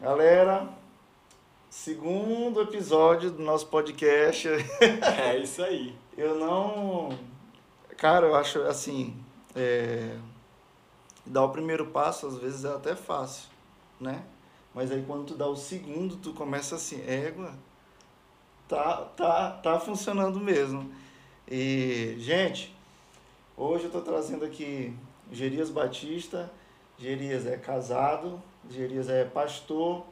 Galera, segundo episódio do nosso podcast. É isso aí. Eu não. Cara, eu acho assim. É... Dar o primeiro passo às vezes é até fácil, né? Mas aí quando tu dá o segundo, tu começa assim, égua, tá, tá, tá funcionando mesmo. E, gente, hoje eu tô trazendo aqui Gerias Batista. Gerias é casado, Gerias é pastor,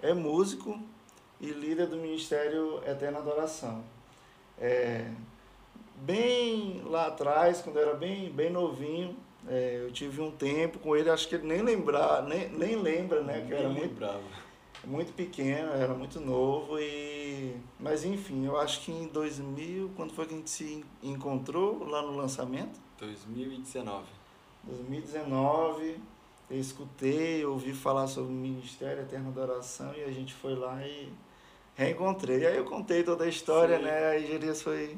é músico e líder do Ministério Eterna Adoração. É, bem lá atrás, quando eu era bem, bem novinho, é, eu tive um tempo com ele, acho que ele nem lembrar, nem, nem lembra, né? Que eu era muito, bravo. muito pequeno, era muito novo e... Mas enfim, eu acho que em 2000, quando foi que a gente se encontrou lá no lançamento? 2019. 2019, eu escutei, ouvi falar sobre o Ministério Eterna Adoração e a gente foi lá e reencontrei. E aí eu contei toda a história, Sim. né? Aí Gerias foi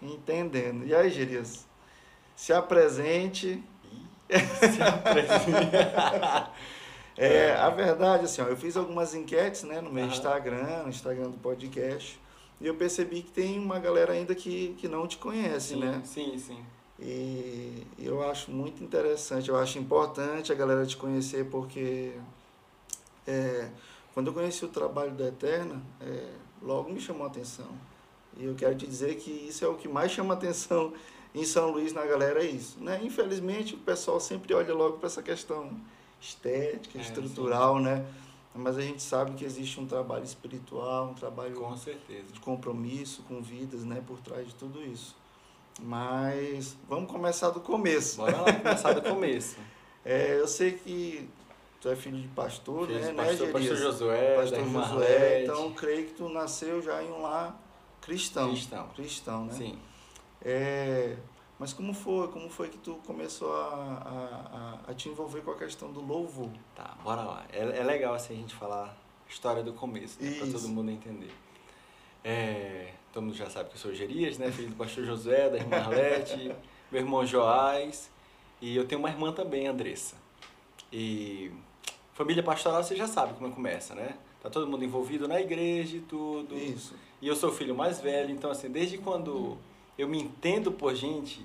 entendendo. E aí, Gerias, se apresente. Se apresenta. É, a verdade, assim, ó, eu fiz algumas enquetes, né, no meu Aham. Instagram, no Instagram do podcast, e eu percebi que tem uma galera ainda que, que não te conhece, sim, né? sim, sim. E eu acho muito interessante, eu acho importante a galera te conhecer, porque é, quando eu conheci o trabalho da Eterna, é, logo me chamou a atenção. E eu quero te dizer que isso é o que mais chama atenção em São Luís na galera, é isso. Né? Infelizmente, o pessoal sempre olha logo para essa questão estética, É, estrutural, né? Mas a gente sabe que existe um trabalho espiritual, um trabalho Com certeza. de compromisso com vidas, né, por trás de tudo isso. Mas vamos começar do começo. Bora lá começar do começo. É, eu sei que tu é filho de pastor, Filho né, né, pastor, pastor Gerias? Josué, Pastor Josué, então creio que tu nasceu já em um lar cristão. Cristão. Cristão, né? Sim. É, mas como foi? Como foi que tu começou a, a, a, te envolver com a questão do louvor? Tá, bora lá. É, é legal assim a gente falar a história do começo, né, pra Isso. todo mundo entender. É, todo mundo já sabe que eu sou Gerias, né? Filho do pastor Josué, da irmã Arlete, meu irmão Joás. E eu tenho uma irmã também, Andressa. E família pastoral você já sabe como começa, né? Tá todo mundo envolvido na igreja e tudo. Isso. E eu sou o filho mais velho, então assim, desde quando eu me entendo por gente,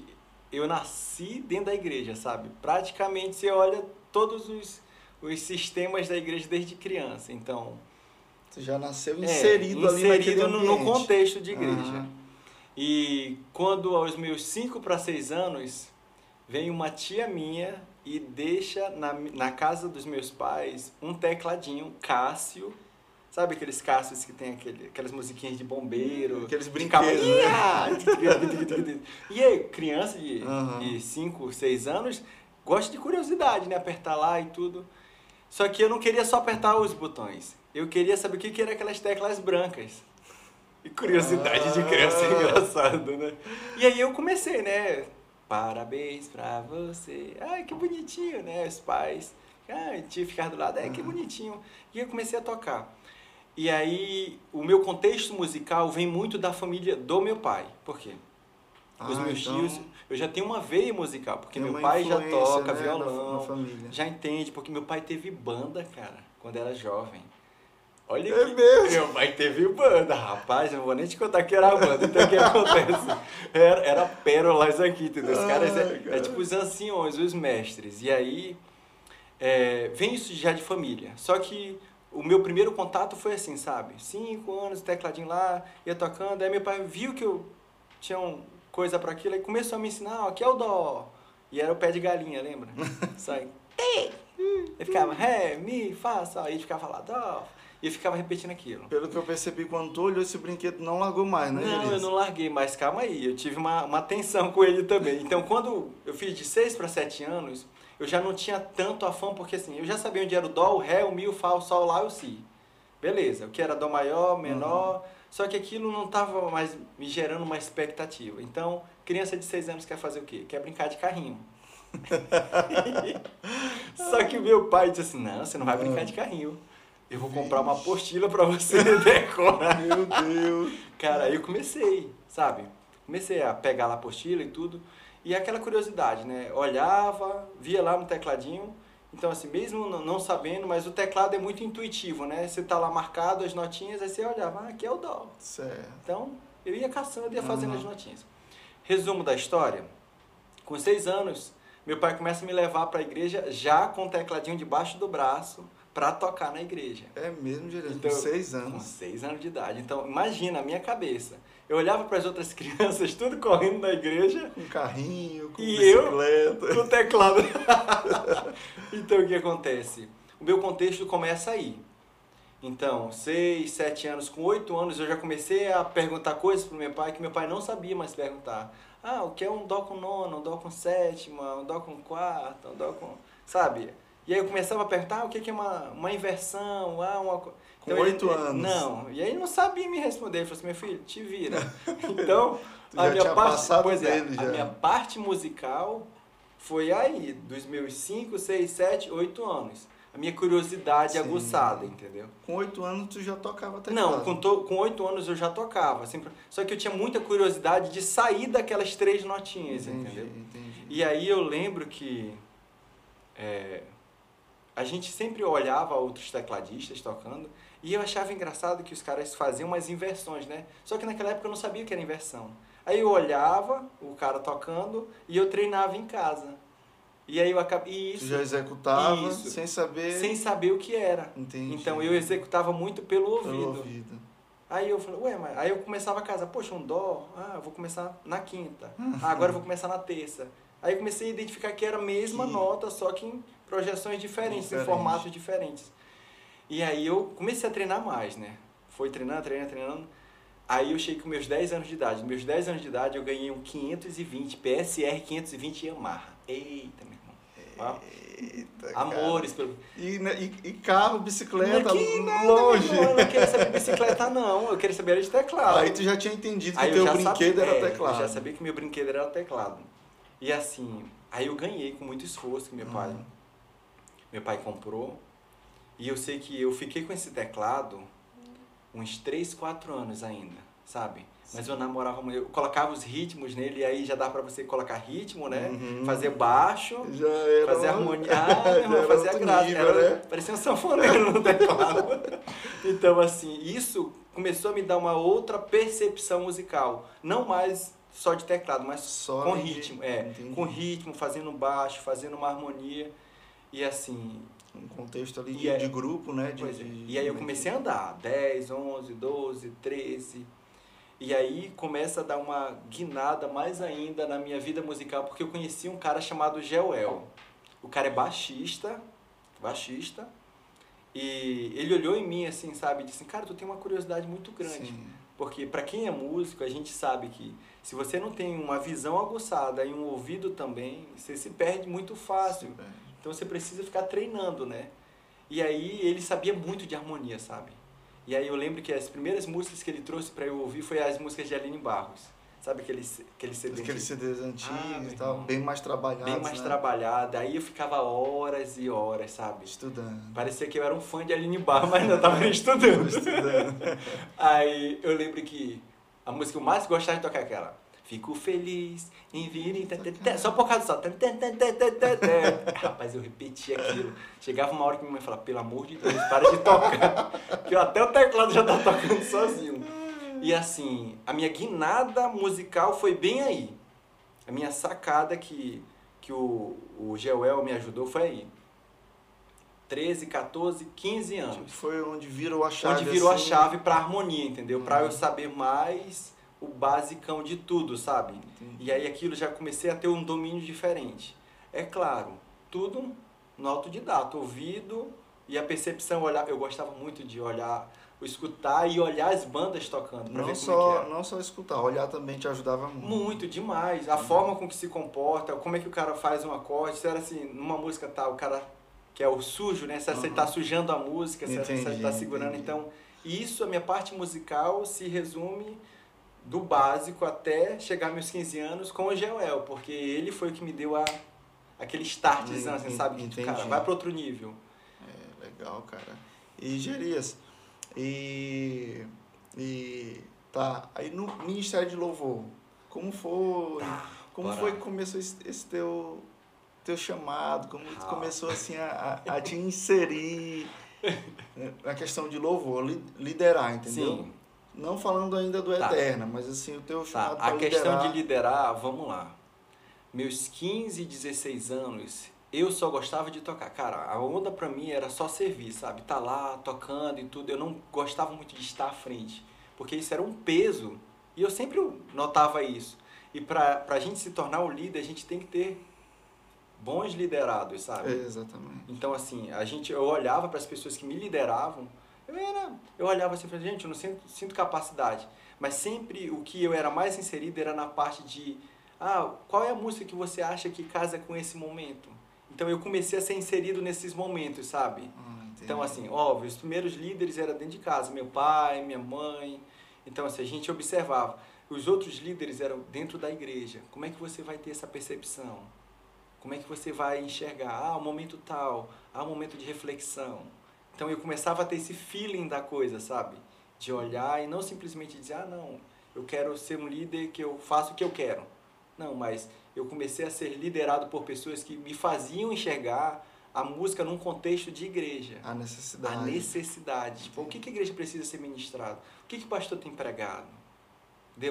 eu nasci dentro da igreja, sabe? Praticamente você olha todos os, os sistemas da igreja desde criança. Então, Já nasceu é, inserido, ali naquele inserido no, no contexto de igreja. E quando aos meus 5 para 6 anos, vem uma tia minha e deixa na, na casa dos meus pais um tecladinho Cássio. Sabe aqueles Cássios que tem aquele, aquelas musiquinhas de bombeiro? Aqueles de brinquedos, né? E aí, criança de, Aham. de 5, 6 anos, gosta de curiosidade, né? Apertar lá e tudo. Só que eu não queria só apertar os botões. Eu queria saber o que que era aquelas teclas brancas. E curiosidade de criança é Ah. engraçado, né? E aí eu comecei, né? Parabéns pra você. Ai, que bonitinho, né? Os pais. Ai, tio ficar do lado, ai, que bonitinho. E eu comecei a tocar. E aí, o meu contexto musical vem muito da família do meu pai. Por quê? Os Ah, meus então, tios, eu já tenho uma veia musical, porque meu pai já toca né, violão, já entende, porque meu pai teve banda, cara, quando era jovem. Olha É que mesmo? meu pai teve banda, rapaz, eu não vou nem te contar que era a banda, então o que acontece? Era, era pérolas aqui, entendeu? Os caras, é, cara. é tipo os anciões, os mestres, e aí é, vem isso já de família, só que o meu primeiro contato foi assim, sabe? Cinco anos, tecladinho lá, ia tocando, aí meu pai viu que eu tinha um coisa para aquilo, aí começou a me ensinar, ó, aqui é o dó, e era o pé de galinha, lembra? Sai, Ele ficava ré, mi, fá, sol. Aí ficava lá, dó. E eu ficava repetindo aquilo. Pelo que eu percebi, quando tu olhou esse brinquedo, não largou mais, né, Não, eu Gerias? não larguei, mas calma aí, eu tive uma, uma tensão com ele também. Então, quando eu fiz de 6 para 7 anos, eu já não tinha tanto afã, porque assim, eu já sabia onde era o dó, o ré, o mi, o fá, o sol, lá e o si. Beleza, o que era dó maior, menor, só que aquilo não estava mais me gerando uma expectativa. Então, criança de 6 anos quer fazer o quê? Quer brincar de carrinho. só que o meu pai disse assim, não, você não vai brincar de carrinho. Eu vou comprar uma apostila para você decorar. Meu Deus. Cara, aí eu comecei, sabe? Comecei a pegar lá a apostila e tudo. E aquela curiosidade, né? Olhava, via lá no tecladinho, Então, assim, mesmo não- sabendo, mas o teclado é muito intuitivo, né? Você tá lá marcado as notinhas, aí você olhava, ah, aqui é o dó. Certo. Então, eu ia caçando, ia fazendo Uhum. as notinhas. Resumo da história: com seis anos, meu pai começa a me levar para a igreja já com o tecladinho debaixo do braço para tocar na igreja. É mesmo, Jerez, Então, com seis Com anos. seis anos de idade. Então, imagina a minha cabeça. Eu olhava para as outras crianças, tudo correndo na igreja, Com carrinho, com E eu? bicicleta. com o teclado. então, o que acontece? O meu contexto começa aí. Então, seis, sete anos, com oito anos, eu já comecei a perguntar coisas pro meu pai que meu pai não sabia mais perguntar. Ah, o que é um dó com nona, um dó com sétima, um dó com quarta, um dó com... Sabe? E aí eu começava a perguntar ah, o que que é uma, uma inversão, ah, uma... co- Com ele- oito ele- anos. Não, e aí ele não sabia me responder. Ele falou assim, meu filho, te vira. Então, a já minha parte, pois é, dele, a já. minha parte musical foi aí, dos meus 5, 6, 7, 8 anos. A minha curiosidade Sim. aguçada, entendeu? Com oito anos tu já tocava teclado. Não, com, to, com 8 anos eu já tocava. Sempre, só que eu tinha muita curiosidade de sair daquelas três notinhas, Entendi, entendeu? entendi. E aí eu lembro que é, a gente sempre olhava outros tecladistas tocando e eu achava engraçado que os caras faziam umas inversões, né? Só que naquela época eu não sabia o que era inversão. Aí eu olhava o cara tocando e eu treinava em casa. E aí eu acabei. e Tu Isso, já executava Isso. sem saber. sem saber o que era. Entendi. Então eu executava muito pelo ouvido. Pelo ouvido. Aí eu falei, ué, mas aí eu começava a casa, poxa, um dó, ah, eu vou começar na quinta. Ah, agora eu vou começar na terça. Aí eu comecei a identificar que era a mesma Que- nota, só que em projeções diferentes, Diferente. em formatos diferentes. E aí eu comecei a treinar mais, né? Foi treinando, treinando, treinando. Aí eu cheguei com meus 10 anos de idade. Nos meus 10 anos de idade eu ganhei um 520, PSR 520 Yamaha. Eita, meu irmão. Eita, amores pelo... E, né, e, e carro, bicicleta, Que nada, longe. irmão, eu não queria saber de bicicleta não, eu queria saber era de teclado. Aí tu já tinha entendido que o eu teu brinquedo sabia, era é, teclado. Eu já sabia que meu brinquedo era teclado. E assim, aí eu ganhei com muito esforço que meu pai, Uhum. Meu pai comprou. E eu sei que eu fiquei com esse teclado uns 3, 4 anos ainda, sabe? Mas eu namorava, eu colocava os ritmos nele e aí já dá pra você colocar ritmo, né? Uhum. Fazer baixo, fazer harmonia. Ah, meu irmão, fazia graça. nível, era, né? Parecia um sanfoneiro no teclado. então, assim, isso começou a me dar uma outra percepção musical. Não mais só de teclado, mas Só com de- ritmo. É, entendi. com ritmo, fazendo baixo, fazendo uma harmonia. E assim, Um contexto ali de, é- de grupo, né? De, é. de- E aí eu comecei a andar, 10, 11, 12, 13. E aí começa a dar uma guinada mais ainda na minha vida musical, porque eu conheci um cara chamado Joel. O cara é baixista, baixista, e ele olhou em mim assim, sabe, e disse, cara, tu tem uma curiosidade muito grande. Sim. Porque para quem é músico, a gente sabe que se você não tem uma visão aguçada e um ouvido também, você se perde muito fácil. Sim. Então você precisa ficar treinando, né? E aí ele sabia muito de harmonia, sabe? E aí eu lembro que as primeiras músicas que ele trouxe para eu ouvir foi as músicas de Aline Barros. Sabe aquele, aquele CD? Aqueles que- CDs Ah, antigos meu e tal, bem mais trabalhados. bem mais né? trabalhada. Aí eu ficava horas e horas, sabe? Estudando. Parecia que eu era um fã de Aline Barros, mas ainda estava estudando. Estudando. Aí eu lembro que a música que eu mais gostava de tocar é aquela. Fico feliz em vir em... Só por causa tã. Rapaz, eu repetia aquilo. Chegava uma hora que minha mãe falava, pelo amor de Deus, para de tocar. Que até o teclado já tá tocando sozinho. E assim, a minha guinada musical foi bem aí. A minha sacada que, que o, o Geuel me ajudou foi aí. 13, 14, 15 anos Foi onde virou a chave. onde virou a assim. chave pra harmonia, entendeu? Pra Uhum. eu saber mais o basicão de tudo, sabe? Entendi. E aí aquilo já comecei a ter um domínio diferente. É claro, tudo no autodidata, ouvido e a percepção, olhar. Eu gostava muito de olhar, escutar e olhar as bandas tocando Não é só, não só escutar, olhar também te ajudava muito. Muito, demais. A forma com que se comporta, como é que o cara faz um acorde. Se era assim, numa música tal, o cara que é o sujo, né? Se você Uhum. tá sujando a música, se você tá segurando. entendi. Então, isso, a minha parte musical se resume do básico até chegar meus 15 anos com o Joel, porque ele foi o que me deu a, aquele startzão, assim, En- sabe? Que, entendi. cara, vai para outro nível. É, legal, cara. E Gerias, e, e tá, aí no Ministério de Louvor, como foi, como bora foi que começou esse, esse teu teu chamado, como tu começou assim a, a, a te inserir na questão de louvor, liderar, entendeu? Sim. Não falando ainda do tá. Eterna, mas assim, o teu tá. chamado tá. A questão liderar... de liderar, vamos lá. Meus 15, 16 anos, eu só gostava de tocar. Cara, a onda pra mim era só servir, sabe? Tá lá, tocando e tudo. Eu não gostava muito de estar à frente, porque isso era um peso. E eu sempre notava isso. E pra, pra gente se tornar o líder, a gente tem que ter bons liderados, sabe? É, exatamente. Então, assim, a gente, eu olhava para as pessoas que me lideravam, eu era, eu olhava assim e falei, gente, eu não sinto, sinto capacidade. Mas sempre o que eu era mais inserido era na parte de, ah, qual é a música que você acha que casa com esse momento? Então eu comecei a ser inserido nesses momentos, sabe? Ah, então, assim, óbvio, os primeiros líderes eram dentro de casa, meu pai, minha mãe. Então, assim, a gente observava. Os outros líderes eram dentro da igreja. Como é que você vai ter essa percepção? Como é que você vai enxergar? Ah, o momento tal, ah, o momento de reflexão. Então eu começava a ter esse feeling da coisa, sabe? De olhar e não simplesmente dizer, ah, não, eu quero ser um líder que eu faço o que eu quero. Não, mas eu comecei a ser liderado por pessoas que me faziam enxergar a música num contexto de igreja. A necessidade. A necessidade. Tipo, o que, que a igreja precisa ser ministrado? O que, que o pastor tem pregado?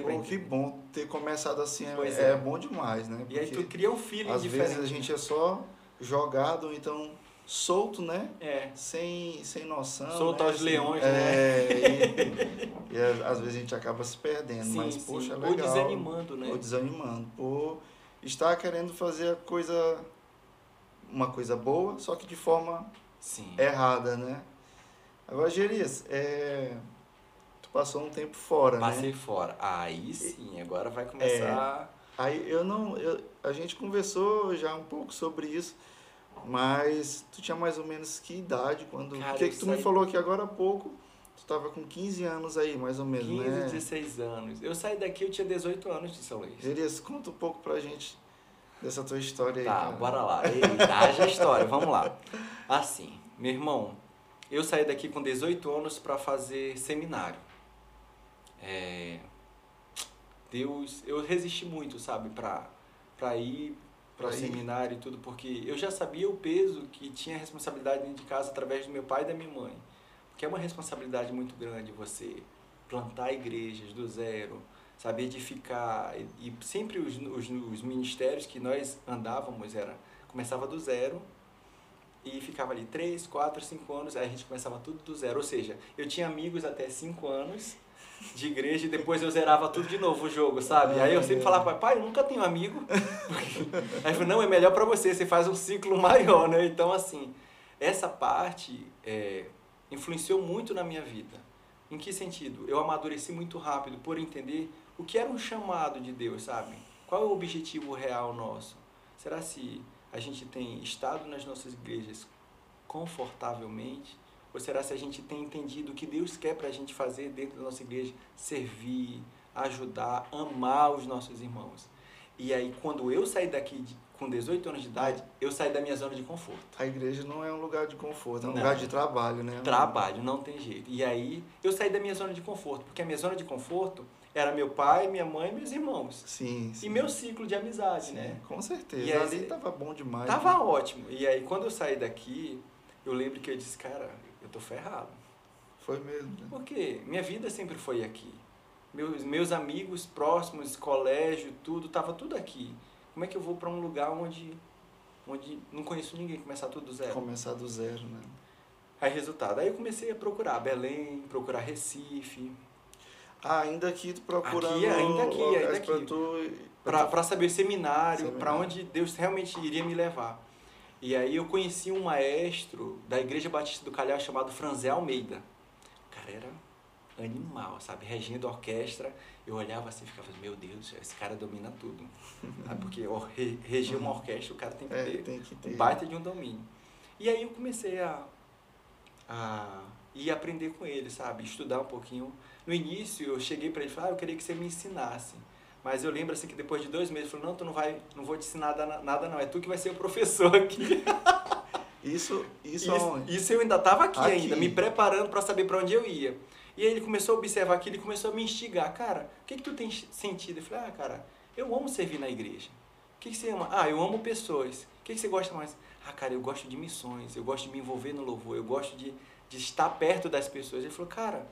Pô, que bom ter começado assim, é, é, é, bom demais, né? Porque e aí tu cria um feeling às diferente. Às vezes a gente é só jogado, então solto, né? É. Sem, sem noção. Solto né? aos assim, leões, é, né? E, e, às vezes a gente acaba se perdendo, sim, mas sim. poxa, é legal. Ou desanimando, né? Ou desanimando. Por estar querendo fazer a coisa, uma coisa boa, só que de forma sim. errada, né? Agora, Gerias, é passou um tempo fora, Passei né? Passei fora. Aí sim, agora vai começar. É, aí eu não. Eu, a gente conversou já um pouco sobre isso, mas tu tinha mais ou menos que idade quando. O que, que tu saí... me falou aqui agora há pouco? Tu tava com 15 anos aí, mais ou menos, 15, né? 16 anos. Eu saí daqui, eu tinha 18 anos de São Luís. Elias, conta um pouco pra gente dessa tua história aí. Tá, cara. bora lá. Eita, haja história, vamos lá. Assim, meu irmão, eu saí daqui com 18 anos para fazer seminário. É, Deus, eu resisti muito, sabe, para para ir para o seminário e tudo, porque eu já sabia o peso que tinha a responsabilidade dentro de casa através do meu pai e da minha mãe. Porque é uma responsabilidade muito grande você plantar igrejas do zero, saber edificar. E, e sempre os, os, os, ministérios que nós andávamos era começava do zero e ficava ali três, quatro, cinco anos, aí a gente começava tudo do zero. Ou seja, eu tinha amigos até cinco anos de igreja e depois eu zerava tudo de novo o jogo, sabe? Aí eu sempre falava, pai, eu nunca tenho amigo. Aí eu falei, não, é melhor para você, você faz um ciclo maior, né? Então, assim, essa parte é, influenciou muito na minha vida. Em que sentido? Eu amadureci muito rápido por entender o que era um chamado de Deus, sabe? Qual é o objetivo real nosso? Será se a gente tem estado nas nossas igrejas confortavelmente? Ou será se a gente tem entendido o que Deus quer para a gente fazer dentro da nossa igreja? Servir, ajudar, amar os nossos irmãos. E aí, quando eu saí daqui de, com 18 anos de idade, eu saí da minha zona de conforto. A igreja não é um lugar de conforto, é um não. lugar de trabalho, né? Trabalho, não tem jeito. E aí, eu saí da minha zona de conforto, porque a minha zona de conforto era meu pai, minha mãe e meus irmãos. Sim, sim. E meu ciclo de amizade, sim, né? Com certeza. E aí, ali tava bom demais. Tava né? ótimo. E aí, quando eu saí daqui, eu lembro que eu disse, cara, tô ferrado. Foi mesmo. Né? Porque minha vida sempre foi aqui. Meus, meus amigos próximos, colégio, tudo, tava tudo aqui. Como é que eu vou para um lugar onde, onde não conheço ninguém, começar tudo do zero? Começar do zero, né? Aí, resultado. Aí eu comecei a procurar Belém, procurar Recife. Ah, ainda aqui procurando... Aqui, ainda aqui, ainda aqui. Para saber seminário, seminário. para onde Deus realmente iria me levar. E aí eu conheci um maestro da Igreja Batista do Calhau chamado Franzé Almeida. O cara era animal, sabe? Regendo a orquestra. Eu olhava assim e ficava, meu Deus, esse cara domina tudo. Porque reger uma orquestra, o cara tem que, é, ter, tem que ter um baita de um domínio. E aí eu comecei a, a ir aprender com ele, sabe? Estudar um pouquinho. No início eu cheguei para ele e falei, ah, eu queria que você me ensinasse. Mas eu lembro assim que depois de dois meses, ele falou, não, tu não vai, não vou te ensinar nada, nada não, é tu que vai ser o professor aqui. Isso, isso, isso, isso eu ainda estava aqui, aqui, ainda, me preparando para saber para onde eu ia. E aí ele começou a observar aquilo e começou a me instigar. Cara, o que, que tu tem sentido? Eu falei, ah, cara, eu amo servir na igreja. O que, que você ama? Ah, eu amo pessoas. O que, que você gosta mais? Ah, cara, eu gosto de missões, eu gosto de me envolver no louvor, eu gosto de, de estar perto das pessoas. Ele falou, cara,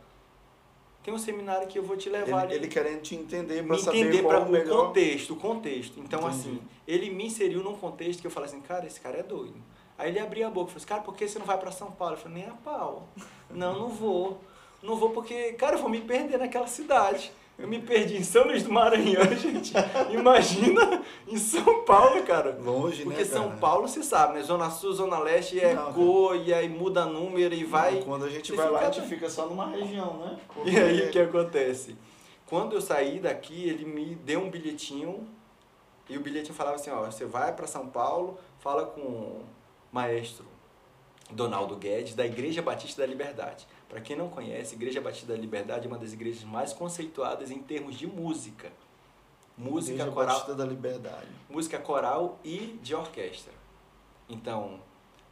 tem um seminário que eu vou te levar ele, ali. Ele querendo te entender para saber entender qual para o melhor... contexto, o contexto. Então, Entendi. assim, ele me inseriu num contexto que eu falei assim, cara, esse cara é doido. Aí ele abria a boca e falou assim, cara, por que você não vai para São Paulo? Eu falei, nem a pau. Não, não vou. Não vou porque, cara, eu vou me perder naquela cidade. Eu me perdi em São Luís do Maranhão, gente. Imagina em São Paulo, cara. Longe, Porque né, cara? São Paulo, você sabe, né? Zona Sul, Zona Leste é Não, cor, e aí muda número e vai. Não, Quando a gente vai lá, a gente fica só numa região, né? E aí o que acontece? Quando eu saí daqui, ele me deu um bilhetinho e o bilhetinho falava assim, ó, você vai para São Paulo, fala com o maestro Donaldo Guedes da Igreja Batista da Liberdade. Para quem não conhece, Igreja Batista da Liberdade é uma das igrejas mais conceituadas em termos de música. Música Igreja coral, Batista da Liberdade. música coral e de orquestra. Então,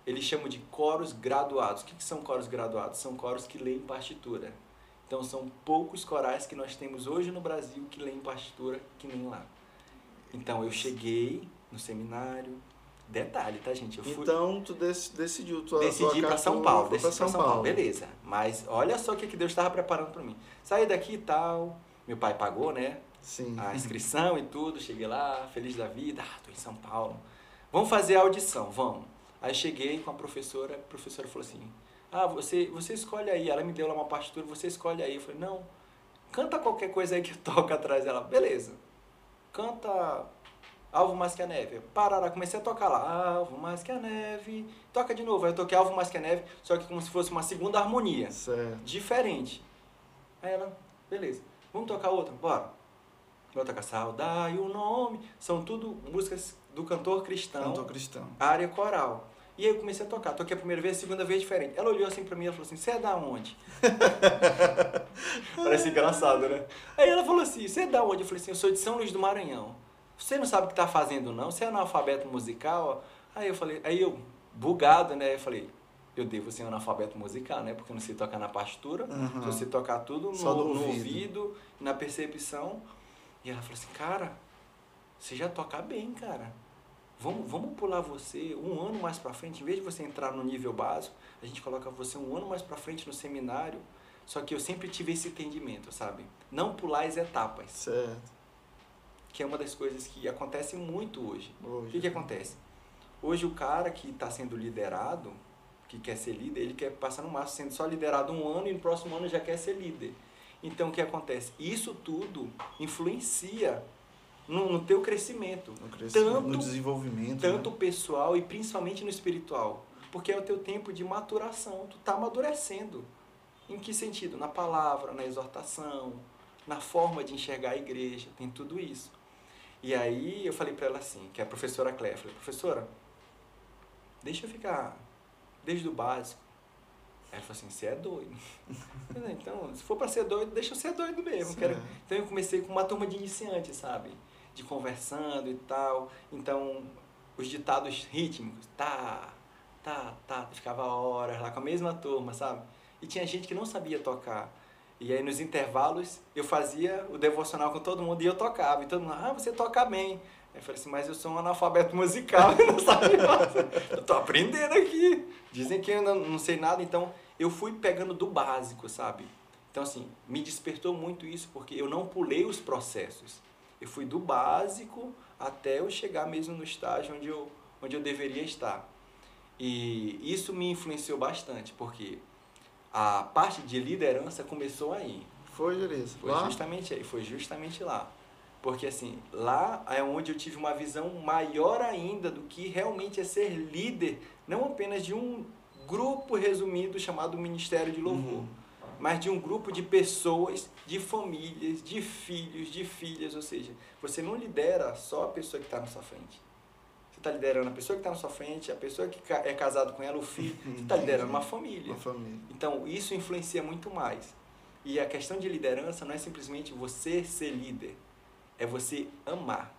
eles chamam de coros graduados. O que, que são coros graduados? São coros que leem partitura. Então, são poucos corais que nós temos hoje no Brasil que leem partitura, que nem lá. Então, eu cheguei no seminário. Detalhe, tá, gente? Eu fui, Então, tu dec- decidiu tua decidi ir carta São Paulo. Decidi pra pra São Paulo. Beleza. Mas olha só o que que Deus estava preparando para mim. Saí daqui e tal. Meu pai pagou, né? Sim. a inscrição e tudo, cheguei lá, feliz da vida, ah, tô em São Paulo. Vamos fazer a audição, vamos. Aí cheguei com a professora, a professora falou assim, ah, você, você escolhe aí, ela me deu lá uma partitura, você escolhe aí. Eu falei, não, canta qualquer coisa aí que toca atrás dela. Beleza, canta Alvo Mais Que a Neve. Parará, comecei a tocar lá, Alvo Mais Que a Neve, toca de novo. Aí eu toquei Alvo Mais Que a Neve, só que como se fosse uma segunda harmonia Certo. diferente. Aí ela, beleza, vamos tocar outra? Bora. Vou tocar Saudai o Nome. São tudo músicas do cantor cristão, Cantor cristão. área coral. E aí eu comecei a tocar. Toquei a primeira vez, a segunda vez diferente. Ela olhou assim pra mim e falou assim, você é da onde? Parece engraçado, né? Aí ela falou assim, você é da onde? Eu falei assim, eu sou de São Luís do Maranhão. Você não sabe o que tá fazendo não? Você é analfabeto musical? Aí eu falei, aí eu, bugado, né? Eu falei, eu devo ser analfabeto musical, né? Porque eu não sei tocar na partitura. Aham. Se você tocar tudo no, Só do no ouvido. ouvido, na percepção. E ela falou assim, cara, você já toca bem, cara. Vamos, vamos pular você um ano mais pra frente, em vez de você entrar no nível básico, a gente coloca você um ano mais pra frente no seminário. Só que eu sempre tive esse entendimento, sabe? Não pular as etapas, Certo. Que é uma das coisas que acontece muito hoje. O Hoje. que, que acontece? Hoje o cara que está sendo liderado, que quer ser líder, ele quer passar no máximo sendo só liderado um ano e no próximo ano já quer ser líder. Então o que acontece? Isso tudo influencia no, no teu crescimento, No crescimento, tanto, no desenvolvimento. tanto né? pessoal e principalmente no espiritual. Porque é o teu tempo de maturação, tu tá amadurecendo. Em que sentido? Na palavra, na exortação, na forma de enxergar a igreja, tem tudo isso. E aí eu falei para ela assim, que é a professora Cléia, eu falei, professora, deixa eu ficar desde o básico. Ela falou assim, você é doido. Falei, então, se for para ser doido, deixa eu ser doido mesmo. Quero... Certo. Então eu comecei com uma turma de iniciantes, sabe? De conversando e tal. Então, os ditados rítmicos, tá, tá, tá, ficava horas lá com a mesma turma, sabe? E tinha gente que não sabia tocar. E aí nos intervalos eu fazia o devocional com todo mundo e eu tocava. E todo mundo, ah, você toca bem. Eu falei assim, mas eu sou um analfabeto musical, eu não sabia. Eu tô aprendendo aqui. Dizem que eu não, não sei nada, então eu fui pegando do básico, sabe? Então assim, me despertou muito isso porque eu não pulei os processos. Eu fui do básico até eu chegar mesmo no estágio onde eu, onde eu deveria estar. E isso me influenciou bastante, porque a parte de liderança começou aí. Foi. Foi Lá? justamente aí, foi justamente lá. Porque assim, lá é onde eu tive uma visão maior ainda do que realmente é ser líder, não apenas de um grupo resumido chamado Ministério de Louvor, Uhum. mas de um grupo de pessoas, de famílias, de filhos, de filhas, ou seja, você não lidera só a pessoa que está na sua frente. Você está liderando a pessoa que está na sua frente, a pessoa que é casado com ela, o filho, você está liderando uma família. Uma família. Então, isso influencia muito mais. E a questão de liderança não é simplesmente você ser líder, é você amar.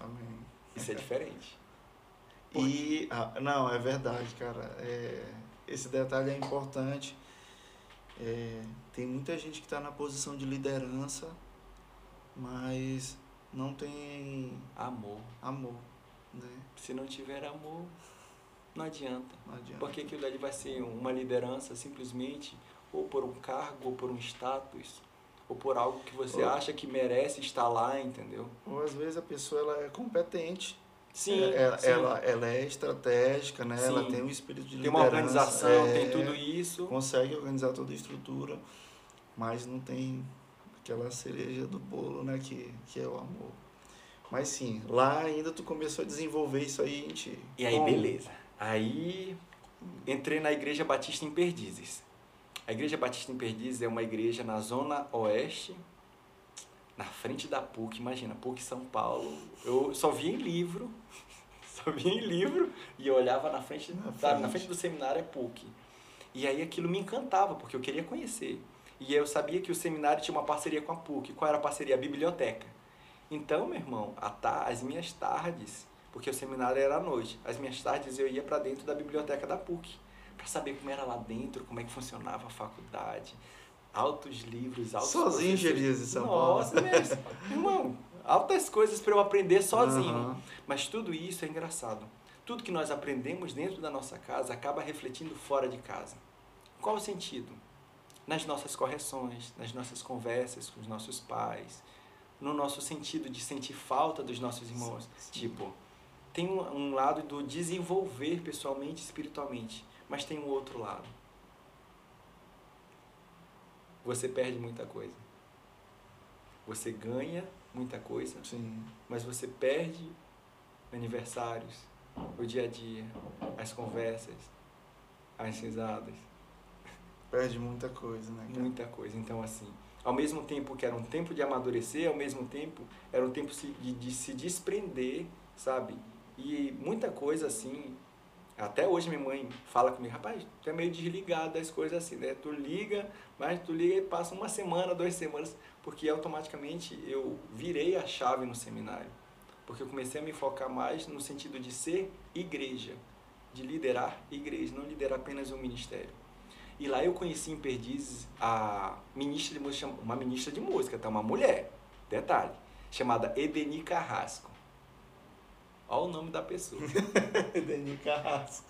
Amém. Isso é diferente. E, ah, não, é verdade, cara. É, esse detalhe é importante. É, tem muita gente que está na posição de liderança, mas não tem Amor. amor, né? Se não tiver amor, não adianta. Não adianta. Porque aquilo ali vai ser uma liderança simplesmente ou por um cargo, ou por um status, ou por algo que você Ou- acha que merece estar lá, entendeu? Ou às vezes a pessoa ela é competente, Sim, ela, sim. ela, ela é estratégica, né? Ela Sim. tem um espírito de tem uma liderança, organização, é, tem tudo isso. consegue organizar toda a estrutura, mas não tem aquela cereja do bolo, né? Que, que é o amor. Mas sim, lá ainda tu começou a desenvolver isso aí em ti. E aí, Como? beleza. Aí entrei na Igreja Batista em Perdizes. A Igreja Batista em Perdizes é uma igreja na zona oeste, na frente da PUC, imagina, PUC São Paulo. Eu só via em livro, só via em livro e eu olhava na frente, Na sabe, na frente. frente do seminário é PUC. E aí aquilo me encantava, porque eu queria conhecer. E eu sabia que o seminário tinha uma parceria com a PUC. Qual era a parceria? A biblioteca. Então, meu irmão, as minhas tardes, porque o seminário era à noite, as minhas tardes eu ia para dentro da biblioteca da PUC, para saber como era lá dentro, como é que funcionava a faculdade, altos livros, altos Sozinho. Gerias, em São Paulo. Nossa, mesmo. irmão, altas coisas para eu aprender sozinho. Aham. Mas tudo isso é engraçado. Tudo que nós aprendemos dentro da nossa casa acaba refletindo fora de casa. Qual o sentido? Nas nossas correções, nas nossas conversas com os nossos pais, no nosso sentido de sentir falta dos nossos irmãos. Tipo, tem um, um lado do desenvolver pessoalmente e espiritualmente, mas tem um outro lado. Você perde muita coisa. Você ganha muita coisa, Sim. mas você perde aniversários, o dia a dia, as conversas, as risadas, Perde muita coisa, né? cara? muita coisa. Então, assim, ao mesmo tempo que era um tempo de amadurecer, ao mesmo tempo era um tempo de, de se desprender, sabe? E muita coisa assim. Até hoje minha mãe fala comigo, rapaz, tu é meio desligado das coisas assim, né? Tu liga, mas tu liga e passa uma semana, duas semanas, porque automaticamente eu virei a chave no seminário. Porque eu comecei a me focar mais no sentido de ser igreja, de liderar igreja, não liderar apenas um ministério. E lá eu conheci em Perdizes a ministra de música, uma ministra de música, tá? Uma mulher, detalhe, chamada Edeni Carrasco. Olha o nome da pessoa. Deni Carrasco.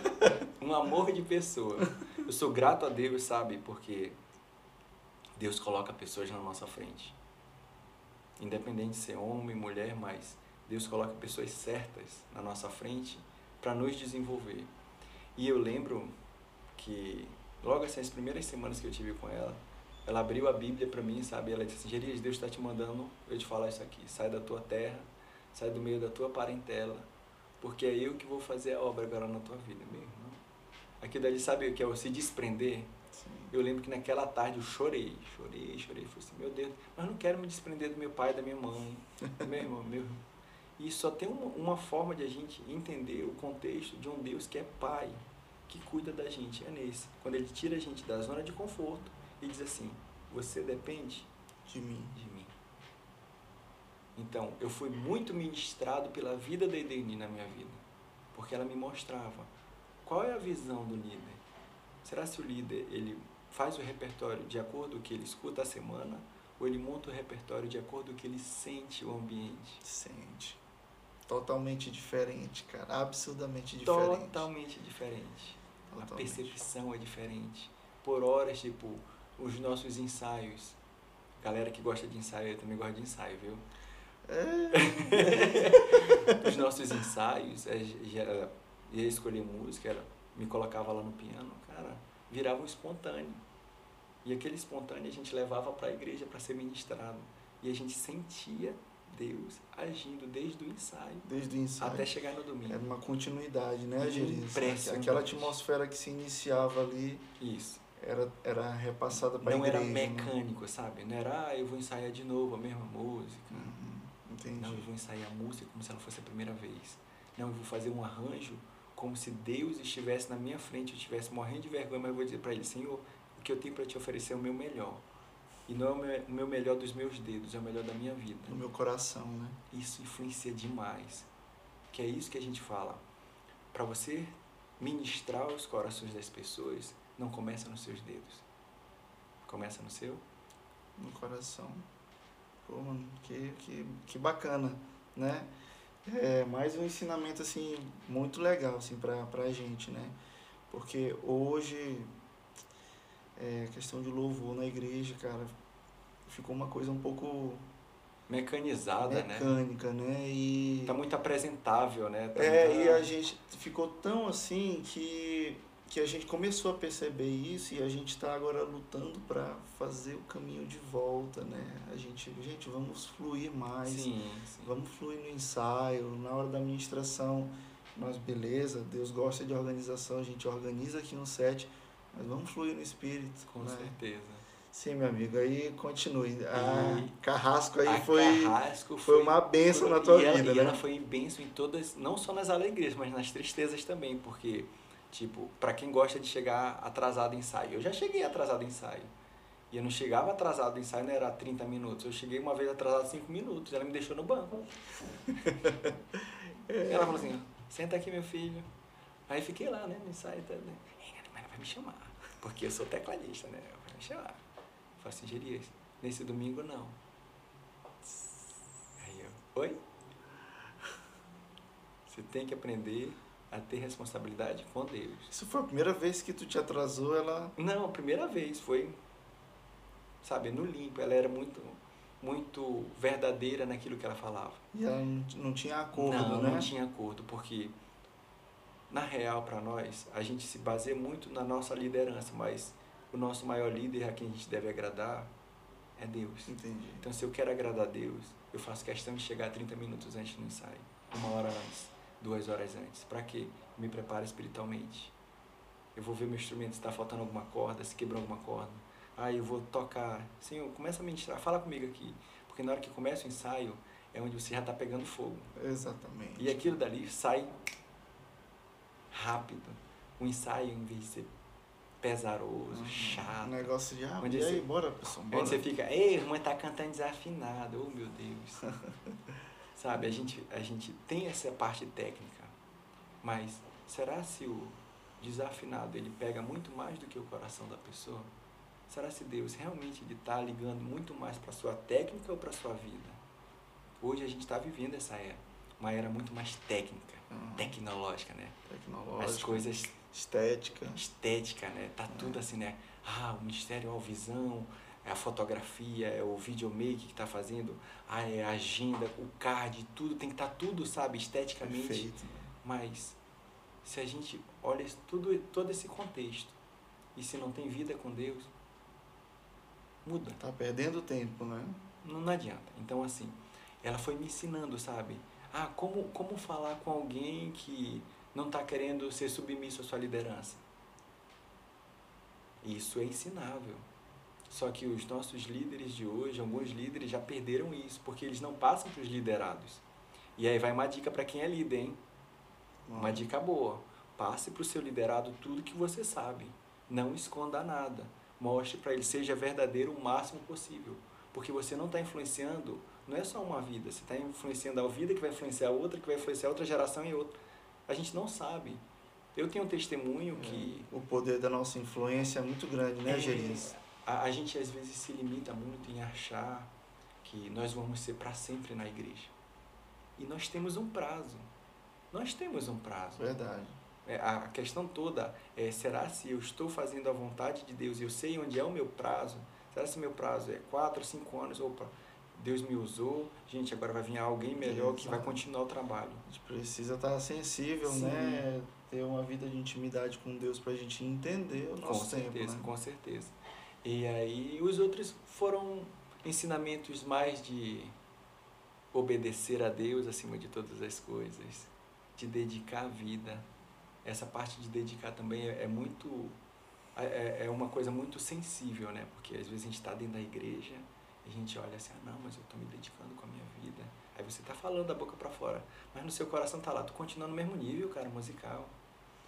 um amor de pessoa. Eu sou grato a Deus, sabe? Porque Deus coloca pessoas na nossa frente. Independente de ser homem, mulher, mas Deus coloca pessoas certas na nossa frente para nos desenvolver. E eu lembro que logo assim, as primeiras semanas que eu tive com ela, ela abriu a Bíblia para mim, sabe? Ela disse assim, Gerias, Deus está te mandando eu te falar isso aqui. Sai da tua terra, sai do meio da tua parentela, porque é eu que vou fazer a obra agora na tua vida, meu irmão. Aquilo dali, sabe o que é o se desprender? Sim. Eu lembro que naquela tarde eu chorei, chorei, chorei. Falei assim, meu Deus, mas não quero me desprender do meu pai, da minha mãe, do meu irmão, meu irmão. E só tem uma, uma forma de a gente entender o contexto de um Deus que é pai, que cuida da gente, é nesse. Quando ele tira a gente da zona de conforto e diz assim, você depende De mim. de mim. Então, eu fui muito ministrado pela vida da Edeni na minha vida, porque ela me mostrava qual é a visão do líder. Será se o líder ele faz o repertório de acordo com o que ele escuta a semana, ou ele monta o repertório de acordo com o que ele sente o ambiente? Sente. Totalmente diferente, cara. Absurdamente diferente. Totalmente diferente. A Totalmente. percepção é diferente. Por horas, tipo, os nossos ensaios. Galera que gosta de ensaio, eu também gosto de ensaio, viu? É, Os nossos ensaios, é, era- ia escolher música, era, me colocava lá no piano, cara, virava um espontâneo. E aquele espontâneo a gente levava para a igreja para ser ministrado. E a gente sentia Deus agindo desde o ensaio desde o ensaio. até chegar no domingo. Era uma continuidade, né? Impressionante. Aquela atmosfera que se iniciava ali Isso. era, era repassada para a Não igreja. era né? mecânico, sabe? Não era, ah, eu vou ensaiar de novo a mesma música. Uhum, entendi. Não, eu vou ensaiar a música como se ela fosse a primeira vez. Não, eu vou fazer um arranjo como se Deus estivesse na minha frente, eu estivesse morrendo de vergonha, mas eu vou dizer para ele, Senhor, o que eu tenho para te oferecer é o meu melhor. E não é o meu, melhor dos meus dedos, é o melhor da minha vida. No meu coração, né? Isso influencia demais. Que é isso que a gente fala. Para você ministrar os corações das pessoas, não começa nos seus dedos. Começa no seu No coração. Pô, mano, que, que, que bacana, né? É mais um ensinamento, assim, muito legal, assim, pra, pra gente, né? Porque hoje, é, questão de louvor na igreja, cara, ficou uma coisa um pouco Mecanizada, né? mecânica, né? E... Tá muito apresentável, né? Tá É, e a gente ficou tão assim que, que a gente começou a perceber isso e a gente está agora lutando para fazer o caminho de volta, né? A gente, gente, vamos fluir mais, Sim, sim. vamos fluir no ensaio, na hora da ministração, nós, beleza, Deus gosta de organização, a gente organiza aqui um set, mas vamos fluir no espírito, Com né? certeza. Sim, meu amigo, aí continue. A E Carrasco aí foi, Carrasco foi uma bênção na tua e ela, vida, e né? ela foi bênção em todas, não só nas alegrias, mas nas tristezas também, porque, tipo, pra quem gosta de chegar atrasado em ensaio, eu já cheguei atrasado em ensaio. E eu não chegava atrasado em ensaio, não era 30 minutos. Eu cheguei uma vez atrasado 5 minutos, ela me deixou no banco. ela falou assim, senta aqui meu filho. Aí fiquei lá, né, no ensaio, tá, né? "Ei, Mas ela vai me chamar, porque eu sou tecladista, né? Eu falei assim, Gerias, nesse domingo não. Aí eu, oi? Você tem que aprender a ter responsabilidade com Deus. Isso foi a primeira vez que tu te atrasou, ela Não, a primeira vez foi, sabe, no limpo. Ela era muito, muito verdadeira naquilo que ela falava. E ela não, não tinha acordo, não, né? não tinha acordo, porque na real para nós a gente se baseia muito na nossa liderança, mas o nosso maior líder a quem a gente deve agradar é Deus. Entendi. Então, se eu quero agradar a Deus, eu faço questão de chegar 30 minutos antes do ensaio, uma hora antes, duas horas antes. Para quê? Me prepara espiritualmente. Eu vou ver meu instrumento se está faltando alguma corda, se quebrou alguma corda. Aí eu vou tocar. Senhor, começa a ministrar, fala comigo aqui. Porque na hora que começa o ensaio, é onde você já está pegando fogo. Exatamente. E aquilo dali sai rápido. O ensaio, em vez de ser pesaroso, Uhum. chato, Um negócio de, ah, Onde e aí, esse- bora, pessoal, Aí bora. você fica, ei, irmã tá cantando desafinado, oh meu Deus. Sabe, a gente, a gente tem essa parte técnica, mas será se o desafinado ele pega muito mais do que o coração da pessoa? Será se Deus realmente ele está ligando muito mais para sua técnica ou para sua vida? Hoje a gente está vivendo essa era, uma era muito mais técnica, Uhum. tecnológica, né? Tecnológico, As coisas estética. estética, né? Tá tudo assim, né? Ah, o Ministério é a visão, é a fotografia, é o videomaker que tá fazendo, ah, é a agenda, o card, tudo, tem que estar tudo, sabe, esteticamente. Perfeito. Mas se a gente olha tudo, todo esse contexto e se não tem vida com Deus, muda. Tá perdendo tempo, né? Não, não adianta. Então, assim, ela foi me ensinando, sabe? Ah, como, como falar com alguém que não está querendo ser submisso à sua liderança? Isso é ensinável. Só que os nossos líderes de hoje, alguns líderes já perderam isso, porque eles não passam para os liderados. E aí vai uma dica para quem é líder, hein? Uma dica boa. Passe para o seu liderado tudo que você sabe. Não esconda nada. Mostre para ele, seja verdadeiro o máximo possível. Porque você não está influenciando, não é só uma vida, você está influenciando a vida que vai influenciar a outra, que vai influenciar outra geração e outra. A gente não sabe. Eu tenho um testemunho que O poder da nossa influência é muito grande, né, é, Gerias? a, a gente às vezes se limita muito em achar que nós vamos ser para sempre na igreja. E nós temos um prazo. Nós temos um prazo. Verdade. É, a questão toda é, será se eu estou fazendo a vontade de Deus e eu sei onde é o meu prazo? Será se meu prazo é 4, 5 anos? Opa, Deus me usou, gente, agora vai vir alguém melhor que vai Exato. continuar o trabalho. A gente precisa estar sensível, Sim. né? Ter uma vida de intimidade com Deus pra gente entender o Com nosso tempo, certeza, né? com certeza. E aí os outros foram ensinamentos mais de obedecer a Deus acima de todas as coisas, de dedicar a vida. Essa parte de dedicar também é, é muito é, é uma coisa muito sensível, né? Porque às vezes a gente está dentro da igreja a gente olha assim, ah, não, mas eu estou me dedicando com a minha vida. Aí você está falando da boca para fora, mas no seu coração tá lá, tu continua no mesmo nível, cara, musical.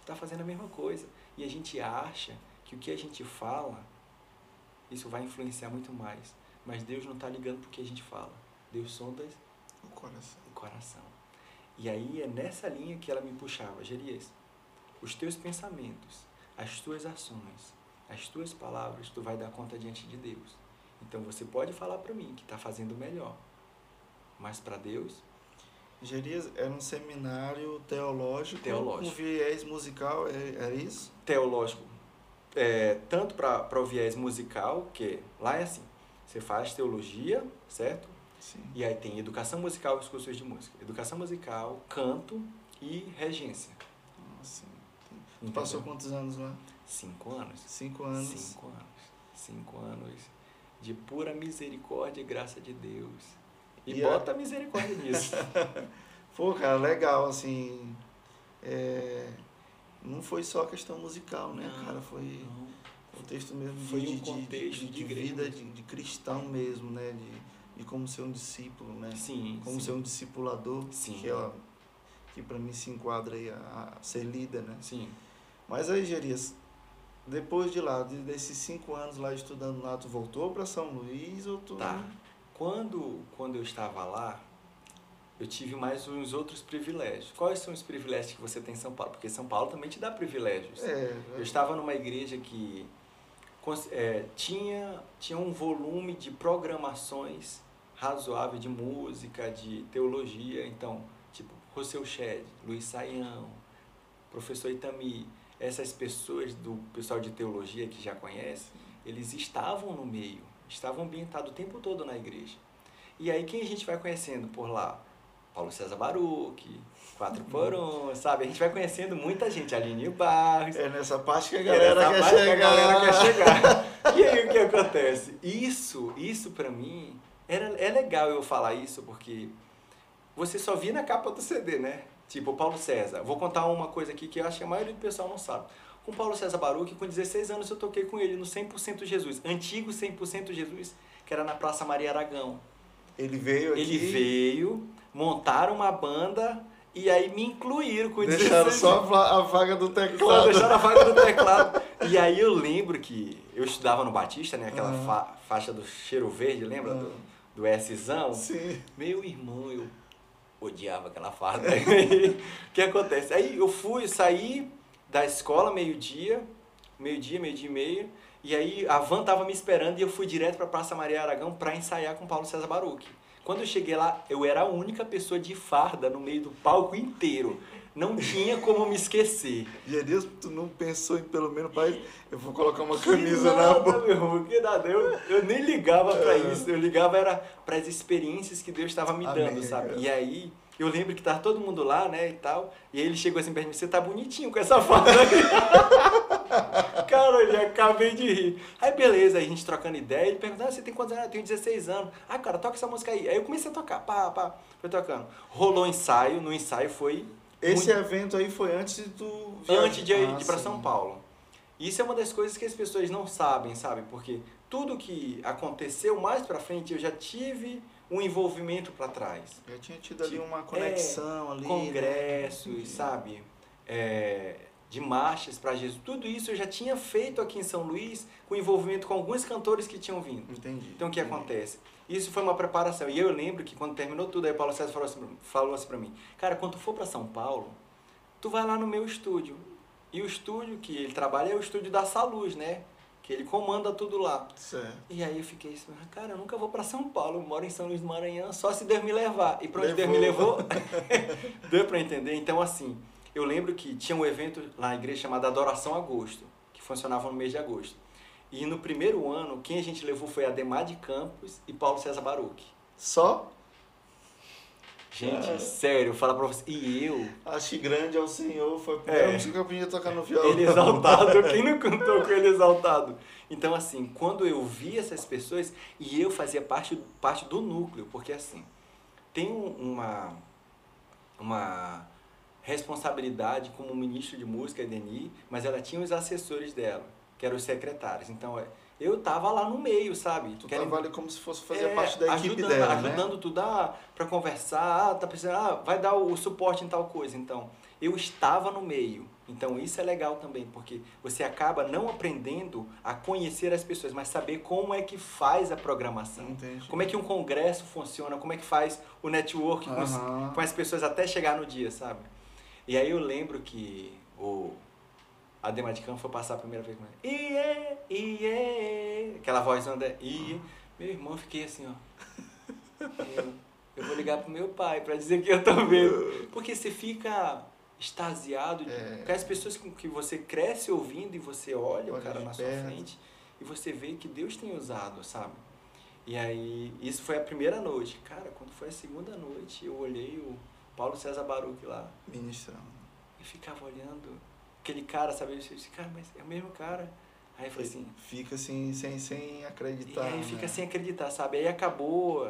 Tu tá fazendo a mesma coisa. E a gente acha que o que a gente fala, isso vai influenciar muito mais. Mas Deus não está ligando pro que a gente fala. Deus sonda O coração. o coração. E aí é nessa linha que ela me puxava, Gerias, os teus pensamentos, as tuas ações, as tuas palavras, tu vai dar conta diante de Deus. Então você pode falar para mim que está fazendo melhor, mas para Deus Gerias era um seminário teológico, Teológico. com viés musical, é- era isso? teológico, é, tanto para o viés musical, que lá é assim, você faz teologia, certo? Sim. E aí tem educação musical e os cursos de música. Educação musical, canto e regência. Nossa. Tu Entendeu? passou quantos anos lá? Cinco anos. Cinco anos. Cinco anos. Cinco anos de pura misericórdia e graça de Deus. E, E a- bota misericórdia nisso. Pô, cara, legal, assim. é, Não foi só questão musical, né, Não, cara? Foi contexto mesmo de, Foi um de, de- contexto de, de de igreja vida de, de cristão mesmo, né? De, de como ser um discípulo, né? Sim, Como sim. ser um discipulador, Sim. que, é, que para mim se enquadra aí a, a ser líder, né? Sim. Mas aí, Gerias, depois de lá, de- desses cinco anos lá estudando lá, tu voltou para São Luís ou tu... Tá. Quando, quando eu estava lá, eu tive mais uns outros privilégios. Quais são os privilégios que você tem em São Paulo? Porque São Paulo também te dá privilégios. É, Eu estava numa igreja que é, tinha, tinha um volume de programações razoável de música, de teologia. Então, tipo, Rossel Shed, Luiz Saião, professor Itami, essas pessoas do pessoal de teologia que já conhece, eles estavam no meio, estavam ambientados o tempo todo na igreja. E aí quem a gente vai conhecendo por lá? Paulo César Baruch, Quatro por Um, sabe? A gente vai conhecendo muita gente, Aline Barros. é nessa parte que a E galera essa quer parte que chegar. A galera quer chegar. E aí o que acontece? Isso, isso pra mim, era, é legal eu falar isso porque você só via na capa do CD, né? Tipo, Paulo César. Vou contar uma coisa aqui que eu acho que a maioria do pessoal não sabe. Com Paulo César Baruch, com 16 anos eu toquei com ele no 100% Jesus. Antigo 100% Jesus, que era na Praça Maria Aragão. Ele veio aqui. Ele veio, montaram uma banda e aí me incluíram com Deixaram 16 só a va- a vaga do só teclado. deixaram a vaga do teclado. E aí eu lembro que eu estudava no Batista, né? Aquela fa- faixa do cheiro verde, lembra? Do, do Szão. Sim. Meu irmão, eu odiava aquela farda. O que acontece? Aí eu fui, saí da escola meio-dia, meio-dia, meio-dia e meio, e aí a van tava me esperando e eu fui direto para Praça Maria Aragão para ensaiar com Paulo César Baruch. Quando eu cheguei lá, eu era a única pessoa de farda no meio do palco inteiro. Não tinha como me esquecer. Gerias, tu não pensou em pelo menos, pai, eu vou colocar uma camisa na nada, boca. meu irmão, que nada. Eu, eu nem ligava pra É. isso. Eu ligava era para as experiências que Deus estava me Amém, dando, sabe? cara. E aí, eu lembro que tava todo mundo lá, né, e tal. E aí ele chegou assim pra mim, você tá bonitinho com essa farda aí. Cara, eu já acabei de rir. Aí, beleza, aí a gente trocando ideia. Ele perguntou, ah, você tem quantos anos? Eu tenho 16 anos. Ah, cara, toca essa música aí. Aí eu comecei a tocar, pá, pá, foi tocando. Rolou ensaio, no ensaio foi... Esse muito- evento aí foi antes viajar. antes de, Ah, de ir para. São Paulo. Isso é uma das coisas que as pessoas não sabem, sabe? Porque tudo que aconteceu mais para frente, eu já tive um envolvimento para trás. Já tinha tido ali uma conexão ali. né? Congressos, sabe? É, de marchas para Jesus. Tudo isso eu já tinha feito aqui em São Luís, com envolvimento com alguns cantores que tinham vindo. Entendi. Então o que entendi. acontece? Isso foi uma preparação. E eu lembro que quando terminou tudo, aí o Paulo César falou assim, falou assim pra mim: Cara, quando tu for para São Paulo, tu vai lá no meu estúdio. E o estúdio que ele trabalha é o estúdio da Saluz, né? Que ele comanda tudo lá. Certo. E aí eu fiquei assim, cara, eu nunca vou para São Paulo, eu moro em São Luís do Maranhão, só se Deus me levar. E pra onde Deus me Levou. levou, deu para entender. Então, assim, eu lembro que tinha um evento lá na igreja chamado Adoração Agosto, que funcionava no mês de agosto. E no primeiro ano, quem a gente levou foi Ademar de Campos e Paulo César Baruch. Só Gente, É. sério, fala pra você. E eu, acho que grande ao Senhor foi a primeira É. música que eu aprendi a tocar no violão. ele exaltado, quem não cantou com ele exaltado? Então, assim, quando eu vi essas pessoas, e eu fazia parte, parte do núcleo, porque assim, tem um- uma, uma responsabilidade como ministro de música, Edeni, mas ela tinha os assessores dela, que eram os secretários. Então, é, eu tava lá no meio, sabe? Tu Querem- tava ali como se fosse fazer é, parte da equipe ajudando, dela, ajudando né? tudo ah, para conversar, ah, tá precisando, ah, vai dar o suporte em tal coisa. Então, eu estava no meio. Então, isso é legal também, porque você acaba não aprendendo a conhecer as pessoas, mas saber como é que faz a programação. Entendi. Como é que um congresso funciona, como é que faz o network com, os- Aham. com as pessoas até chegar no dia, sabe? E aí eu lembro que o Ademar de Campos foi passar a primeira vez com ele. Iê, iê, aquela voz é iê. Meu irmão, fiquei assim, ó. Eu, eu vou ligar pro meu pai para dizer que eu tô vendo. Porque você fica extasiado de, É. as pessoas com que você cresce ouvindo e você olha o cara na sua perto. frente e você vê que Deus tem usado, sabe? E aí, isso foi a primeira noite. Cara, quando foi a segunda noite, eu olhei o Paulo César Baruch lá Ministrando. e ficava olhando aquele cara, sabe? Eu disse, cara, mas é o mesmo cara. Aí eu falei assim, Fica assim, sem, sem e acreditar. aí né? fica sem acreditar, sabe? Aí acabou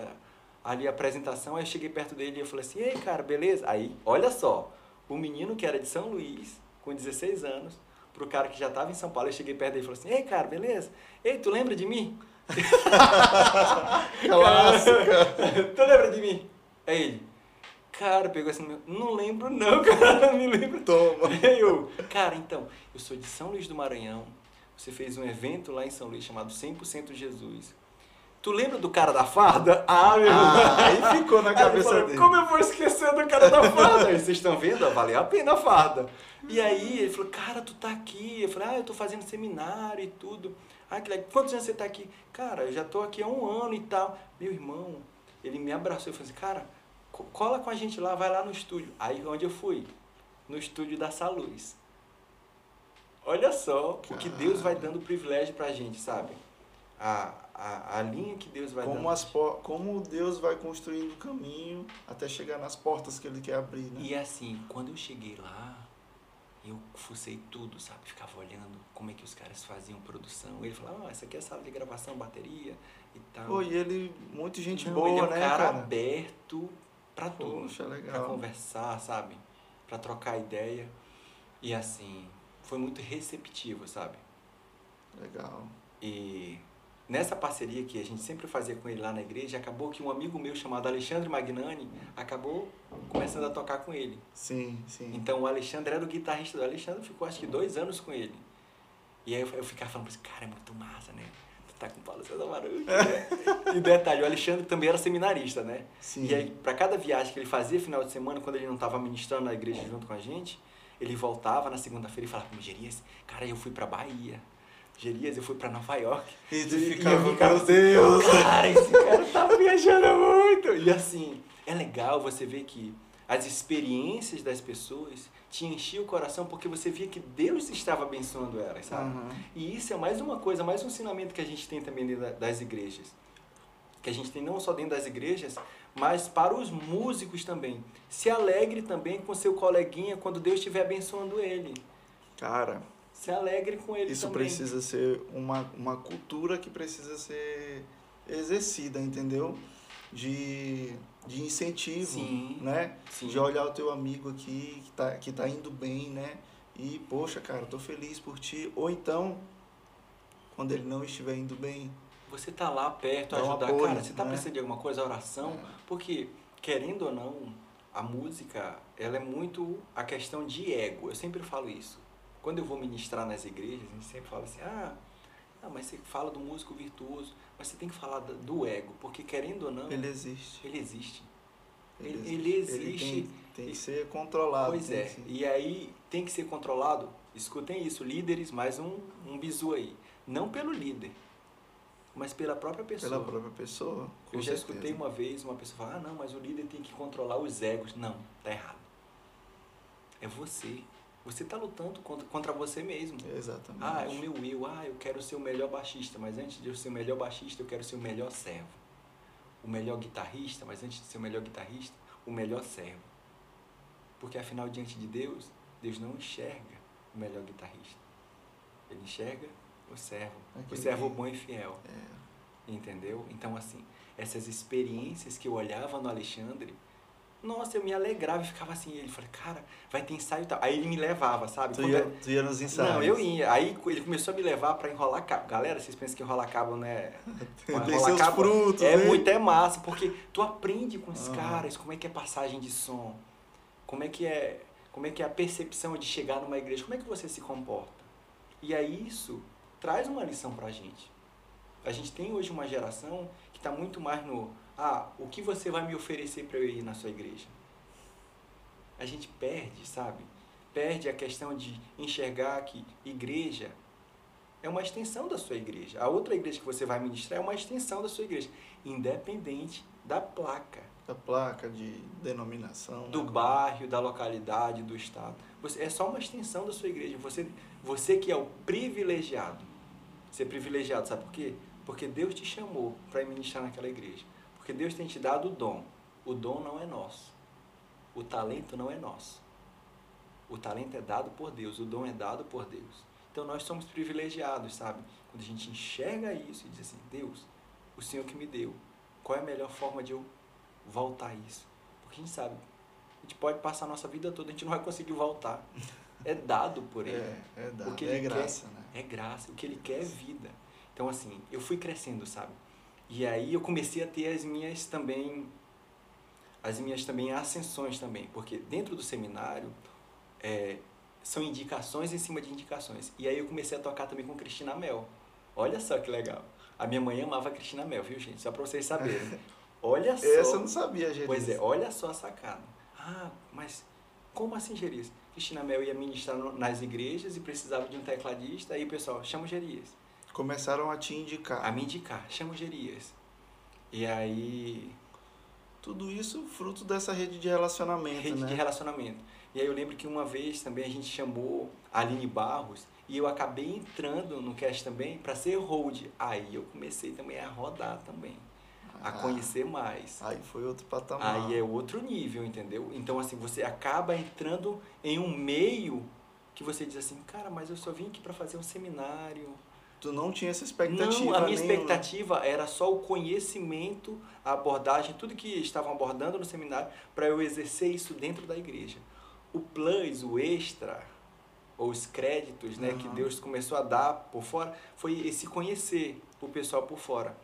ali a apresentação, aí eu cheguei perto dele e eu falei assim, ei, cara, beleza? Aí, olha só, o menino que era de São Luís, com 16 anos, pro cara que já estava em São Paulo, eu cheguei perto dele e falei assim, ei, cara, beleza? Ei, tu lembra de mim? Clássica. tu lembra de mim? Aí ele, cara, pegou assim, não lembro não, cara, não me lembro Toma. Eu, cara, então, eu sou de São Luís do Maranhão. Você fez um evento lá em São Luís chamado 100% Jesus. Tu lembra do cara da farda? Ah, meu Ah, aí ficou na cabeça falou, dele. Como eu vou esquecer do cara da farda? Aí vocês estão vendo? Valeu a pena a farda. E aí ele falou, cara, tu tá aqui. Eu falei, ah, eu tô fazendo seminário e tudo. Ah, que legal. Quantos anos você tá aqui? Cara, eu já tô aqui há um ano e tal. Meu irmão, ele me abraçou e falou assim, cara, cola com a gente lá, vai lá no estúdio. Aí onde eu fui? No estúdio da Saluz. Olha só o que Deus vai dando privilégio pra gente, sabe? A, a, a linha que Deus vai Como, dando. as. Como Deus vai construindo o caminho até chegar nas portas que Ele quer abrir, né? E assim, quando eu cheguei lá, eu fucei tudo, sabe? Ficava olhando como é que os caras faziam produção. Ele falava, ah, essa aqui é a sala de gravação, bateria e tal. Pô, e ele, muito gente Não, boa, ele é um né, cara, cara? aberto pra tudo. Poxa, Pra legal. conversar, sabe? Pra trocar ideia. E assim, foi muito receptivo, sabe? Legal. E nessa parceria que a gente sempre fazia com ele lá na igreja, acabou que um amigo meu chamado Alexandre Magnani acabou começando a tocar com ele. Sim, sim. Então o Alexandre era o guitarrista do Alexandre, ficou acho que dois anos com ele. E aí eu, eu ficava falando pra esse cara, é muito massa, né? Tá com o Paulo César né? e detalhe, o Alexandre também era seminarista, né? Sim. E aí, pra cada viagem que ele fazia final de semana, quando ele não tava ministrando na igreja junto com a gente, ele voltava na segunda-feira e falava, Gerias, cara, eu fui pra Bahia. Gerias, eu fui pra Nova York. E tu ficava meu Deus. Cara, esse cara tá viajando muito. E assim, é legal você ver que as experiências das pessoas te enchiam o coração porque você via que Deus estava abençoando elas, sabe? Aham. E isso é mais uma coisa, mais um ensinamento que a gente tem também dentro da- das igrejas. Que a gente tem não só dentro das igrejas, mas para os músicos também. Se alegre também com seu coleguinha quando Deus estiver abençoando ele. Cara, Se alegre com ele isso também. precisa ser uma, uma cultura que precisa ser exercida, entendeu? De, de incentivo, Sim. né? Sim. De olhar o teu amigo aqui que tá, que tá indo bem, né? E, poxa, cara, tô feliz por ti. Ou então, quando ele não estiver indo bem, Você tá lá perto, ajudar. apoio, cara, você tá né? precisando de alguma coisa, oração. É. Porque, querendo ou não, a música, ela é muito a questão de ego. Eu sempre falo isso. Quando eu vou ministrar nas igrejas, a gente sempre fala assim, ah, ah, mas você fala do músico virtuoso, mas você tem que falar do ego, porque querendo ou não, ele existe. ele existe. Ele, Ele- existe. ele tem, tem que ser controlado. Pois é, e aí tem que ser controlado. Escutem isso, líderes, mais um, um bizu aí. Não pelo líder, mas pela própria pessoa. Pela própria pessoa. Eu já certeza. escutei uma vez uma pessoa falar, ah não, mas o líder tem que controlar os egos. Não, tá errado. É você. Você tá lutando contra, contra você mesmo. Exatamente. Ah, é o meu eu, ah, eu quero ser o melhor baixista, mas antes de eu ser o melhor baixista, eu quero ser o melhor servo. O melhor guitarrista, mas antes de ser o melhor guitarrista, o melhor servo. Porque afinal, diante de Deus, Deus não enxerga o melhor guitarrista. Ele enxerga o servo, o Aquele servo que- bom e fiel. É. Entendeu? Então, assim, essas experiências que eu olhava no Alexandre, nossa, eu me alegrava e ficava assim. Ele falou, cara, vai ter ensaio e tal. Aí ele me levava, sabe? Tu Quando ia, eu- tu ia nos ensaios. Não, eu ia. Aí ele começou a me levar pra enrolar cabo. Galera, vocês pensam que enrolar cabo, né? Enrolar cabo frutos, É né? muito é massa, porque tu aprende com os Ah. caras como é que é passagem de som, como é que é, como é que é a percepção de chegar numa igreja, como é que você se comporta. E aí isso traz uma lição pra gente. A gente tem hoje uma geração que está muito mais no ah, o que você vai me oferecer para eu ir na sua igreja? A gente perde, sabe? Perde a questão de enxergar que igreja é uma extensão da sua igreja. A outra igreja que você vai ministrar é uma extensão da sua igreja, independente da placa. Da placa de denominação. Do né? bairro, da localidade, do estado. Você, é só uma extensão da sua igreja. Você, você que é o privilegiado. Ser privilegiado, sabe por quê? Porque Deus te chamou para ministrar naquela igreja. Porque Deus tem te dado o dom. O dom não é nosso. O talento não é nosso. O talento é dado por Deus, o dom é dado por Deus. Então nós somos privilegiados, sabe? Quando a gente enxerga isso e diz assim: Deus, o Senhor que me deu, qual é a melhor forma de eu voltar a isso? Porque a gente sabe, a gente pode passar a nossa vida toda, a gente não vai conseguir voltar. É dado por Ele. É, é dado. O que é ele graça, quer né? É graça. O que Ele quer é vida. Então, assim, eu fui crescendo, sabe? E aí eu comecei a ter as minhas também, as minhas também ascensões também. Porque dentro do seminário, é, são indicações em cima de indicações. E aí eu comecei a tocar também com Cristina Mel. Olha só que legal. A minha mãe amava Cristina Mel, viu, gente? Só pra vocês saberem. Olha só. Essa eu não sabia, gente. Pois é, olha só a sacada. Ah, mas como assim, Gerias? Cristina Mel ia ministrar nas igrejas e precisava de um tecladista, aí o pessoal, chama o Gerias. Começaram a te indicar. A me indicar, chama o Gerias. E aí, Tudo isso fruto dessa rede de relacionamento, rede né? de relacionamento. E aí eu lembro que uma vez também a gente chamou a Aline Barros e eu acabei entrando no cast também para ser hold. Aí eu comecei também a rodar também, a Ah, conhecer mais. Aí foi outro patamar. Aí é outro nível, entendeu? Então, assim, você acaba entrando em um meio que você diz assim, cara, mas eu só vim aqui para fazer um seminário. Tu não tinha essa expectativa Não, a minha nenhuma. expectativa era só o conhecimento, a abordagem, tudo que estavam abordando no seminário, para eu exercer isso dentro da igreja. O plus, o extra, ou os créditos né, que Aham. Deus começou a dar por fora, foi esse conhecer o pessoal por fora.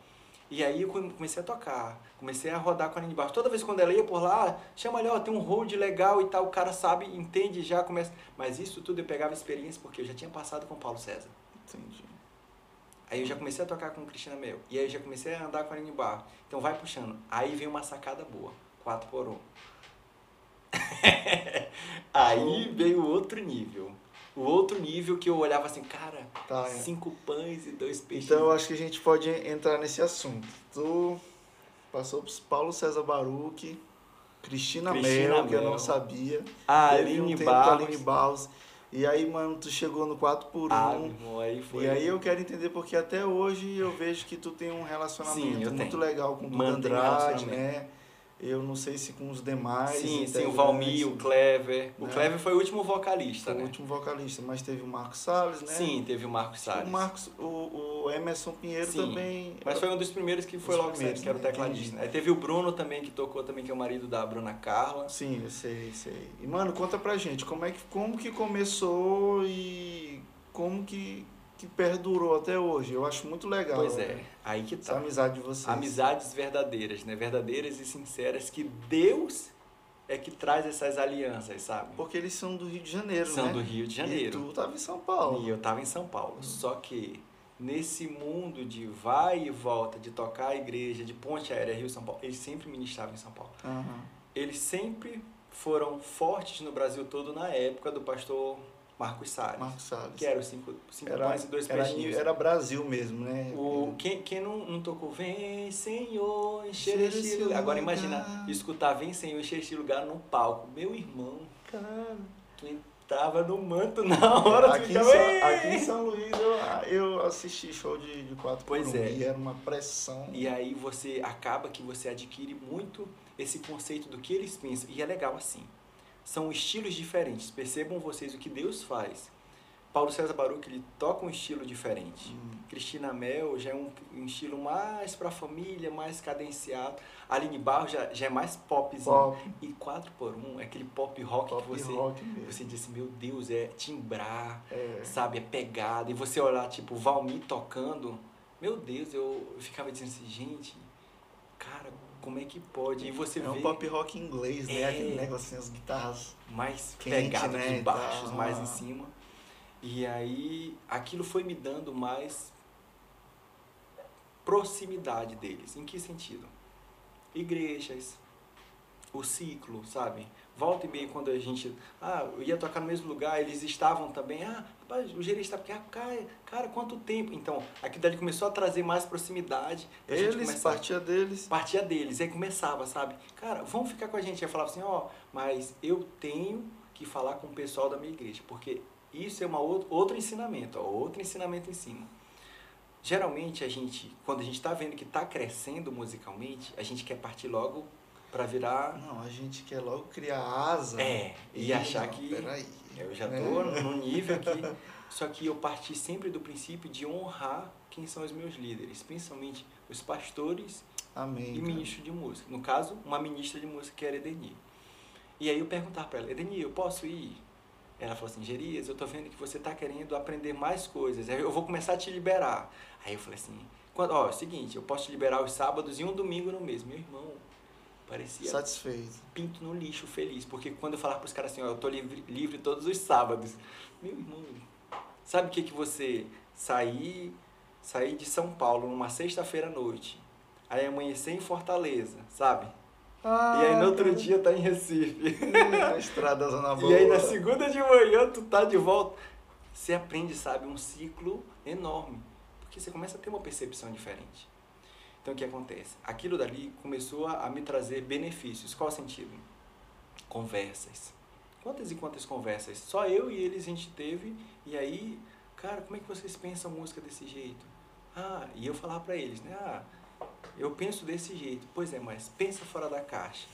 E aí eu come- comecei a tocar, comecei a rodar com a Aline Barros. Toda vez quando ela ia por lá, chama ali, ó, tem um hold legal e tal, o cara sabe, entende, já começa. Mas isso tudo eu pegava experiência porque eu já tinha passado com o Paulo César. Entendi. Aí eu já comecei a tocar com Cristina Mel. E aí eu já comecei a andar com a Aline Barro. Então vai puxando. Aí vem uma sacada boa. 4 por 1. aí veio outro nível. O outro nível que eu olhava assim, cara, Tá, é. cinco pães e dois peixes. Então eu acho que a gente pode entrar nesse assunto. Tu passou por Paulo César Baruch, Cristina, Cristina Mel, que eu Mel. não sabia. a Aline um Barros. Aline Barros. E aí, mano, tu chegou no 4 por 1 Ah, irmão, aí foi. E aí eu quero entender porque até hoje eu vejo que tu tem um relacionamento Sim, muito tenho. legal com o Mantém um né? Eu não sei se com os demais. Sim, sim, o Valmir, o Clever. O Né? Clever foi o último vocalista, Foi o né? último vocalista, mas teve o Marcos Salles, né? Sim, teve o Marcos Salles. O Marcos, o, o Emerson Pinheiro Sim, também. Mas foi um dos primeiros que foi logo sempre, que era o né? tecladista. Entendi. Aí teve o Bruno também, que tocou também, que é o marido da Bruna Carla. Sim, eu sei, sei. E mano, conta pra gente, como é que como que começou e como que, que perdurou até hoje? Eu acho muito legal. Pois é, né? aí que Essa tá. amizade de vocês. Amizades verdadeiras, né? Verdadeiras e sinceras, que Deus é que traz essas alianças, sabe? Porque eles são do Rio de Janeiro, São né? do Rio de E Janeiro. tu tava em São Paulo. E eu tava em São Paulo. Só que nesse mundo de vai e volta, de tocar a igreja, de ponte aérea Rio-São Paulo, eles sempre ministravam em São Paulo. Aham. Eles sempre foram fortes no Brasil todo na época do pastor Marcos Salles. Marcos Salles. Que era os cinco, cinco era, pães e dois era, peixinhos. era Brasil mesmo, né? O, quem quem não, não tocou Vem Senhor, encher este lugar. Agora imagina escutar Vem Senhor, encher este lugar no palco. Meu irmão, Cara, tu entrava no manto na hora, aqui, em ficava... São, "Ei!" aqui em São Luís eu, eu assisti show de, de 4 Pois por 1 é. e era uma pressão. E aí você acaba que você adquire muito esse conceito do que eles pensam. E é legal assim. São estilos diferentes. Percebam vocês o que Deus faz. Paulo César Baruch, ele toca um estilo diferente. Hum. Cristina Mel já é um, um estilo mais pra família, mais cadenciado. Aline Barro já, já é mais popzinho. Pop, E 4 por 1 é aquele pop rock pop que você, rock você diz assim, meu Deus, é timbrar, É. sabe, é pegada. E você olhar, tipo, Valmir tocando, meu Deus, eu ficava dizendo assim, gente, cara, como é que pode? E você É vê um pop rock inglês, né? É. Aquele negócio assim, as guitarras. mais quente, pegada né, de baixos, tal. mais em cima. E aí, aquilo foi me dando mais proximidade deles. Em que sentido? Igrejas, o ciclo, sabe? Volta e meia, quando a gente. Ah, ia tocar no mesmo lugar, eles estavam também. Ah, rapaz, o gerente está. Ah, cara, cara, quanto tempo? Então, aqui dali começou a trazer mais proximidade. Eles, começava, partia deles. Partia deles. Aí começava, sabe? Cara, vamos ficar com a gente. Eu falava assim: ó, oh, mas eu tenho que falar com o pessoal da minha igreja, porque isso é uma outro, outro ensinamento, ó, outro ensinamento em cima. Geralmente a gente, quando a gente está vendo que está crescendo musicalmente, a gente quer partir logo para virar. Não, a gente quer logo criar asa. É, e, e achar não, que. Peraí. Eu já tô é. no nível aqui. Só que eu parti sempre do princípio de honrar quem são os meus líderes, principalmente os pastores Amém, e ministros de música. No caso, uma ministra de música que era Edeni. E aí eu perguntava para ela, Edeni, eu posso ir? Ela falou assim, Gerias, eu tô vendo que você tá querendo aprender mais coisas. Eu vou começar a te liberar. Aí eu falei assim, quando, ó, é o seguinte, eu posso te liberar os sábados e um domingo no mês. Meu irmão, parecia satisfeito. Pinto no lixo, feliz, porque quando eu falava para os caras assim, ó, eu tô livre, livre todos os sábados. Meu irmão, sabe o que que você sair sair de São Paulo numa sexta-feira à noite, aí amanhecer em Fortaleza, sabe? Ah, e aí no outro dia tá em Recife. Na estrada Zona Boa. E aí na segunda de manhã tu tá de volta. Você aprende, sabe, um ciclo enorme. Porque você começa a ter uma percepção diferente. Então o que acontece? Aquilo dali começou a, me trazer benefícios. Qual sentido? Conversas. Quantas e quantas conversas? Só eu e eles a gente teve. E aí, cara, como é que vocês pensam música desse jeito? Ah, e eu falar para eles, né? Ah, eu penso desse jeito. Pois é, mas pensa fora da caixa.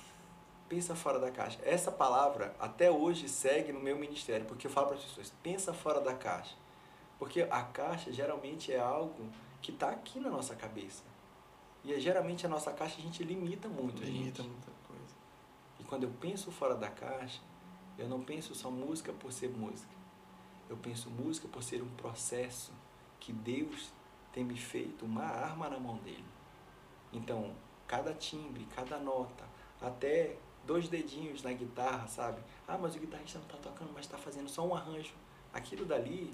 Pensa fora da caixa. Essa palavra até hoje segue no meu ministério, porque eu falo para as pessoas, pensa fora da caixa. Porque a caixa geralmente é algo que está aqui na nossa cabeça. E é, geralmente a nossa caixa a gente limita muito. Limita gente. muita coisa. E quando eu penso fora da caixa, eu não penso só música por ser música. Eu penso música por ser um processo que Deus tem me feito uma arma na mão dele. Então, cada timbre, cada nota, até dois dedinhos na guitarra, sabe? Ah, mas o guitarrista não está tocando, mas está fazendo só um arranjo. Aquilo dali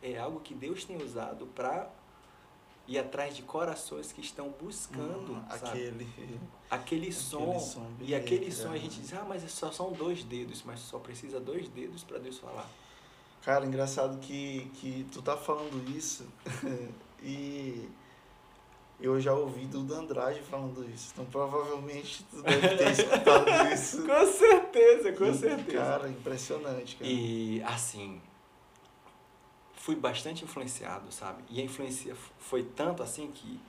é algo que Deus tem usado para ir atrás de corações que estão buscando hum, aquele, aquele som. som e aquele som a gente diz, ah, mas é só são dois dedos, mas só precisa dois dedos para Deus falar. Cara, engraçado que, que tu tá falando isso e eu já ouvi do Andrade falando isso. Então provavelmente tu deve ter escutado isso. com certeza, com e, certeza. Cara, impressionante, cara. E assim, fui bastante influenciado, sabe? E a influência foi tanto assim que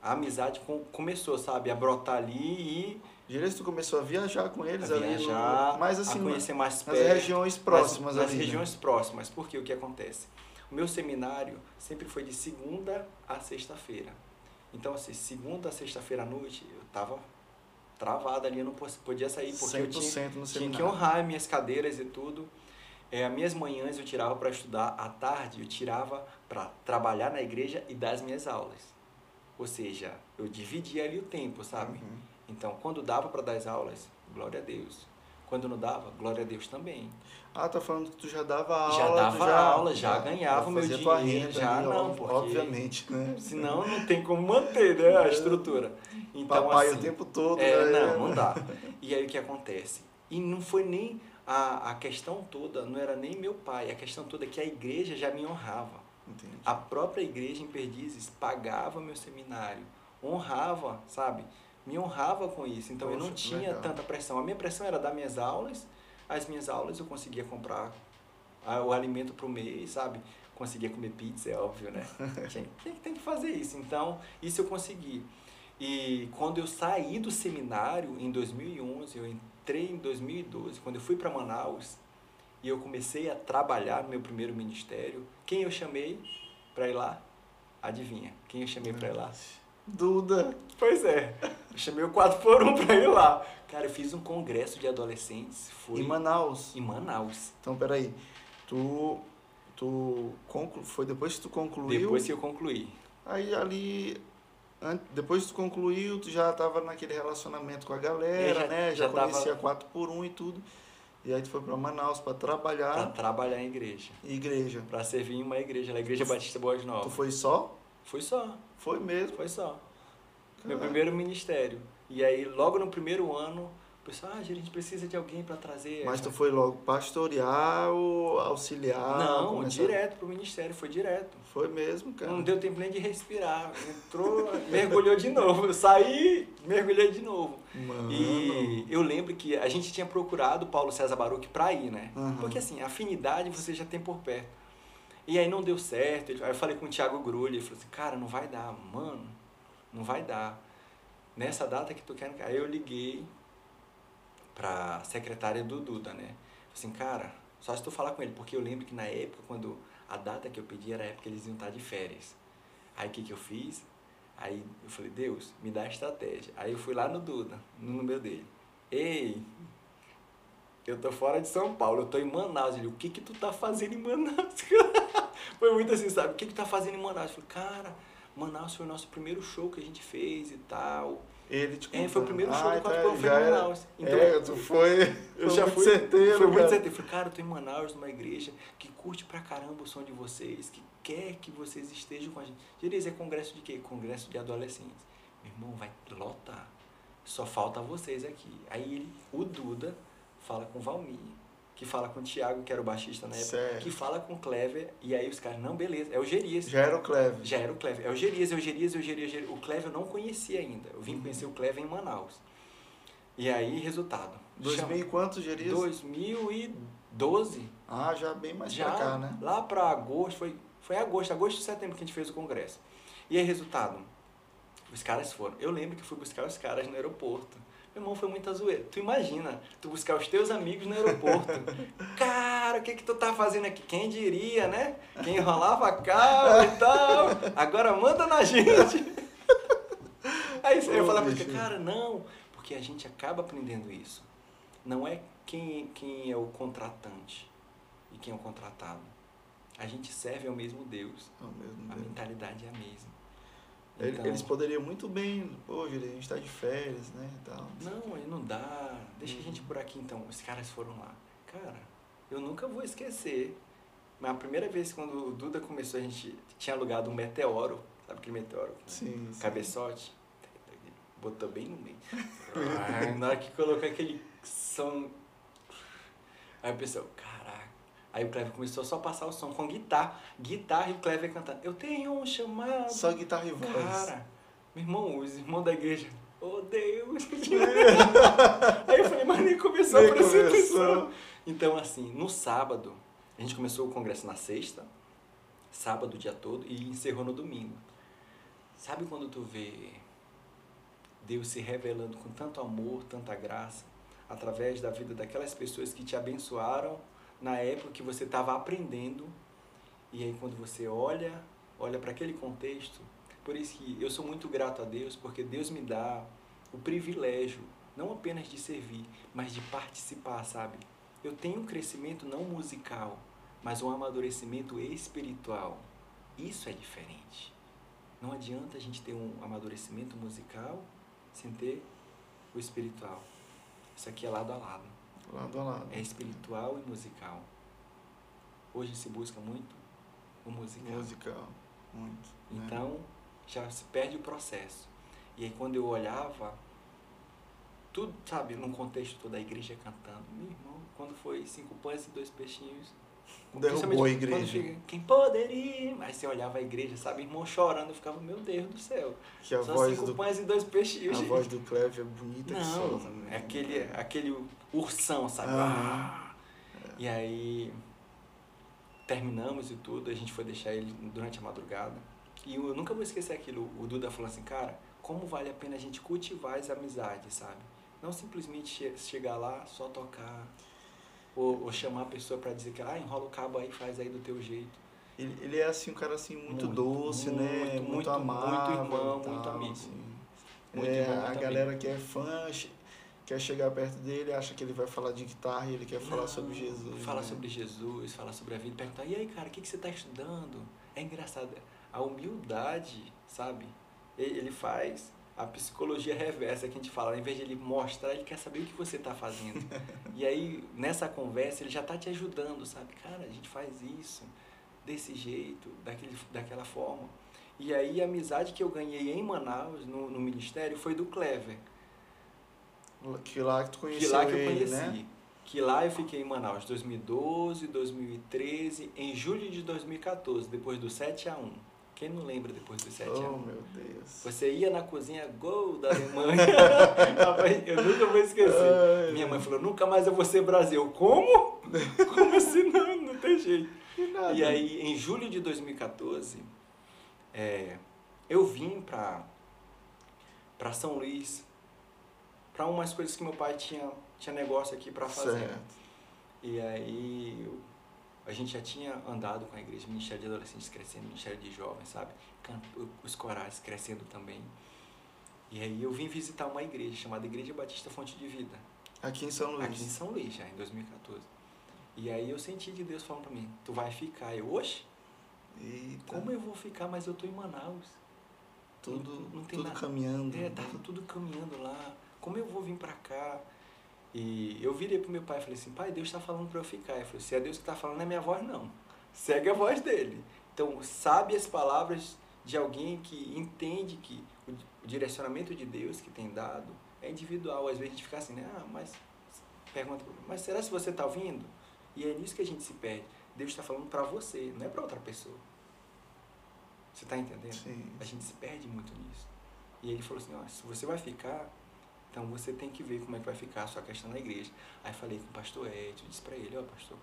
a amizade começou, sabe, a brotar ali e Direito tu começou a viajar com eles a ali, viajar, mais assim, a conhecer mais perto, nas regiões próximas nas, nas ali, né? regiões né? próximas. Porque o que acontece? O meu seminário sempre foi de segunda a sexta-feira. Então, assim, segunda a sexta-feira à noite, eu tava travado ali, eu não podia sair, porque eu tinha, tinha que honrar minhas cadeiras e tudo. É, as minhas manhãs eu tirava para estudar, à tarde eu tirava para trabalhar na igreja e dar as minhas aulas. Ou seja, eu dividia ali o tempo, sabe? Uhum. Então, quando dava para dar as aulas, glória a Deus. Quando não dava, glória a Deus também. Ah, tá falando que tu já dava aula. Já dava já, aula, já, já ganhava o meu dinheiro, já ali, não, porque obviamente, né? Senão não tem como manter, né, a estrutura. Então, Papai assim, o tempo todo. É, né? não, não dá. E aí o que acontece? E não foi nem a, a questão toda, não era nem meu pai, a questão toda é que a igreja já me honrava. Entendi. A própria igreja em Perdizes pagava meu seminário, honrava, sabe? Me honrava com isso. Então Poxa, eu não tinha legal. tanta pressão. A minha pressão era dar minhas aulas as minhas aulas eu conseguia comprar o alimento para o mês, sabe? Conseguia comer pizza, é óbvio, né? tem, tem, tem que fazer isso. Então, isso eu consegui. E quando eu saí do seminário em 2011, eu entrei em 2012, quando eu fui para Manaus e eu comecei a trabalhar no meu primeiro ministério, quem eu chamei para ir lá? Adivinha? Quem eu chamei para ir lá? Duda. Pois é. Eu chamei o 4 por 1 para ir lá. Cara, eu fiz um congresso de adolescentes. Foi em Manaus. Em Manaus. Então, peraí. Tu, tu conclu... foi depois que tu concluiu? Depois que eu concluí. Aí ali, depois que tu concluiu, tu já tava naquele relacionamento com a galera, já, né? Já, já conhecia tava... 4 por 1 e tudo. E aí tu foi para Manaus para trabalhar. Para trabalhar em igreja. Igreja. Para servir em uma igreja, na Igreja Batista Boas Novas. Tu foi só? Foi só. Foi mesmo? Foi só. Meu primeiro ministério. E aí, logo no primeiro ano, pessoal, ah, a gente precisa de alguém para trazer. Mas tu foi logo pastorear ou auxiliar? Não, começar- direto pro ministério, foi direto. Foi mesmo, cara. Não deu tempo nem de respirar. Entrou, mergulhou de novo. Eu saí, mergulhei de novo. Mano. E eu lembro que a gente tinha procurado o Paulo César Baruch pra ir, né? Aham. Porque assim, afinidade você já tem por perto. E aí não deu certo. Aí eu falei com o Thiago Grulha, ele falou assim, cara, não vai dar, mano, não vai dar. Nessa data que tu quer. Aí eu liguei pra secretária do Duda, né? Assim, cara, só se tu falar com ele, porque eu lembro que na época, quando a data que eu pedi era a época que eles iam estar de férias. Aí o que, que eu fiz? Aí eu falei, Deus, me dá a estratégia. Aí eu fui lá no Duda, no número dele. Ei, eu tô fora de São Paulo, eu tô em Manaus. Ele, o que que tu tá fazendo em Manaus? foi muito assim, sabe? O que que tu tá fazendo em Manaus? Eu falei, cara, Manaus foi o nosso primeiro show que a gente fez e tal. Ele te É, foi o primeiro show Ah, do Quatro então Pão foi em Manaus. Então, é, tu foi. eu já muito fui certeiro. Foi muito certeiro. Eu falei, cara, eu tô em Manaus, numa igreja que curte pra caramba o som de vocês, que quer que vocês estejam com a gente. Direis, é congresso de quê? Congresso de adolescentes. Meu irmão, vai lotar. Só falta vocês aqui. Aí ele, o Duda fala com o Valmir, que fala com o Thiago, que era o baixista na época, Certo. que fala com o Clever, e aí os caras, não, beleza, é o Gerias. Já era o Cleve. Já era o Clever. É o Gerias, é o Gerias, é o Gerias, é o Gerias. O Clever eu não conhecia ainda. Eu vim conhecer o Clever em Manaus. E aí, resultado. 2000 e quantos, Gerias? 2012. Ah, já bem mais já pra cá, né? lá para agosto, foi, foi agosto, agosto e setembro que a gente fez o congresso. E aí, resultado, os caras foram. Eu lembro que fui buscar os caras no aeroporto. Meu irmão, foi muita zoeira. Tu imagina, tu buscar os teus amigos no aeroporto. Cara, o que que tu tá fazendo aqui? Quem diria, né? Quem enrolava a cabra e tal. Agora manda na gente. Aí eu Ô, falava, bicho. cara, não. Porque a gente acaba aprendendo isso. Não é quem, quem é o contratante e quem é o contratado. A gente serve ao mesmo Deus. É o mesmo A Deus. mentalidade é a mesma. Então, Eles poderiam muito bem, pô, a gente tá de férias, né? Tal. Não, aí não dá. Deixa a Uhum. gente por aqui então. Os caras foram lá. Cara, eu nunca vou esquecer. Mas a primeira vez quando o Duda começou, a gente tinha alugado um meteoro. Sabe aquele meteoro? Sim, sim. Cabeçote. Botou bem no meio. Ai, Na hora que colocou aquele som. Aí o pessoal, caraca. Aí o Clever começou só a passar o som com guitarra. Guitarra e o Clever cantando. Eu tenho um chamado. Só guitarra e voz. Cara, meu irmão, os irmãos da igreja. Oh Deus! Aí eu falei, mas nem começou Nem a atenção. Então, assim, no sábado, a gente começou o congresso na sexta, sábado o dia todo, e encerrou no domingo. Sabe quando tu vê Deus se revelando com tanto amor, tanta graça, através da vida daquelas pessoas que te abençoaram na época que você estava aprendendo, e aí quando você olha, olha para aquele contexto, por isso que eu sou muito grato a Deus, porque Deus me dá o privilégio, não apenas de servir, mas de participar, sabe? Eu tenho um crescimento não musical, mas um amadurecimento espiritual. Isso é diferente. Não adianta a gente ter um amadurecimento musical sem ter o espiritual. Isso aqui é lado a lado. Lado a lado. É espiritual e musical. Hoje se busca muito o musical. Musical. Muito. né? Então, já se perde o processo. E aí quando eu olhava, tudo, sabe, num contexto toda a igreja cantando. Meu irmão, quando foi cinco pães e dois peixinhos. Derrubou a igreja. chega, Quem poderia? Aí você olhava a igreja, sabe, irmão chorando, eu ficava, meu Deus do céu. Que a Só voz cinco do pães e dois peixinhos. a voz do Cleve é bonita que só Não, também. é aquele, aquele ursão, sabe? Ah. E aí terminamos e tudo, a gente foi deixar ele durante a madrugada. E eu nunca vou esquecer aquilo. O Duda falou assim, cara, como vale a pena a gente cultivar as amizades, sabe? Não simplesmente che- chegar lá, só tocar. Ou, ou chamar a pessoa pra dizer que, ah, enrola o cabo aí, faz aí do teu jeito. Ele, ele é assim, um cara assim, muito, Muito, doce, né? muito, Muito, muito, amável. muito irmão, muito amigo. assim. Muito é, irmão, a muito galera que é fã quer chegar perto dele, acha que ele vai falar de guitarra e ele quer falar Não, sobre Jesus. Falar né? sobre Jesus, falar sobre a vida, perguntar, e aí, cara, o que, que você está estudando? É engraçado. A humildade, sabe? Ele ele faz a psicologia reversa que a gente fala. Ao invés de ele mostrar, ele quer saber o que você está fazendo. e aí, nessa conversa, ele já está te ajudando, sabe? Cara, a gente faz isso desse jeito, daquele, daquela forma. E aí, a amizade que eu ganhei em Manaus, no, no ministério, foi do Clever. Que lá que tu conheceu que lá que eu ele, conheci. né? Que lá eu fiquei em Manaus 2012, 2013, em julho de 2014, depois do 7 a 1 Quem não lembra depois do 7 a 1 Oh, meu Deus. Você ia na cozinha, gol da Alemanha. Eu nunca vou esquecer. Ai, Minha mãe falou, nunca mais eu vou ser Brasil. Como? Como assim? Não, não tem jeito. E aí, em julho de 2014, é, eu vim pra, pra São Luís, pra umas coisas que meu pai tinha, tinha negócio aqui pra fazer. Certo. E aí, a gente já tinha andado com a igreja, Ministério de Adolescentes crescendo, Ministério de Jovens, sabe? Os corais crescendo também. E aí eu vim visitar uma igreja chamada Igreja Batista Fonte de Vida, Aqui em São Luís. aqui em São Luís, já em 2014. E aí eu senti de Deus falando pra mim, tu vai ficar. Eu, oxe, Eita, como eu vou ficar, mas eu tô em Manaus. tudo, não tem tudo nada. caminhando. É, tava tudo caminhando lá. Como eu vou vir pra cá? E eu virei pro meu pai e falei assim, pai, Deus tá falando pra eu ficar. Ele falou, se é Deus que tá falando, não é minha voz não. Segue a voz dele. Então, sabe as palavras de alguém que entende que o, direcionamento de Deus que tem dado é individual. Às vezes a gente fica assim, né? Ah, mas pergunta, mas será se você tá ouvindo? E é nisso que a gente se perde. Deus está falando pra você, não é pra outra pessoa. Você tá entendendo? Sim. A gente se perde muito nisso. E ele falou assim, ó, se você vai ficar, então você tem que ver como é que vai ficar a sua questão na igreja. Aí falei com o pastor Ed, eu disse pra ele, ó pastor,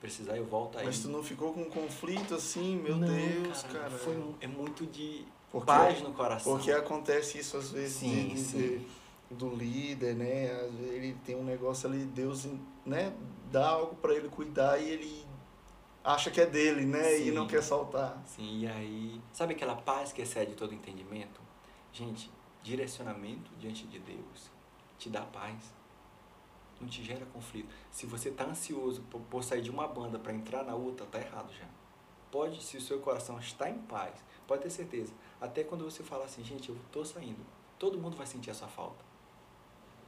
precisar eu volto aí. Mas tu não ficou com um conflito assim, meu Não, Deus, cara. Foi um- é muito de Porque- paz no coração. Porque acontece isso às vezes Sim, de- de- sim. do líder, né? Às vezes ele tem um negócio ali, Deus, né, dá algo para ele cuidar e ele acha que é dele, né? E Sim. não quer soltar. Sim, e aí, sabe aquela paz que excede todo entendimento? Gente, direcionamento diante de Deus te dá paz. Não te gera conflito. Se você está ansioso por, por sair de uma banda para entrar na outra, tá errado já. Pode, se o seu coração está em paz, pode ter certeza. Até quando você fala assim, gente, eu tô saindo, todo mundo vai sentir a sua falta.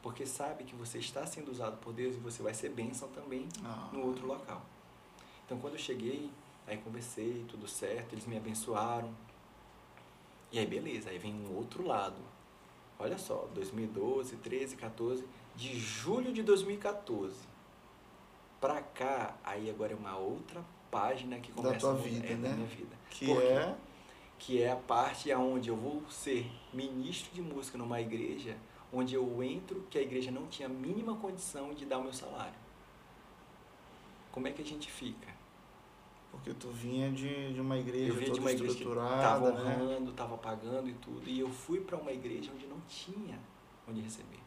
Porque sabe que você está sendo usado por Deus e você vai ser bênção também Ah. no outro local. Então, quando eu cheguei, aí conversei, tudo certo, eles me abençoaram. E aí, beleza, aí vem um outro lado. Olha só, 2012, 13, 14, de julho de 2014 pra cá, aí agora é uma outra página que Da começa tua a mudar, vida, é, né? da minha vida. Que Por quê? é que é a parte aonde eu vou ser ministro de música numa igreja, onde eu entro que a igreja não tinha a mínima condição de dar o meu salário. Como é que a gente fica? Porque tu vinha de, de uma igreja eu de toda uma igreja que estruturada, estava né? honrando, estava pagando e tudo, e eu fui para uma igreja onde não tinha onde receber.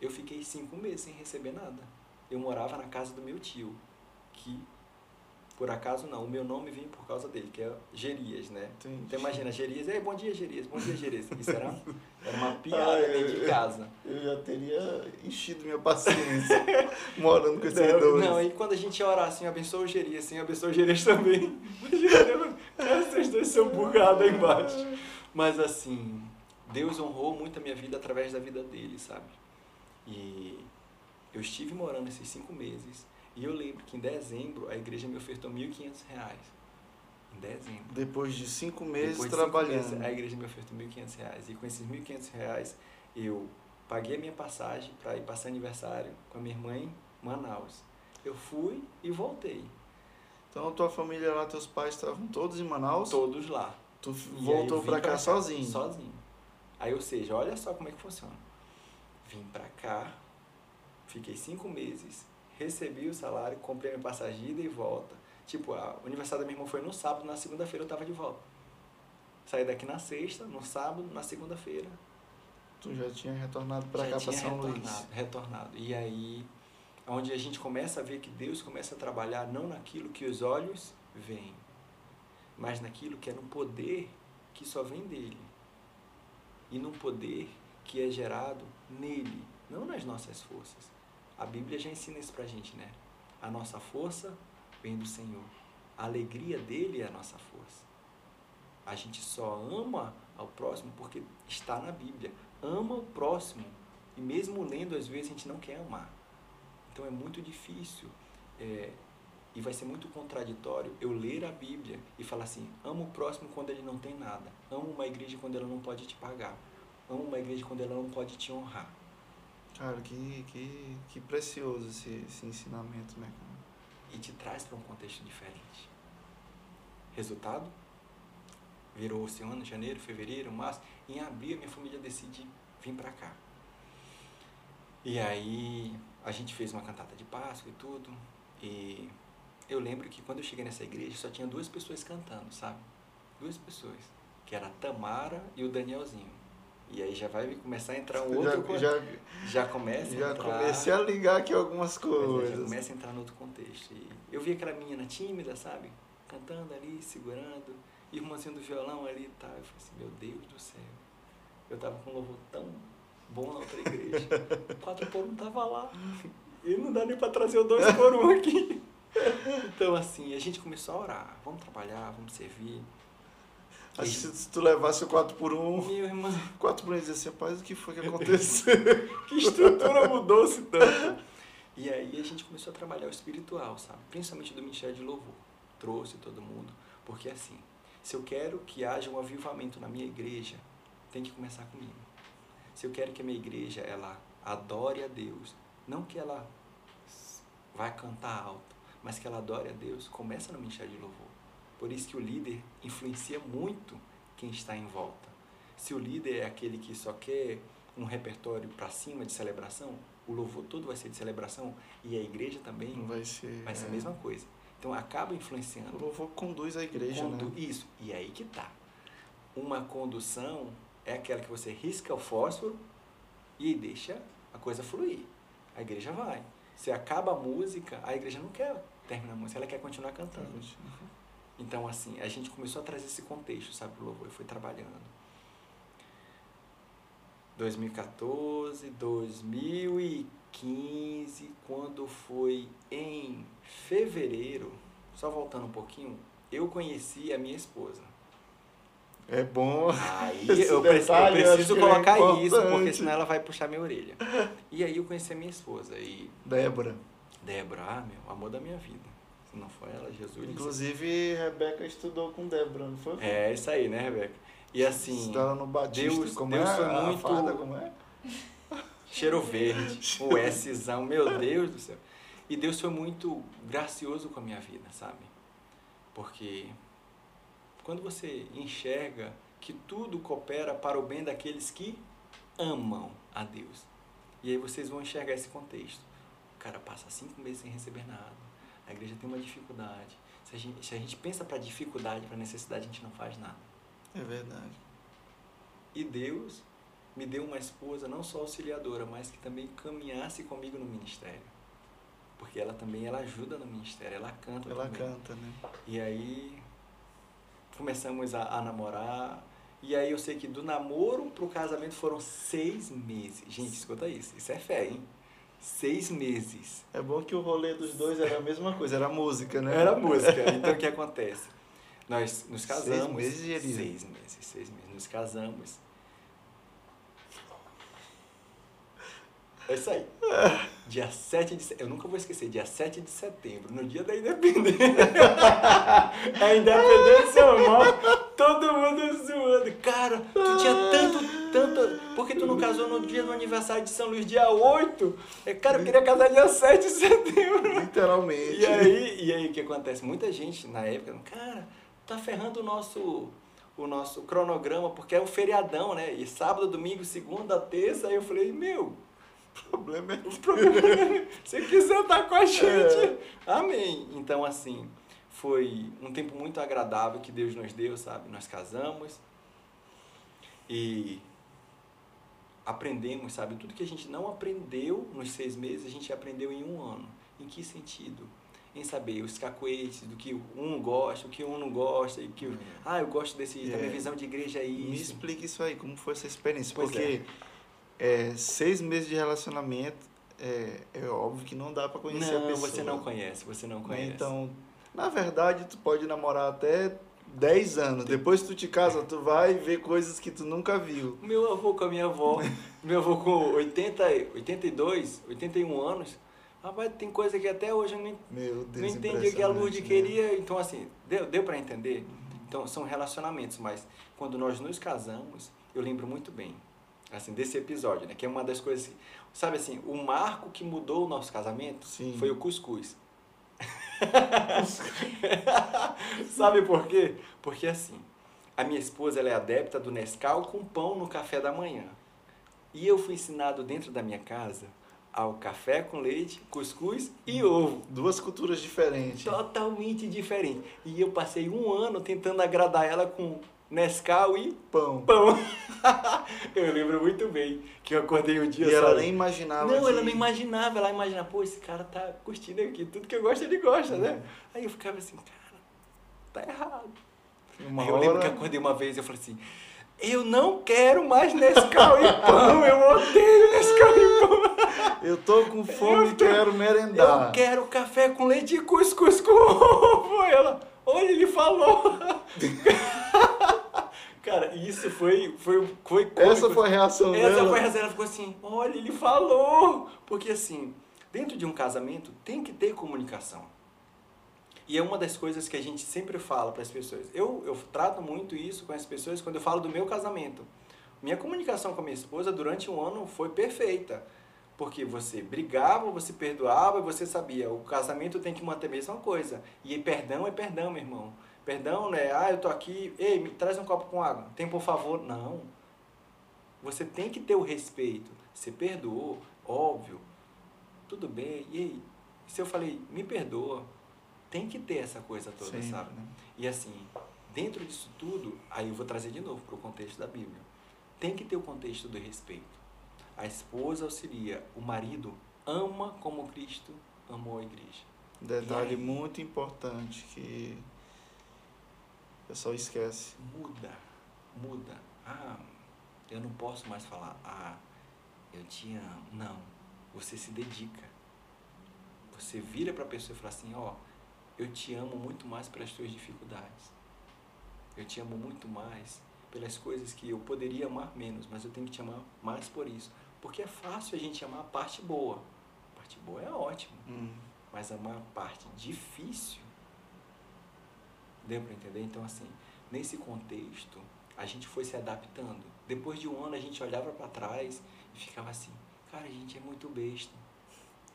Eu fiquei cinco meses sem receber nada. Eu morava na casa do meu tio, que por acaso não, o meu nome vem por causa dele, que é Gerias, né? Entendi. Então imagina, Gerias, Ei, bom dia Gerias, bom dia Gerias. Isso era, era uma piada Ai, dentro de eu- casa. Eu já teria enchido minha paciência morando com esses Não, não, aí quando a gente orar assim, abençoa o Gerias, assim, abençoa o Gerias também. Imagina, cara, vocês dois são bugados aí embaixo. Mas assim, Deus honrou muito a minha vida através da vida dele, sabe? E eu estive morando esses cinco meses. E eu lembro que em dezembro a igreja me ofertou 1.500 reais. Em dezembro. Depois de cinco meses Depois de trabalhando. cinco meses, a igreja me ofertou 1.500 reais. E com esses 1.500 reais, eu paguei a minha passagem para ir passar aniversário com a minha irmã em Manaus. Eu fui e voltei. Então tua família lá, teus pais estavam todos em Manaus. Todos lá. Tu E voltou vim pra cá sozinho. Sozinho. Aí, ou seja, olha só como é que funciona. Vim pra cá, fiquei cinco meses, recebi o salário, comprei minha passagem de ida e volta. Tipo, a, o aniversário da minha irmã foi no sábado, na segunda-feira eu tava de volta. Saí daqui na sexta, no sábado, na segunda-feira. Tu já tinha retornado já cá, tinha São retornado, Luís. retornado. E aí, onde a gente começa a ver que Deus começa a trabalhar não naquilo que os olhos veem, mas naquilo que é no poder que só vem dele. E no poder que é gerado nele, não nas nossas forças. A Bíblia já ensina isso pra gente, né? A nossa força vem do Senhor. A alegria dele é a nossa força. A gente só ama ao próximo porque está na Bíblia. Ama o próximo. E mesmo lendo, às vezes, a gente não quer amar. Então é muito difícil. é, e vai ser muito contraditório eu ler a Bíblia e falar assim: amo o próximo quando ele não tem nada. Amo uma igreja quando ela não pode te pagar. Amo uma igreja quando ela não pode te honrar. Cara, que, que, que precioso esse, esse ensinamento, né? E te traz para um contexto diferente. Resultado? Virou esse ano, janeiro, fevereiro, março. Em abril, minha família decide vir para cá. E aí, a gente fez uma cantata de Páscoa e tudo. E eu lembro que quando eu cheguei nessa igreja, só tinha duas pessoas cantando, sabe? Duas pessoas. Que era a Tamara e o Danielzinho. E aí já vai começar a entrar um outro... Já, já, já começa já a entrar... comecei a ligar aqui algumas coisas. já começa a entrar no outro contexto. E eu vi aquela menina tímida, sabe? Cantando ali, segurando, irmãzinho do violão ali e tal. Eu falei assim, meu Deus do céu. Eu tava com um louvor tão bom na outra igreja. O quatro por um tava lá. E não dá nem pra trazer o dois por um aqui. Então, assim, a gente começou a orar. Vamos trabalhar, vamos servir. Acho que se tu levasse o 4x1, Meu irmão, 4x1 ia dizer assim, rapaz, o que foi que aconteceu? que estrutura mudou-se tanto. E aí a gente começou a trabalhar o espiritual, sabe? Principalmente do Ministério de Louvor. Trouxe todo mundo. Porque assim, se eu quero que haja um avivamento na minha igreja, tem que começar comigo. Se eu quero que a minha igreja, ela adore a Deus, não que ela vai cantar alto, mas que ela adore a Deus, começa no Ministério de Louvor. Por isso que o líder influencia muito quem está em volta. Se o líder é aquele que só quer um repertório para cima de celebração, o louvor todo vai ser de celebração e a igreja também vai ser. vai ser a é. mesma coisa. Então acaba O influenciando. louvor conduz a igreja, Condu- né? Isso. E aí que tá. Uma condução é aquela que você risca o fósforo e deixa a coisa fluir. A igreja vai. Se acaba a música, a igreja não quer terminar a música, ela quer continuar cantando. Então, assim, a gente começou a trazer esse contexto, sabe, pro louvor, e foi trabalhando. 2014, 2015, quando foi em fevereiro, só voltando um pouquinho, eu conheci a minha esposa. É bom. Aí eu, detalhe eu preciso é colocar isso, porque senão ela vai puxar minha orelha. E aí eu conheci a minha esposa, e Débora. Débora, ah, meu, amor da minha vida. Não foi ela, Jesus. Inclusive, Rebeca estudou com Débora, não foi? É isso aí, né, Rebeca? E assim, Estudou no Batista. Deus- como Deus é? foi A muito- farda, como é? cheiro verde, o Szão, meu Deus do céu. E Deus foi muito gracioso com a minha vida, sabe? Porque quando você enxerga que tudo coopera para o bem daqueles que amam a Deus. E aí vocês vão enxergar esse contexto. O cara passa cinco meses sem receber nada. A igreja tem uma dificuldade. Se a gente, se a gente pensa para dificuldade, para necessidade, a gente não faz nada. É verdade. E Deus me deu uma esposa não só auxiliadora, mas que também caminhasse comigo no ministério. Porque ela também ela ajuda no ministério, ela canta Ela também. canta, né? E aí começamos a, a namorar. E aí eu sei que do namoro pro casamento foram seis meses. Gente, escuta isso. Isso é fé, hein? Seis meses. É bom que o rolê dos dois era a mesma coisa, era música, né? Era música. Então o que acontece? Nós nos casamos. Seis meses? Seis meses, seis meses. Nos casamos. É isso aí. Dia 7 de setembro. Eu nunca vou esquecer, dia 7 de setembro, no dia da independência. a independência, irmão. Todo mundo zoando. Cara, tu tinha tanto, tanto. Por que tu não casou no dia do aniversário de São Luís, dia 8? É, cara, eu queria casar dia 7 de setembro. Literalmente. E aí, e aí o que acontece? Muita gente na época, cara, tá ferrando o nosso o nosso cronograma porque é um feriadão, né? E sábado, domingo, segunda, terça, aí eu falei, meu, problema é o problema é, se quiser estar com a gente, amém. Então assim, foi um tempo muito agradável que Deus nos deu, sabe? Nós casamos e aprendemos, sabe? Tudo que a gente não aprendeu nos seis meses, a gente aprendeu em um ano. Em que sentido? Em saber os cacoetes do que um gosta, o que um não gosta, e que, Hum. ah, eu gosto desse, da minha É. visão de igreja é Me isso. explica isso aí, como foi essa experiência? Pois Porque é, seis meses de relacionamento, é, é óbvio que não dá pra conhecer a Não, pessoa. você não conhece, você não conhece. Então, na verdade, tu pode namorar até 10 anos. Depois que tu te casa, tu vai ver coisas que tu nunca viu. Meu avô com a minha avó, meu avô com 80, 82, 81 anos, rapaz, tem coisa que até hoje eu não, Meu Deus, não entendi o que a Lourdes né? queria. Então, assim, deu, deu para entender? Então, são relacionamentos, mas quando nós nos casamos, eu lembro muito bem assim, desse episódio, né? Que é uma das coisas, sabe assim, o marco que mudou o nosso casamento Sim. foi o cuscuz. sabe por quê? Porque assim, a minha esposa ela é adepta do Nescau com pão no café da manhã. E eu fui ensinado dentro da minha casa ao café com leite, cuscuz e ovo. Duas culturas diferentes. Totalmente diferente. E eu passei um ano tentando agradar ela com Nescau e Pão. pão. eu lembro muito bem que eu acordei um dia E ela sabe? nem imaginava Não, que... ela não imaginava. Ela imaginava, pô, esse cara tá curtindo aqui. Tudo que eu gosto, ele gosta, né? Uhum. Aí eu ficava assim, cara, tá errado. Uma Aí eu lembro que hora... acordei uma vez e eu falei assim, eu não quero mais Nescau e pão. Eu odeio Nescau e pão. Eu tô com fome Eu e quero merendar. Eu quero café com leite e cuscuz com ovo. Ela, olha, ele falou. Cara, isso foi, foi, foi cômico. Essa foi a reação Essa dela. foi a razão. Ela ficou assim, olha, ele falou. Porque assim, dentro de um casamento tem que ter comunicação. E é uma das coisas que a gente sempre fala para as pessoas. Eu, eu trato muito isso com as pessoas quando eu falo do meu casamento. Minha comunicação com a minha esposa durante um ano foi perfeita. Porque você brigava, você perdoava, e você sabia, o casamento tem que manter a mesma coisa. E perdão é perdão, meu irmão. Perdão não é, ah, eu tô aqui, ei, me traz um copo com água. Tem, por favor? Não. Você tem que ter o respeito. Você perdoou, óbvio. Tudo bem. E aí? Se eu falei, me perdoa, tem que ter essa coisa toda, sabe? né? E assim, dentro disso tudo, aí eu vou trazer de novo para o contexto da Bíblia. Tem que ter o contexto do respeito. A esposa auxilia, o marido ama como Cristo amou a igreja. Detalhe aí? muito importante que o pessoal esquece. Muda, muda. Ah, eu não posso mais falar, ah, eu te amo. Não, você se dedica. Você vira para a pessoa e fala assim, ó, eu te amo muito mais pelas tuas dificuldades. Eu te amo muito mais pelas coisas que eu poderia amar menos, mas eu tenho que te amar mais por isso. Porque é fácil a gente amar a parte boa. A parte boa é ótimo, Hum. mas amar a parte difícil, deu para entender? Então, assim, nesse contexto, a gente foi se adaptando. Depois de um ano, a gente olhava para trás e ficava assim, cara, a gente é muito besta.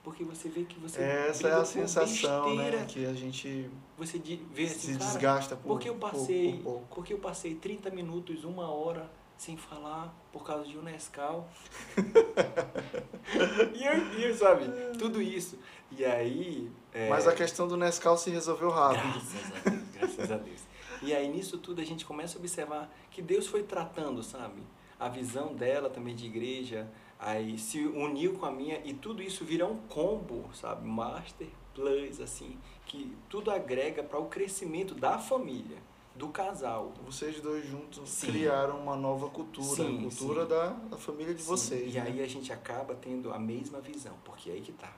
Porque você vê que você Essa é a por sensação, né? besteira. Que a gente Você vê assim, se desgasta por, porque eu por- passei, por pouco. porque eu passei 30 minutos, uma hora sem falar por causa de um Nescau. e, eu, e eu, sabe, tudo isso. E aí. é, Mas a questão do Nescau se resolveu rápido. Graças a Deus, graças a Deus. E aí nisso tudo a gente começa a observar que Deus foi tratando, sabe? A visão dela também de igreja, aí se uniu com a minha e tudo isso vira um combo, sabe? Master Plus, assim, que tudo agrega para o crescimento da família, do casal. Vocês dois juntos Sim. criaram uma nova cultura, Sim, a cultura sim. da, da família de vocês. E né? aí a gente acaba tendo a mesma visão, porque aí que tá.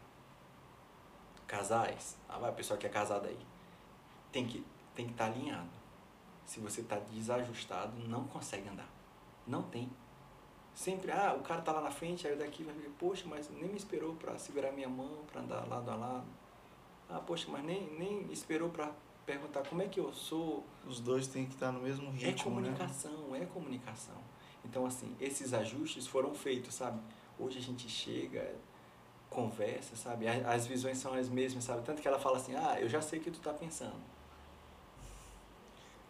Casais, ah, vai, a pessoa que é casada aí, tem que tem que estar alinhado. Se você está desajustado, não consegue andar. Não tem. Sempre, ah, o cara tá lá na frente, aí daqui vai ver, poxa, mas nem me esperou para segurar minha mão, para andar lado a lado. Ah, poxa, mas nem, nem esperou para perguntar como é que eu sou, Os dois têm que estar no mesmo ritmo, é né? comunicação, é comunicação. Então, assim, esses ajustes foram feitos, sabe? Hoje a gente chega, conversa, sabe? A- As visões são as mesmas, sabe? Tanto que ela fala assim, ah, eu já sei o que tu tá pensando.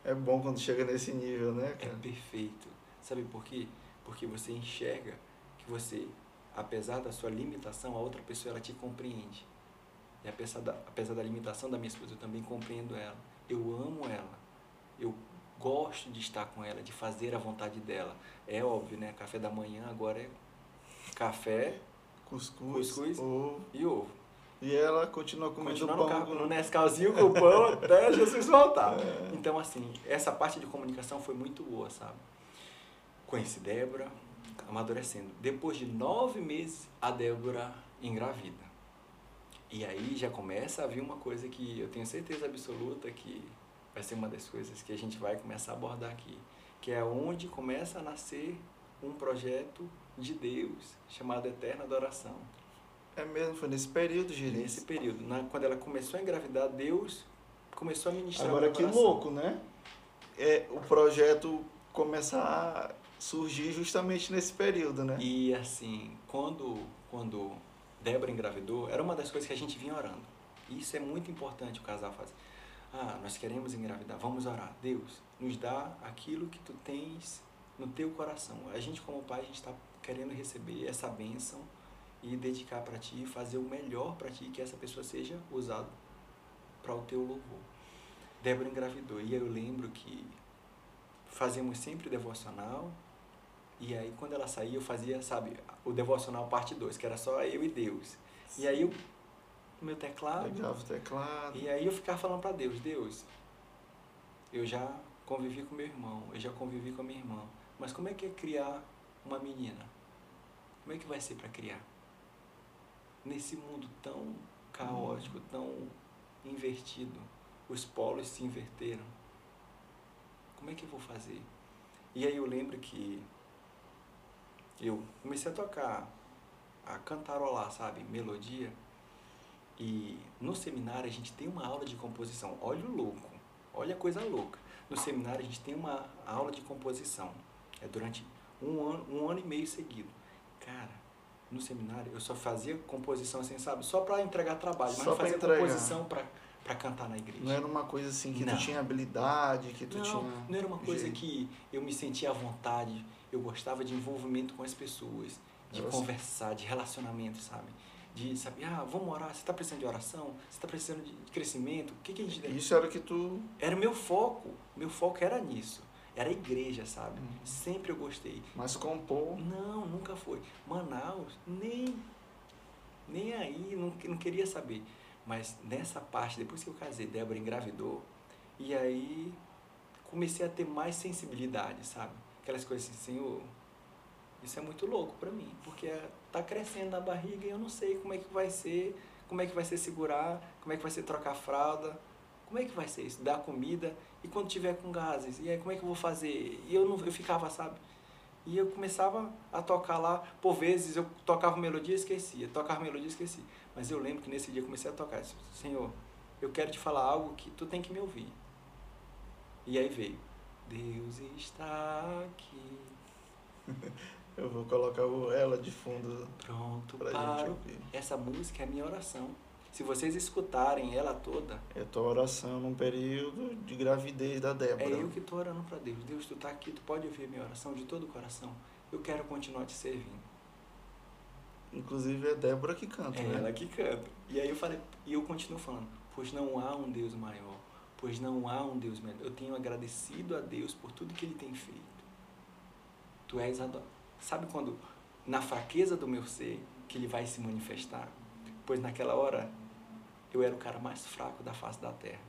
É bom quando chega nesse nível, né, É cara? perfeito. Sabe por quê? Porque você enxerga que você, apesar da sua limitação, a outra pessoa ela te compreende. E apesar da, apesar da limitação da minha esposa, eu também compreendo ela. Eu amo ela. Eu gosto de estar com ela, de fazer a vontade dela. É óbvio, né? Café da manhã agora é café Cuscuz, Cuscuz. ovo. e ovo. E ela continua comendo Continuar no, pão. carro, com- no Nescauzinho com o pão até Jesus voltar. Então, assim, essa parte de comunicação foi muito boa, sabe? Conheci Débora, amadurecendo. Depois de nove meses, a Débora engravida. E aí já começa a vir uma coisa que eu tenho certeza absoluta que vai ser uma das coisas que a gente vai começar a abordar aqui. Que é onde começa a nascer um projeto de Deus chamado Eterna Adoração. É mesmo, foi nesse período, Giris. Nesse período, na- quando ela começou a engravidar, Deus começou a ministrar Agora que louco, né? É, o projeto começar a surgir justamente nesse período, né? E assim, quando, quando Débora engravidou, era uma das coisas que a gente vinha orando. Isso é muito importante o casal fazer. Ah, nós queremos engravidar, vamos orar. Deus, nos dá aquilo que tu tens no teu coração. A gente, como pai, a gente está querendo receber essa bênção e dedicar para ti, e fazer o melhor para ti, que essa pessoa seja usada para o teu louvor. Débora engravidou e eu lembro que fazíamos sempre devocional e aí quando ela saía eu fazia, sabe, o devocional parte 2, que era só eu e Deus. E aí eu meu teclado. Pegava o teclado. E aí eu ficava falando para Deus, Deus, eu já convivi com meu irmão, eu já convivi com a minha irmã, mas como é que é criar uma menina? Como é que vai ser para criar? Nesse mundo tão caótico, tão invertido, os polos se inverteram. Como é que eu vou fazer? E aí eu lembro que eu comecei a tocar, a cantarolar, sabe, melodia. E no seminário a gente tem uma aula de composição. Olha o louco, olha a coisa louca. No seminário a gente tem uma aula de composição. É durante um ano, um ano e meio seguido. Cara, no seminário eu só fazia composição assim, sabe? Só para entregar trabalho, mas Só não fazia entregar. composição para para cantar na igreja. Não era uma coisa assim que Não. tu tinha habilidade, que tu não, tinha. não era uma coisa jeito. que eu me sentia à vontade, eu gostava de envolvimento com as pessoas, de conversar, de relacionamento, sabe? De saber, ah, vamos orar, você está precisando de oração? Você está precisando de crescimento? O que, que a gente deve Isso era o que tu. Era o meu foco, meu foco era nisso. Era igreja, sabe? Uhum. Sempre eu gostei. Mas compor. Não, nunca foi. Manaus, nem, nem aí, não, não queria saber. Mas nessa parte, depois que eu casei, Débora engravidou, e aí comecei a ter mais sensibilidade, sabe? Aquelas coisas assim, Senhor, isso é muito louco pra mim, porque tá crescendo na barriga e eu não sei como é que vai ser, como é que vai ser segurar, como é que vai ser trocar fralda, como é que vai ser isso, dar comida, e quando tiver com gases, e aí como é que eu vou fazer? E eu não, eu ficava, sabe? E eu começava a tocar lá, por vezes eu tocava melodia e esquecia, tocava melodia e esquecia. Mas eu lembro que nesse dia eu comecei a tocar, Senhor, eu quero te falar algo que tu tem que me ouvir. E aí veio, Deus está aqui, Eu vou colocar o- ela de fundo pronto pra para gente ouvir. Essa música é a minha oração. Se vocês escutarem ela toda, É tua oração num período de gravidez da é Débora. eu que estou orando para Deus. Deus, tu tá aqui, tu pode ouvir minha oração de todo o coração. Eu quero continuar te servindo. Inclusive é Débora que canta, É né? ela que canta. E aí eu falei, e eu continuo falando, pois não há um Deus maior, pois não há um Deus melhor. Eu tenho agradecido a Deus por tudo que Ele tem feito. Tu és adorado. Sabe quando, na fraqueza do meu ser, que Ele vai se manifestar? Pois naquela hora, eu era o cara mais fraco da face da terra.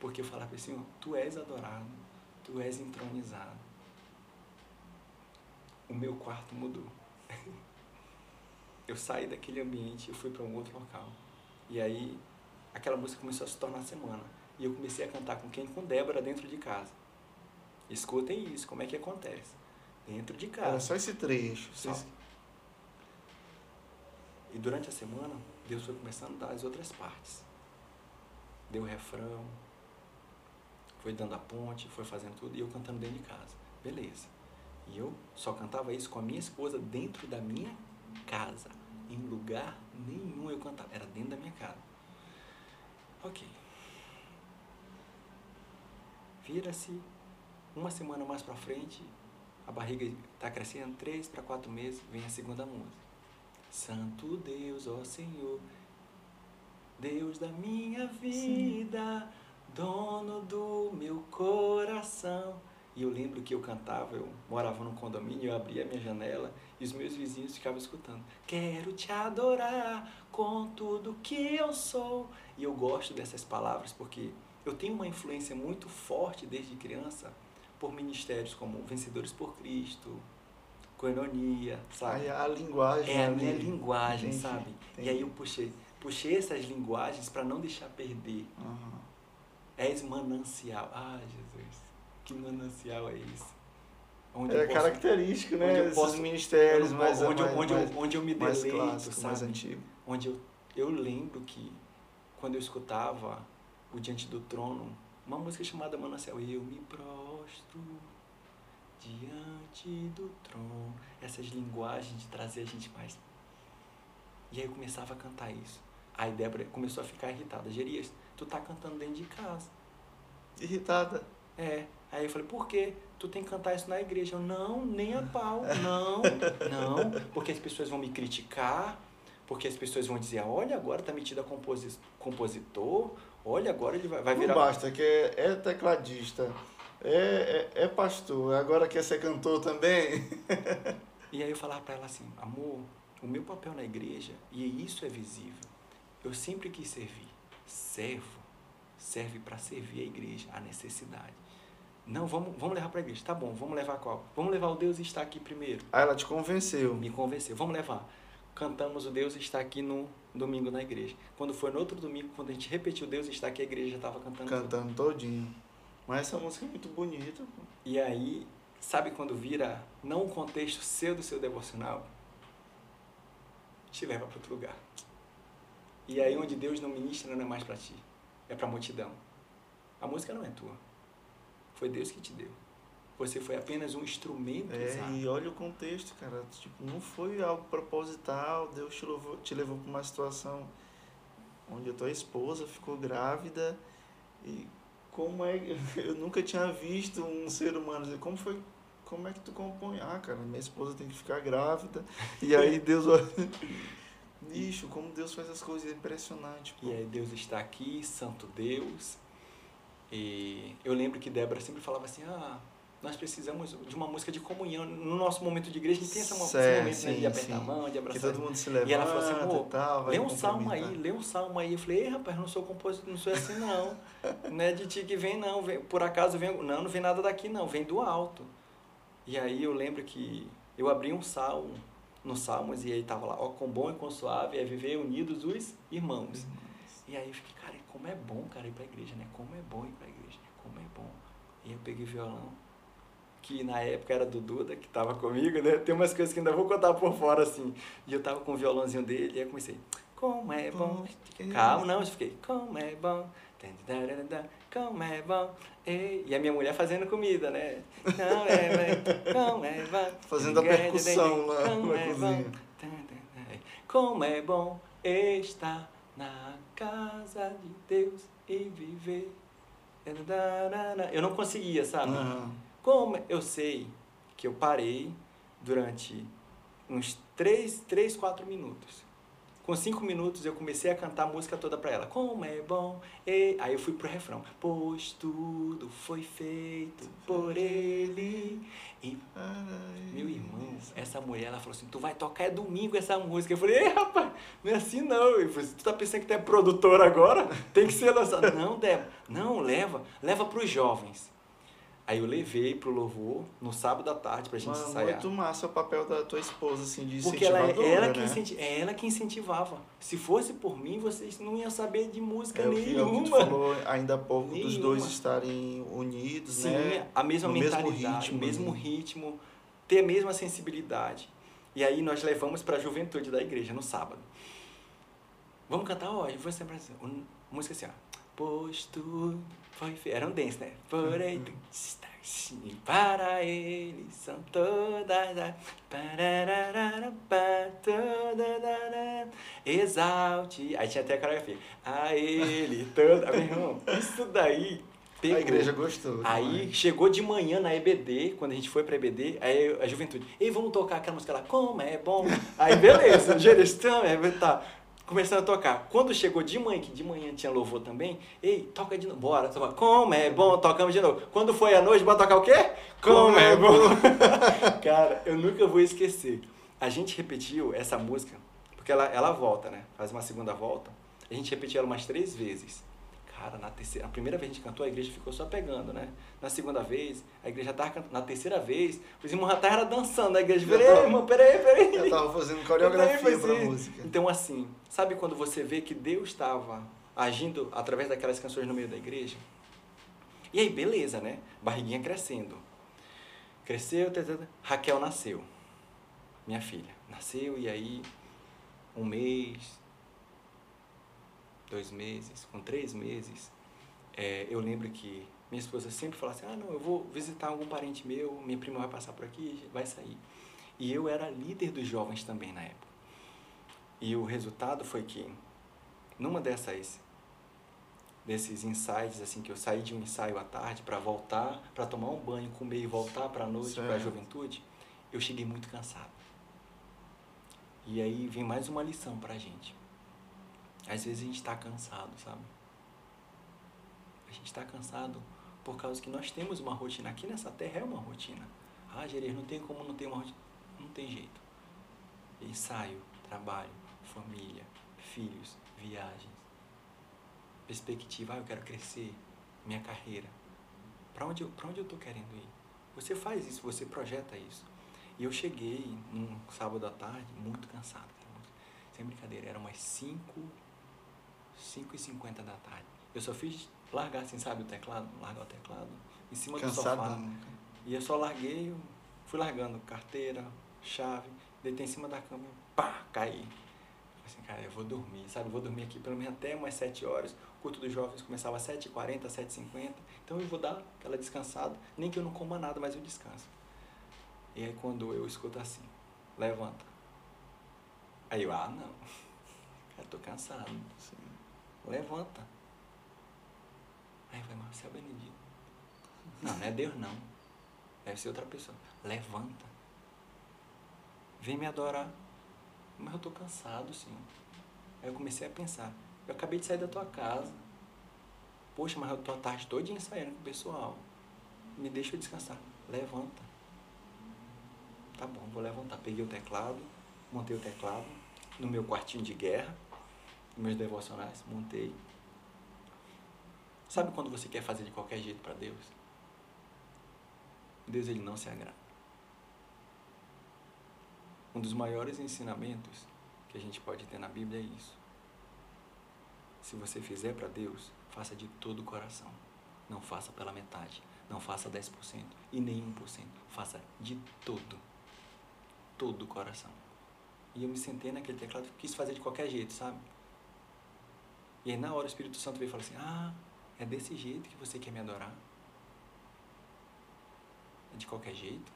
Porque eu falava assim, Senhor, Tu és adorado, Tu és entronizado. O meu quarto mudou. eu saí daquele ambiente e fui para um outro local. E aí, aquela música começou a se tornar semana. E eu comecei a cantar com quem? Com Débora dentro de casa. Escutem isso, como é que acontece. Dentro de Era casa. só esse trecho. Só. Vocês- E durante a semana, Deus foi começando a dar as outras partes. Deu o refrão, foi dando a ponte, foi fazendo tudo, e eu cantando dentro de casa. Beleza. E eu só cantava isso com a minha esposa dentro da minha casa. Em lugar nenhum eu cantava. Era dentro da minha casa. Ok. Vira-se uma semana mais pra frente, a barriga está crescendo, três para quatro meses, vem a segunda música. Santo Deus, ó Senhor, Deus da minha vida, dono do meu coração. E eu lembro que eu cantava, eu morava num condomínio, eu abria a minha janela e os meus vizinhos ficavam escutando. Quero te adorar com tudo que eu sou. E eu gosto dessas palavras porque eu tenho uma influência muito forte desde criança por ministérios como Vencedores por Cristo, Coenonia, sabe? A linguagem. É a ali. minha linguagem, Entendi, sabe? entendi. E aí eu puxei, puxei essas linguagens para não deixar perder. Aham. És manancial. Ah, Jesus, que manancial é isso? Onde É eu posso- característico, onde né? eu Esses posso- ministérios eu mais, onde, eu- mais, onde, eu- mais, onde eu me mais deleito, clássico, sabe? mais antigo. onde eu, eu lembro que quando eu escutava o Diante do Trono, uma música chamada Manancial. Eu me prostro diante do trono. Essas linguagens de trazer a gente mais. E aí eu começava a cantar isso. Aí Débora começou a ficar irritada. Gerias, tu tá cantando dentro de casa. Irritada. É. Aí eu falei, por quê? Tu tem que cantar isso na igreja. Eu, não, nem a pau. Não, não. Porque as pessoas vão me criticar. Porque as pessoas vão dizer, olha, agora tá metido a composi compositor. Olha, agora ele vai, vai virar... Não basta, que é, é tecladista, é, é, é, pastor, agora quer ser cantor também. e aí eu falava para ela assim, amor, o meu papel na igreja, e isso é visível, eu sempre quis servir. Servo serve para servir a igreja, a necessidade. Não, vamos, vamos levar para a igreja. Tá bom, vamos levar qual? Vamos levar o Deus está aqui primeiro. Aí ela te convenceu. Me convenceu. Vamos levar. Cantamos o Deus está aqui no domingo na igreja. Quando foi no outro domingo, quando a gente repetiu Deus está aqui, a igreja já estava cantando. Cantando tudo. todinho. Mas essa música é muito bonita. E aí, sabe quando vira não o contexto seu do seu devocional? Te leva para outro lugar. E aí onde Deus não ministra não é mais para ti, é para a multidão. A música não é tua. Foi Deus que te deu. Você foi apenas um instrumento é, usado. E olha o contexto, cara. Tipo, não foi algo proposital. Deus te levou, te levou para uma situação onde a tua esposa ficou grávida. E como é. Eu nunca tinha visto um ser humano dizer, como foi. Como é que tu compõe? Ah, cara, minha esposa tem que ficar grávida. E aí Deus. Nicho, como Deus faz as coisas, é impressionante. Pô. E aí Deus está aqui, Santo Deus. E eu lembro que Débora sempre falava assim, ah, nós precisamos de uma música de comunhão. No nosso momento de igreja, a gente tem esse momento né, sim, né, de apertar sim. a mão, de abraçar. Que todo mundo se levanta e ela falou assim, pô, tal, lê um salmo aí, lê um salmo aí. Eu falei, ei, rapaz, não sou compositor, não sou assim não. não é de ti que vem não, vem, por acaso vem, não, não vem nada daqui não, vem do alto. E aí eu lembro que eu abri um salmo, nos Salmos, e aí tava lá, ó, com bom e com suave é viver unidos os irmãos. E aí eu fiquei, cara, como é bom, cara, ir pra igreja, né? Como é bom ir pra igreja, como é bom. E eu peguei violão, que na época era do Duda, que tava comigo, né? Tem umas coisas que ainda vou contar por fora, assim. E eu tava com o violãozinho dele, e aí eu comecei, como é bom. Calma, não, eu fiquei, como é bom. Como é bom. E a minha mulher fazendo comida, né? Não é, como é bom. Fazendo a percussão lá como na é cozinha. Bom. Como é bom estar na casa de Deus e viver. Eu não conseguia, sabe? Uhum. Como eu sei que eu parei durante uns 3, 3 4 minutos. Com cinco minutos eu comecei a cantar a música toda para ela. Como é bom. E... Aí eu fui pro refrão. Pois tudo foi feito por ele. E, meu irmão, essa mulher, ela falou assim, tu vai tocar é domingo essa música. Eu falei, ei, rapaz, não é assim não. Eu falei, tu tá pensando que tu é produtor agora? Tem que ser lançado. não, Débora, não, leva, leva pros jovens. Aí eu levei pro louvor no sábado à tarde pra gente Mano, ensaiar. Muito massa o papel da tua esposa, assim, de Porque ela, é ela, que né? é ela que incentivava. Se fosse por mim, vocês não iam saber de música é, nenhuma. O que, é que falou ainda há pouco nenhuma. dos dois estarem unidos, Sim, né? a mesma no mentalidade, mesmo ritmo, o mesmo né? ritmo, ter a mesma sensibilidade. E aí nós levamos para a juventude da igreja no sábado. Vamos cantar hoje? Vou sempre assim, música assim, ó. Pois tu foi. Era um dance, né? Porém, e para ele são todas as. Exalte. Aí tinha até a coreografia. A ele toda. Meu irmão, isso daí Pegou. A igreja gostou. Aí chegou de manhã na EBD, quando a gente foi pra EBD, aí a juventude, ei, vamos tocar aquela música lá, como é bom. Aí beleza, gerestão, é, tá começando a tocar. Quando chegou de manhã, que de manhã tinha louvor também, ei, toca de novo, bora, como é bom, tocamos de novo. Quando foi a noite, bora tocar o quê? Como, é, é bom. Cara, eu nunca vou esquecer. A gente repetiu essa música, porque ela, ela volta, né? Faz uma segunda volta. A gente repetiu ela umas três vezes. Cara, na terceira, a primeira vez que a gente cantou, a igreja ficou só pegando, né? Na segunda vez, a igreja tava cantando. Na terceira vez, os irmãos já estavam dançando. A igreja, peraí, tava, irmão, peraí, peraí. Já tava fazendo coreografia peraí, pra música. Então, assim, sabe quando você vê que Deus estava agindo através daquelas canções no meio da igreja? E aí, beleza, né? Barriguinha crescendo. Cresceu, Raquel nasceu. Minha filha. Nasceu e aí, um mês, dois meses, com três meses, é, eu lembro que minha esposa sempre falava assim, ah, não, eu vou visitar algum parente meu, minha prima vai passar por aqui, vai sair. E eu era líder dos jovens também na época. E o resultado foi que, numa dessas desses insights assim que eu saí de um ensaio à tarde para voltar, para tomar um banho, comer e voltar para a noite, para a juventude, eu cheguei muito cansado. E aí vem mais uma lição para a gente. Às vezes a gente está cansado, sabe? A gente está cansado por causa que nós temos uma rotina. Aqui nessa terra é uma rotina. Ah, Jerez, não tem como não ter uma rotina. Não tem jeito. Ensaio, trabalho, família, filhos, viagens, perspectiva. Ah, eu quero crescer, minha carreira. Para onde, eu, onde eu estou querendo ir? Você faz isso, você projeta isso. E eu cheguei num sábado à tarde muito cansado. Sem brincadeira, eram umas 5, 5 e 50 da tarde. Eu só fiz largar assim, sabe, o teclado, largar o teclado, em cima Cansado, do sofá. E eu só larguei, fui largando carteira, chave, deitei em cima da cama e pá, caí. Assim, cara, eu vou dormir, sabe? Eu vou dormir aqui pelo menos até umas 7 horas. O culto dos jovens começava às 7h40, 7h50. Então eu vou dar aquela descansada, nem que eu não coma nada, mas eu descanso. E aí quando eu escuto assim, levanta. Aí eu, ah, não. Eu tô cansado. Sim. Levanta. Aí eu falei, é Benedito. Não, não é Deus não. Deve ser outra pessoa. Levanta. Vem me adorar. Mas eu tô cansado, Senhor. Aí eu comecei a pensar. Eu acabei de sair da tua casa. Poxa, mas eu tô a tarde toda ensaiando com o pessoal. Me deixa descansar. Levanta. Tá bom, vou levantar. Peguei o teclado, montei o teclado no meu quartinho de guerra, meus devocionais, montei. Sabe quando você quer fazer de qualquer jeito para Deus? Deus ele não se agrada. Um dos maiores ensinamentos que a gente pode ter na Bíblia é isso. Se você fizer para Deus, faça de todo o coração. Não faça pela metade. Não faça 10% e nem 1%. Faça de todo. Todo o coração. E eu me sentei naquele teclado quis fazer de qualquer jeito, sabe? E aí na hora o Espírito Santo veio e falou assim: Ah, é desse jeito que você quer me adorar? É de qualquer jeito?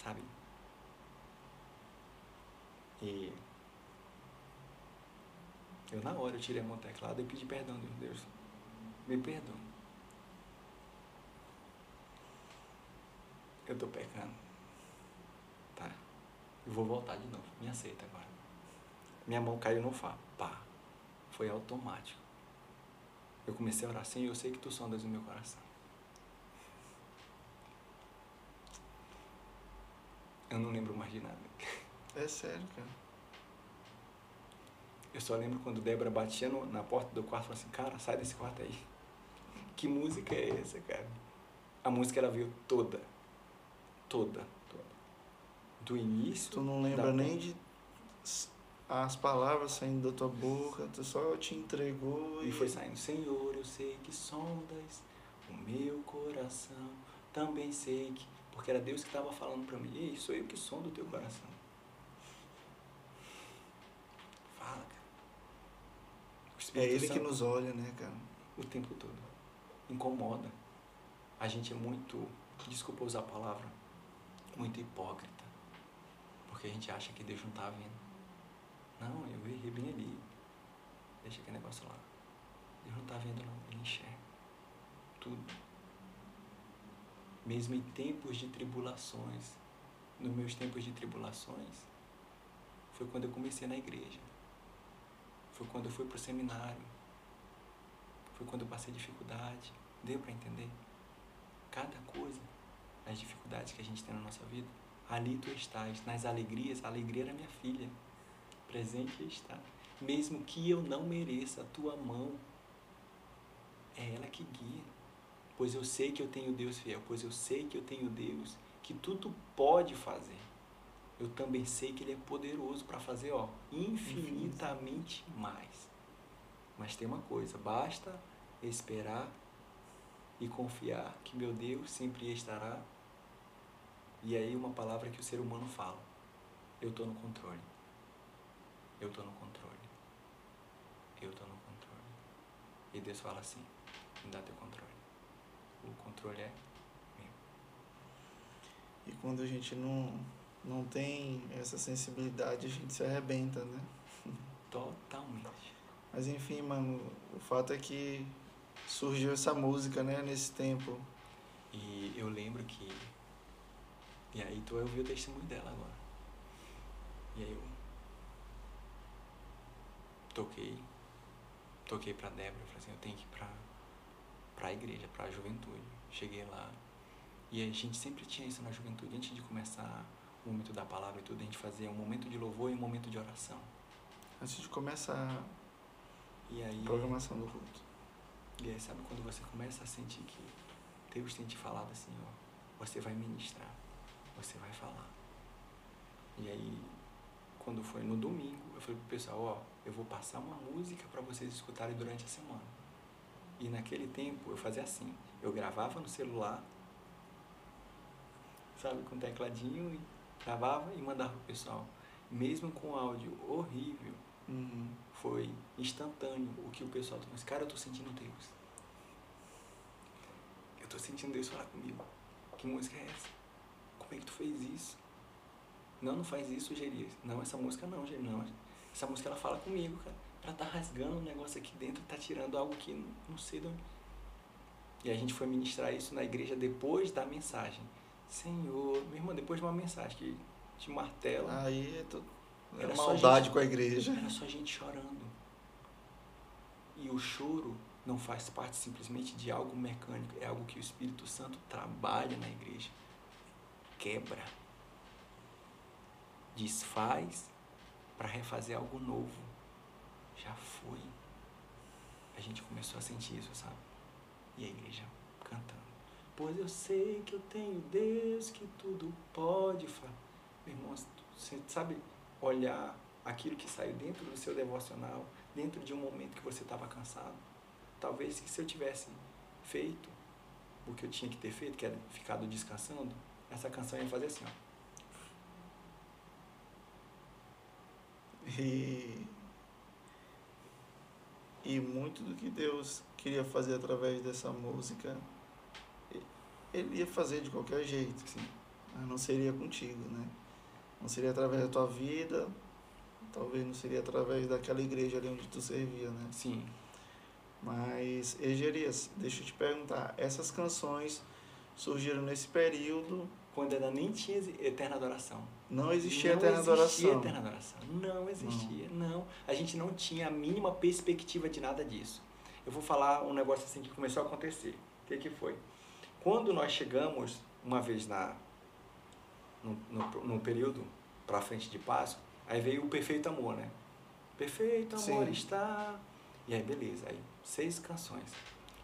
Sabe? E eu na hora eu tirei do teclado e pedi perdão a Deus. Me perdoa. Eu estou pecando. Tá. Eu vou voltar de novo. Me aceita agora. Minha mão caiu no Fá. Pá. Foi automático. Eu comecei a orar assim e eu sei que tu sondas o meu coração. Eu não lembro mais de nada. É sério, cara. Eu só lembro quando Débora batia no, na porta do quarto e falou assim, cara, sai desse quarto aí. Que música é essa, cara? A música ela veio toda. Toda, toda. Do início. Tu não lembra nem de as palavras saindo da tua boca, tu só te entregou e... e foi saindo. Senhor, eu sei que sondas o meu coração, também sei que. Porque era Deus que estava falando para mim, ei, sou eu que som do teu coração. é Ele Santo, que nos olha, né, cara? O tempo todo. Incomoda. A gente é muito, desculpa usar a palavra, muito hipócrita. Porque a gente acha que Deus não está vendo. Não, eu errei bem ali. Deixa aquele negócio lá. Deus não está vendo não, Ele enxerga. Tudo. Mesmo em tempos de tribulações, nos meus tempos de tribulações, foi quando eu comecei na igreja. Foi quando eu fui para o seminário. Foi quando eu passei dificuldade. Deu para entender? Cada coisa, as dificuldades que a gente tem na nossa vida, ali tu estás. Nas alegrias, a alegria era minha filha. Presente está. Mesmo que eu não mereça a tua mão, é ela que guia. Pois eu sei que eu tenho Deus fiel, pois eu sei que eu tenho Deus que tudo pode fazer eu também sei que Ele é poderoso para fazer ó, infinitamente mais. Mas tem uma coisa, basta esperar e confiar que meu Deus sempre estará. E aí uma palavra que o ser humano fala. Eu estou no controle. Eu estou no controle. Eu estou no controle. E Deus fala assim, Me dá teu controle. O controle é meu. E quando a gente não, não tem essa sensibilidade, a gente se arrebenta, né? Totalmente. Mas enfim, mano, o fato é que surgiu essa música, né, nesse tempo. E eu lembro que. E aí tu vai ouvir o testemunho dela agora. E aí eu. Toquei. Toquei pra Débora. Falei assim: eu tenho que ir pra, pra igreja, pra juventude. Cheguei lá. E a gente sempre tinha isso na juventude. Antes de começar o momento da palavra e tudo, a gente fazia um momento de louvor e um momento de oração. Antes de começar E aí. a programação do culto. E aí, sabe quando você começa a sentir que Deus tem te falado assim, ó, você vai ministrar, você vai falar. E aí, quando foi no domingo, eu falei pro pessoal, ó, eu vou passar uma música para vocês escutarem durante a semana. E naquele tempo eu fazia assim, eu gravava no celular, sabe, com tecladinho, e gravava e mandava pro pessoal. Mesmo com áudio horrível, Uhum. foi instantâneo o que o pessoal falou. Cara, eu tô sentindo Deus. Eu tô sentindo Deus falar comigo. Que música é essa? Como é que tu fez isso? Não, não faz isso, Gerias. Não, essa música não, Gerias. Não. Essa música ela fala comigo, cara. Ela tá rasgando um negócio aqui dentro, tá tirando algo que não, não sei de onde. E a gente foi ministrar isso na igreja depois da mensagem. Senhor, meu irmão, depois de uma mensagem que te martela. Aí é, to- é Era maldade gente- com a igreja. Era só gente chorando. E o choro não faz parte simplesmente de algo mecânico, é algo que o Espírito Santo trabalha na igreja. Quebra. Desfaz para refazer algo novo. Já foi. A gente começou a sentir isso, sabe? E a igreja cantando. Pois eu sei que eu tenho Deus que tudo pode fazer. Meu irmão, você sabe olhar aquilo que saiu dentro do seu devocional, dentro de um momento que você estava cansado. Talvez que se eu tivesse feito o que eu tinha que ter feito, que era ficado descansando, essa canção ia fazer assim, ó. E, e muito do que Deus queria fazer através dessa música, Ele ia fazer de qualquer jeito, Assim, mas não seria contigo, né? Não seria através da tua vida, talvez não seria através daquela igreja ali onde tu servia, né? sim, Mas, Egerias, deixa eu te perguntar, essas canções surgiram nesse período, quando ainda nem tinha eterna adoração. Não existia não eterna existia adoração. eterna adoração. Não existia, não. A gente não tinha a mínima perspectiva de nada disso. Eu vou falar um negócio assim que começou a acontecer. O que, que foi? Quando nós chegamos, uma vez na no, no, no período para frente de Páscoa, aí veio o Perfeito Amor, né? Perfeito Amor Sim. está... E aí, beleza. Aí, seis canções.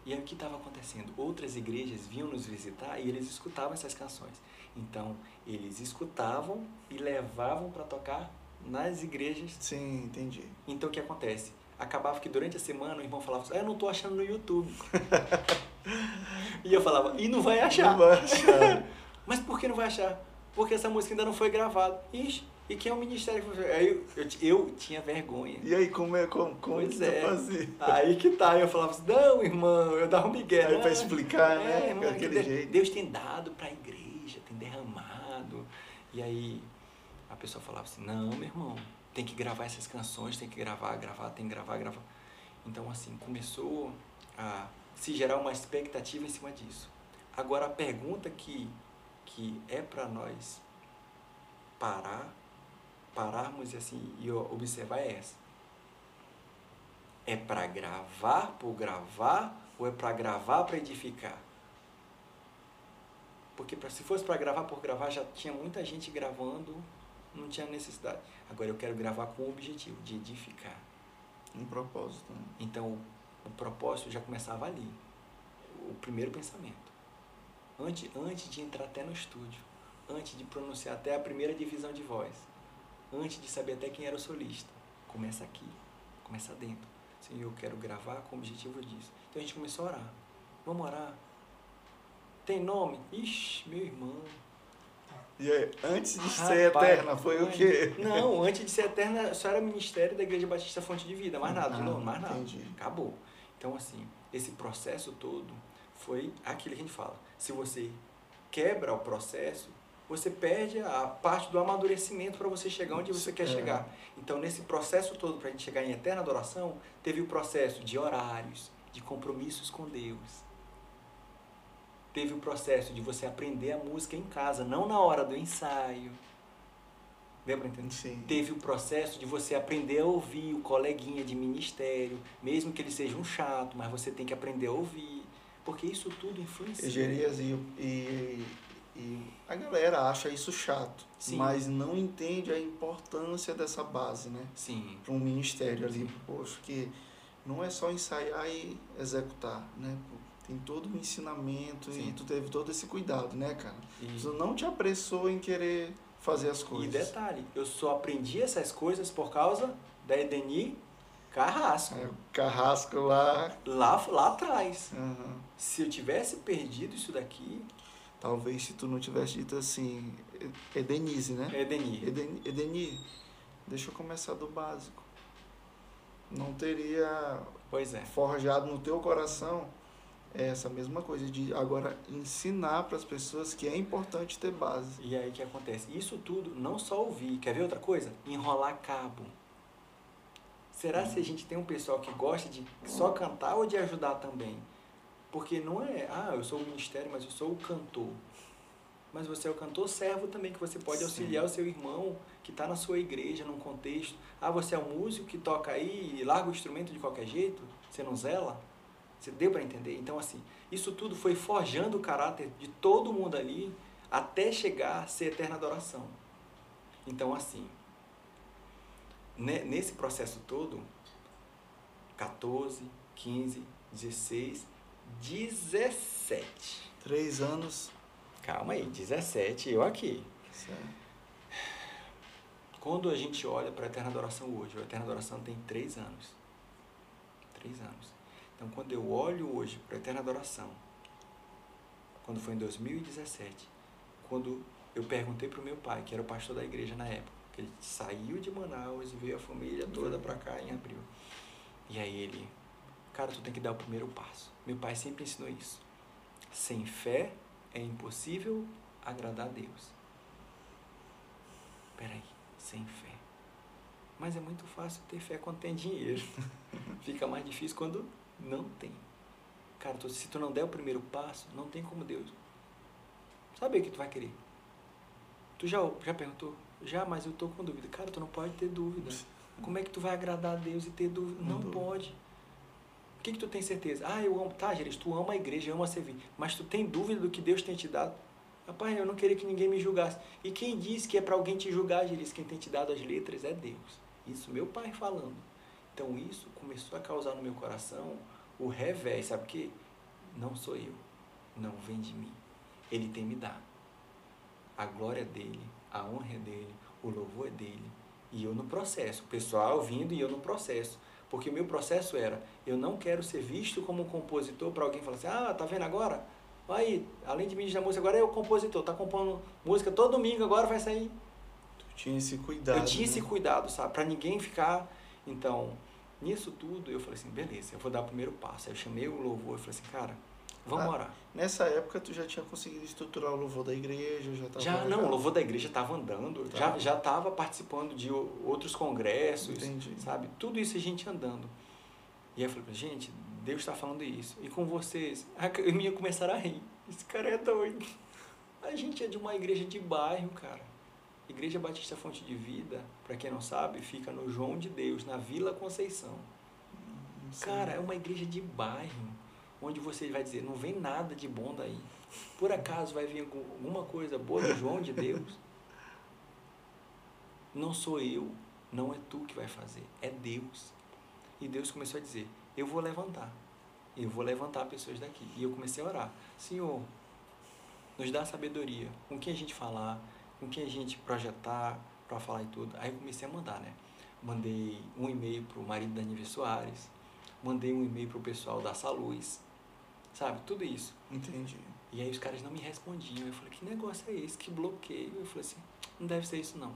E aí, o que estava acontecendo? Outras igrejas vinham nos visitar e eles escutavam essas canções. Então, eles escutavam e levavam para tocar nas igrejas. Sim, entendi. Então, o que acontece? Acabava que durante a semana o irmão falava assim, ah, eu não tô achando no YouTube. e eu falava, e não vai achar. Não vai achar. Mas por que não vai achar? Porque essa música ainda não foi gravada. Ixi, e quem é o ministério? Aí eu, eu, eu tinha vergonha. E aí, como é, como, como Pois tu é. fazia? Aí que tá, eu falava assim, não, irmão, eu dava um migué. Aí pra "Ah, explicar, né, irmão, daquele que de- jeito. Deus tem dado pra igreja, tem derramado. E aí a pessoa falava assim, não, meu irmão, tem que gravar essas canções, tem que gravar, gravar, tem que gravar, gravar. Então, assim, começou a se gerar uma expectativa em cima disso. Agora, a pergunta que, que é para nós parar, pararmos e assim, e observar é essa. É para gravar por gravar ou é para gravar para edificar? Porque pra, se fosse para gravar por gravar, já tinha muita gente gravando, não tinha necessidade. Agora eu quero gravar com o objetivo de edificar. Um propósito, né? Então o, o propósito já começava ali. O primeiro pensamento. Antes, antes de entrar até no estúdio, antes de pronunciar até a primeira divisão de voz, antes de saber até quem era o solista, começa aqui, começa dentro. Senhor, eu quero gravar com o objetivo disso. Então a gente começou a orar. Vamos orar. Tem nome? Ixi, meu irmão. E aí, antes de ser Rapaz, eterna, foi o quê? Não, antes de ser eterna, só era ministério da Igreja Batista Fonte de Vida, mais nada, de Ah, novo, mais nada. entendi. Acabou. Então, assim, esse processo todo foi aquilo que a gente fala. Se você quebra o processo, você perde a parte do amadurecimento para você chegar onde você quer É. chegar. Então, nesse processo todo, para a gente chegar em eterna adoração, teve o processo de horários, de compromissos com Deus. Teve o processo de você aprender a música em casa, não na hora do ensaio. Deu para entender? Sim. Teve o processo de você aprender a ouvir o coleguinha de ministério, mesmo que ele seja um chato, mas você tem que aprender a ouvir, porque isso tudo influencia. Egerias e, e, e a galera acha isso chato, Sim. mas não entende a importância dessa base, né? Sim, Para um ministério ali, poxa, que não é só ensaiar e executar, né? Tem todo um ensinamento Sim. e tu teve todo esse cuidado, né, cara? e, Tu não te apressou em querer fazer as e coisas. detalhe, eu só aprendi essas coisas por causa da Edeni Carrasco, É, o carrasco lá. lá, lá atrás. aham. Se eu tivesse perdido isso daqui, Talvez se tu não tivesse dito assim, "E- Edenise, né? é Edeni. Eden, Edeni, deixa eu começar do básico. Não teria Pois é. forjado no teu coração essa mesma coisa de agora ensinar para as pessoas que é importante ter base. E aí o que acontece? Isso tudo, não só ouvir, quer ver outra coisa? Enrolar cabo. Será se a gente tem um pessoal que gosta de só cantar ou de ajudar também? Porque não é, ah, eu sou o ministério, mas eu sou o cantor. Mas você é o cantor servo também, que você pode Sim. auxiliar o seu irmão que está na sua igreja, num contexto. Ah, você é um músico que toca aí e larga o instrumento de qualquer jeito? Você não zela? Você deu para entender? Então, assim, isso tudo foi forjando o caráter de todo mundo ali até chegar a ser eterna adoração. Então, assim, ne- nesse processo todo, 14, 15, 16, 17. Três anos. Calma aí, 17, eu aqui. certo? Quando a gente olha para a Eterna Adoração hoje, a Eterna Adoração tem três anos. Três anos. Então, quando eu olho hoje para a Eterna Adoração, quando foi em 2017, quando eu perguntei para o meu pai, que era o pastor da igreja na época, que ele saiu de Manaus e veio a família toda para cá em abril. E aí ele, cara, tu tem que dar o primeiro passo. Meu pai sempre ensinou isso. Sem fé é impossível agradar a Deus. Peraí, sem fé. Mas é muito fácil ter fé quando tem dinheiro. Fica mais difícil quando não tem. Cara, tu- se tu não der o primeiro passo, não tem como Deus. Sabe o que tu vai querer? Tu já, já perguntou? Já, mas eu tô com dúvida. Cara, tu não pode ter dúvida. Como é que tu vai agradar a Deus e ter dúvida? Não Não pode. Que, que tu tem certeza? Ah, eu amo. Tá, Geris, tu ama a igreja, ama servir. Mas tu tem dúvida do que Deus tem te dado? Rapaz, eu não queria que ninguém me julgasse. E quem diz que é para alguém te julgar, Geris? Quem tem te dado as letras é Deus. Isso meu pai falando. Então isso começou a causar no meu coração o revés, sabe o quê? Não sou eu. Não vem de mim. Ele tem me dado. A glória é dele, a honra é dele, o louvor é dele. E eu no processo. O pessoal ouvindo e eu no processo. Porque o meu processo era, eu não quero ser visto como um compositor para alguém falar assim, ah, tá vendo agora? Aí, além de ministrar música, agora é o compositor, tá compondo música todo domingo, agora vai sair. Tu tinha esse cuidado. eu tinha esse né? cuidado, sabe? Para ninguém ficar. Então, nisso tudo, eu falei assim, beleza, eu vou dar o primeiro passo. Aí eu chamei o louvor e falei assim, cara, vamos Ah, orar. Nessa época tu já tinha conseguido estruturar o louvor da igreja, já tava Já, não, o louvor da igreja estava andando, Tá. já já estava participando de outros congressos, Entendi. sabe? Tudo isso a gente andando. E aí eu falei, gente, Deus está falando isso. E com vocês, a minha começaram a rir. Esse cara é doido. A gente é de uma igreja de bairro, cara. Igreja Batista Fonte de Vida, para quem não sabe, fica no João de Deus, na Vila Conceição. Sei. Cara, é uma igreja de bairro, onde você vai dizer, não vem nada de bom daí. Por acaso vai vir algum- alguma coisa boa do João de Deus? Não sou eu, não é tu que vai fazer, é Deus. E Deus começou a dizer, eu vou levantar, eu vou levantar pessoas daqui. E eu comecei a orar, Senhor, nos dá sabedoria, com quem a gente falar, com quem a gente projetar para falar e tudo. Aí eu comecei a mandar, né? Mandei um e-mail pro marido da Nive Soares, mandei um e-mail pro pessoal da Saluz, sabe? Tudo isso. Entendi. E aí os caras não me respondiam. Eu falei, que negócio é esse? Que bloqueio? Eu falei assim, não deve ser isso não.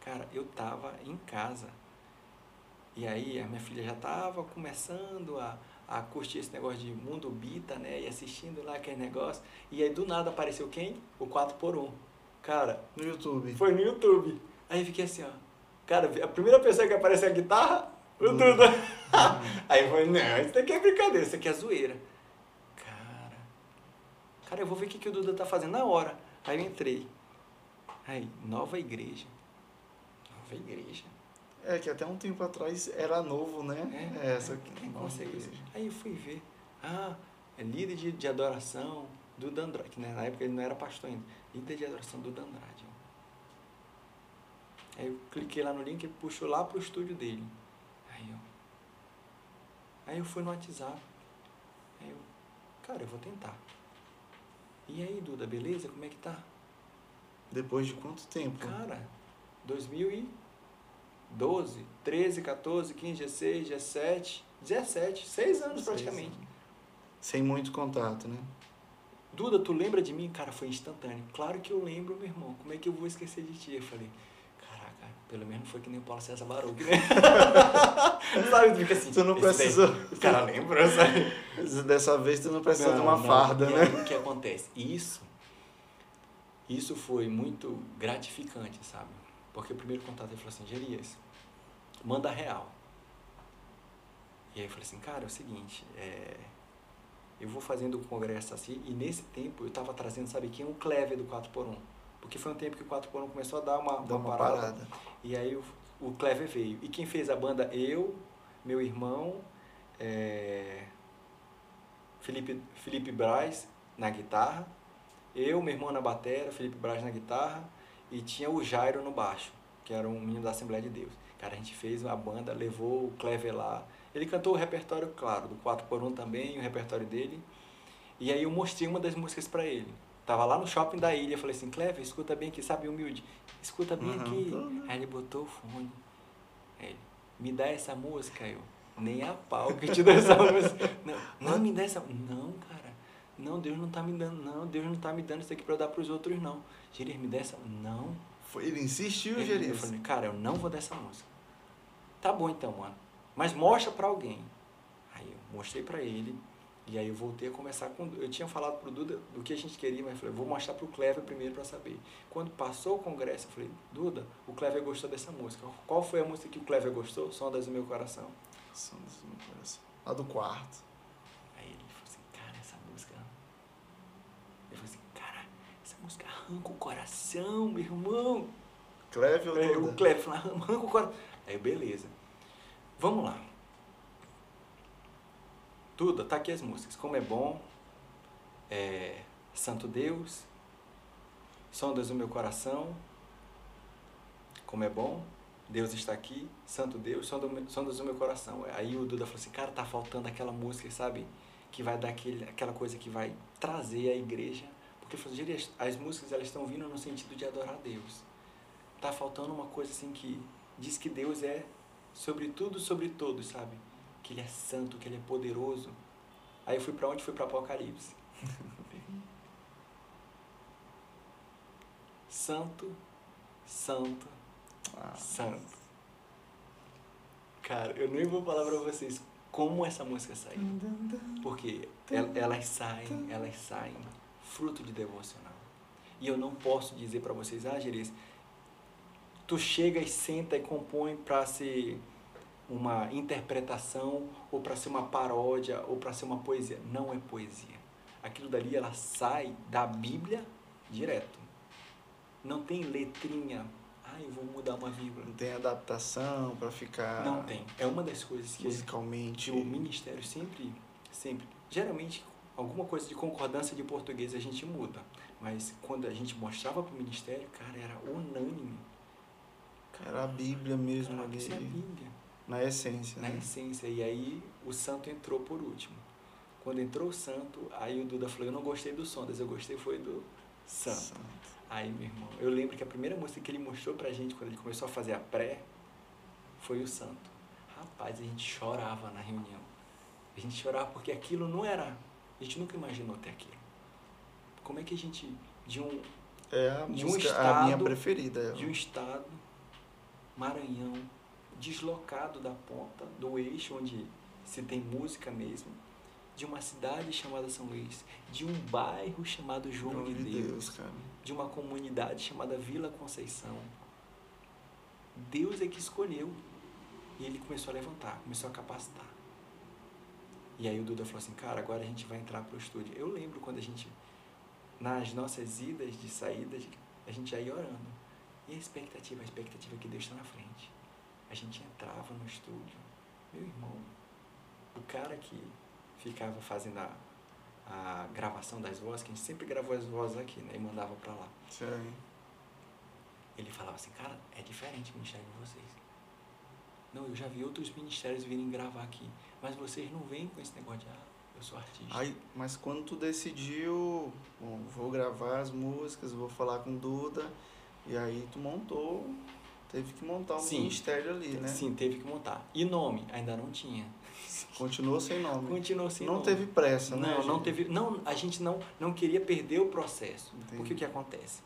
Cara, eu tava em casa. E aí a minha filha já tava começando a, a curtir esse negócio de mundo bita, né? E assistindo lá aquele negócio. E aí do nada apareceu quem? O 4x1. Cara. No YouTube. Foi no YouTube. Aí fiquei assim, ó. Cara, a primeira pessoa que apareceu a guitarra, o Duda. aí foi, não, isso daqui é brincadeira, isso aqui é zoeira. Cara. Eu vou ver o que, que o Duda tá fazendo na hora. Aí eu entrei. Aí, nova igreja. Nova igreja. É, que até um tempo atrás era novo, né? É, essa aqui. É, consegue isso. Aí eu fui ver. Ah, é líder de, de adoração do Dandrade, que né, na época ele não era pastor ainda. Líder de adoração do Dandrade. Aí eu cliquei lá no link e puxou lá pro estúdio dele. Aí eu. Aí eu fui no WhatsApp. Aí eu, cara, eu vou tentar. E aí, Duda, beleza? Como é que tá? Depois de quanto tempo? Cara, 2012, 13, 14, 15, 16, 17, 17, seis anos praticamente. Sem muito contato, né? Duda, tu lembra de mim? Cara, foi instantâneo. Claro que eu lembro, meu irmão. Como é que eu vou esquecer de ti? Eu falei, pelo menos foi que nem o Paulo César Baruch, né? sabe, fica assim. Tu não precisou. O cara lembra, sabe? Dessa vez tu não precisou de uma não. farda, né? O que acontece? Isso, isso foi muito gratificante, sabe? Porque o primeiro contato ele falou assim, Gerias, manda real. E aí eu falei assim, cara, é o seguinte, é, eu vou fazendo o congresso assim, e nesse tempo eu estava trazendo, sabe quem? O Clever do 4x1. Porque foi um tempo que o 4x1 começou a dar uma, uma, uma parada, parada. E aí o, o Clever veio. E quem fez a banda? Eu, meu irmão, é, Felipe, Felipe Braz na guitarra, eu, meu irmão na batera, Felipe Braz na guitarra, e tinha o Jairo no baixo, que era um menino da Assembleia de Deus. Cara, a gente fez uma banda, levou o Clever lá. Ele cantou o repertório, claro, do 4x1 também, o repertório dele. E aí eu mostrei uma das músicas para ele. Tava lá no shopping da ilha, eu falei assim, Clever, escuta bem aqui, sabe, humilde. Escuta bem Uhum. aqui. Aí ele botou o fone. Aí ele, me dá essa música, eu. Nem a pau que te dá essa música. Não, não me dá essa. Não, cara. Não, Deus não tá me dando. Não, Deus não tá me dando isso aqui pra eu dar pros outros, não. Gerias, me dá essa. Não. Foi, ele insistiu, Ele- Eu Gerias. falei, cara, eu não vou dar essa música. Tá bom então, mano. Mas mostra pra alguém. Aí eu mostrei pra ele. E aí eu voltei a conversar com. Eu tinha falado pro Duda do que a gente queria, mas eu falei, vou mostrar pro Clever primeiro pra saber. Quando passou o congresso, eu falei, Duda, o Clever gostou dessa música. Qual foi a música que o Clever gostou? Sondas do meu coração. Som do meu coração. A do quarto. Aí ele falou assim, cara, essa música. Eu falei assim, cara, essa música arranca o coração, meu irmão. Cleve ou Duda? o Cleber falou, arranca o coração. Aí, beleza. Vamos lá. Duda, tá aqui as músicas. Como é bom. É, Santo Deus. Sondas do meu coração. Como é bom. Deus está aqui. Santo Deus. Sondas do meu coração. Aí o Duda falou assim, cara, tá faltando aquela música, sabe? Que vai dar aquele, aquela coisa que vai trazer a igreja. Porque ele falou, "Geri, as, as músicas elas estão vindo no sentido de adorar Deus tá faltando uma coisa assim que diz que Deus é sobre tudo, sobre todos, sabe? Que ele é santo, que ele é poderoso. Aí eu fui pra onde? Fui pra Apocalipse. santo, santo, Ah, santo. Cara, eu nem vou falar pra vocês como essa música saiu. Porque el- elas saem, elas saem fruto de devocional. E eu não posso dizer pra vocês, ah, Geris, tu chega e senta e compõe para ser uma interpretação ou para ser uma paródia ou para ser uma poesia. Não é poesia. Aquilo dali ela sai da Bíblia direto. Não tem letrinha. Ah, eu vou mudar uma vírgula. Não tem adaptação pra ficar Não tem. É uma das coisas que, musicalmente. o ministério sempre, sempre, geralmente alguma coisa de concordância de português a gente muda. Mas quando a gente mostrava para o ministério, cara, era unânime. Era a Bíblia mesmo Caraca, isso é a ali, Bíblia. Na essência, na né? essência. E aí o santo entrou por último. Quando entrou o santo, aí o Duda falou, eu não gostei do som, eu gostei foi do santo. Aí, meu irmão, eu lembro que a primeira música que ele mostrou pra gente, quando ele começou a fazer a pré, foi o santo. Rapaz, a gente chorava na reunião. A gente chorava porque aquilo não era... A gente nunca imaginou ter aquilo. Como é que a gente, de um, É a De um música, a minha estado- preferida. de um estado, Maranhão, deslocado da ponta, do eixo onde se tem música mesmo, de uma cidade chamada São Luís, de um bairro chamado João João de de Deus, Deus, cara. de uma comunidade chamada Vila Conceição. Deus é que escolheu. E ele começou a levantar, começou a capacitar. E aí o Duda falou assim, cara, agora a gente vai entrar pro estúdio. Eu lembro quando a gente, nas nossas idas de saídas, a gente ia orando. E a expectativa, a expectativa é que Deus está na frente. A gente entrava no estúdio. Meu irmão, o cara que ficava fazendo a, a gravação das vozes, que a gente sempre gravou as vozes aqui, né? E mandava pra lá. Sério. Ele falava assim, cara, é diferente o ministério de vocês. Não, eu já vi outros ministérios virem gravar aqui, mas vocês não vêm com esse negócio de, ah, eu sou artista. Aí, mas quando tu decidiu, bom, vou gravar as músicas, vou falar com Duda, e aí tu montou, teve que montar um Sim. ministério ali, né? Sim, teve que montar. E nome? Ainda não tinha. Continuou sem nome. Continuou sem não nome. teve pressa, né? Não, não teve. Não, a gente não, não queria perder o processo. Entendi. Porque o que acontece?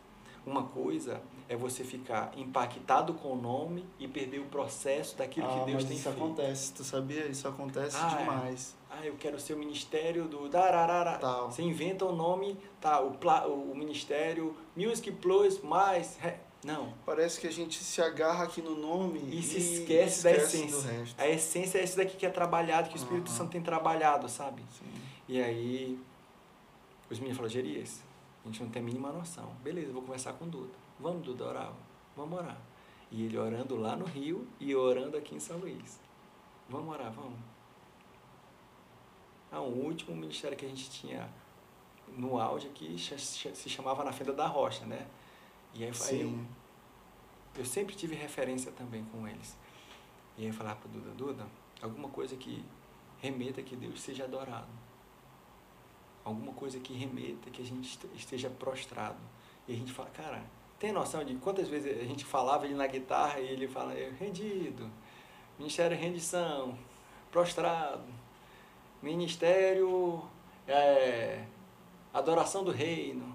Uma coisa é você ficar impactado com o nome e perder o processo daquilo ah, que Deus mas tem isso feito. acontece, tu sabia? Isso acontece Ah, é. demais. Ah, eu quero ser o ministério do dararara. Tal. Você inventa o nome, tá, o, pla, o ministério Music Plus mais. Não. Parece que a gente se agarra aqui no nome E se esquece, da esquece essência. do resto. A essência é isso daqui que é trabalhado, que o Espírito Aham. Santo tem trabalhado, sabe? Sim. E aí, os meninos falaram, Gerias, a gente não tem a mínima noção. Beleza, vou conversar com o Duda. Vamos, Duda, orar? Vamos orar. E ele orando lá no Rio e orando aqui em São Luís. Vamos orar, vamos. Ah, o último ministério que a gente tinha no auge aqui se chamava Na Fenda da Rocha, né? E aí, eu, Sim. eu sempre tive referência também com eles. E aí eu falava pro Duda, Duda, alguma coisa que remeta que Deus seja adorado. Alguma coisa que remeta que a gente est- esteja prostrado. E a gente fala, cara, tem noção de quantas vezes a gente falava ele na guitarra e ele fala, "Eu rendido, ministério rendição, prostrado, ministério é, adoração do reino,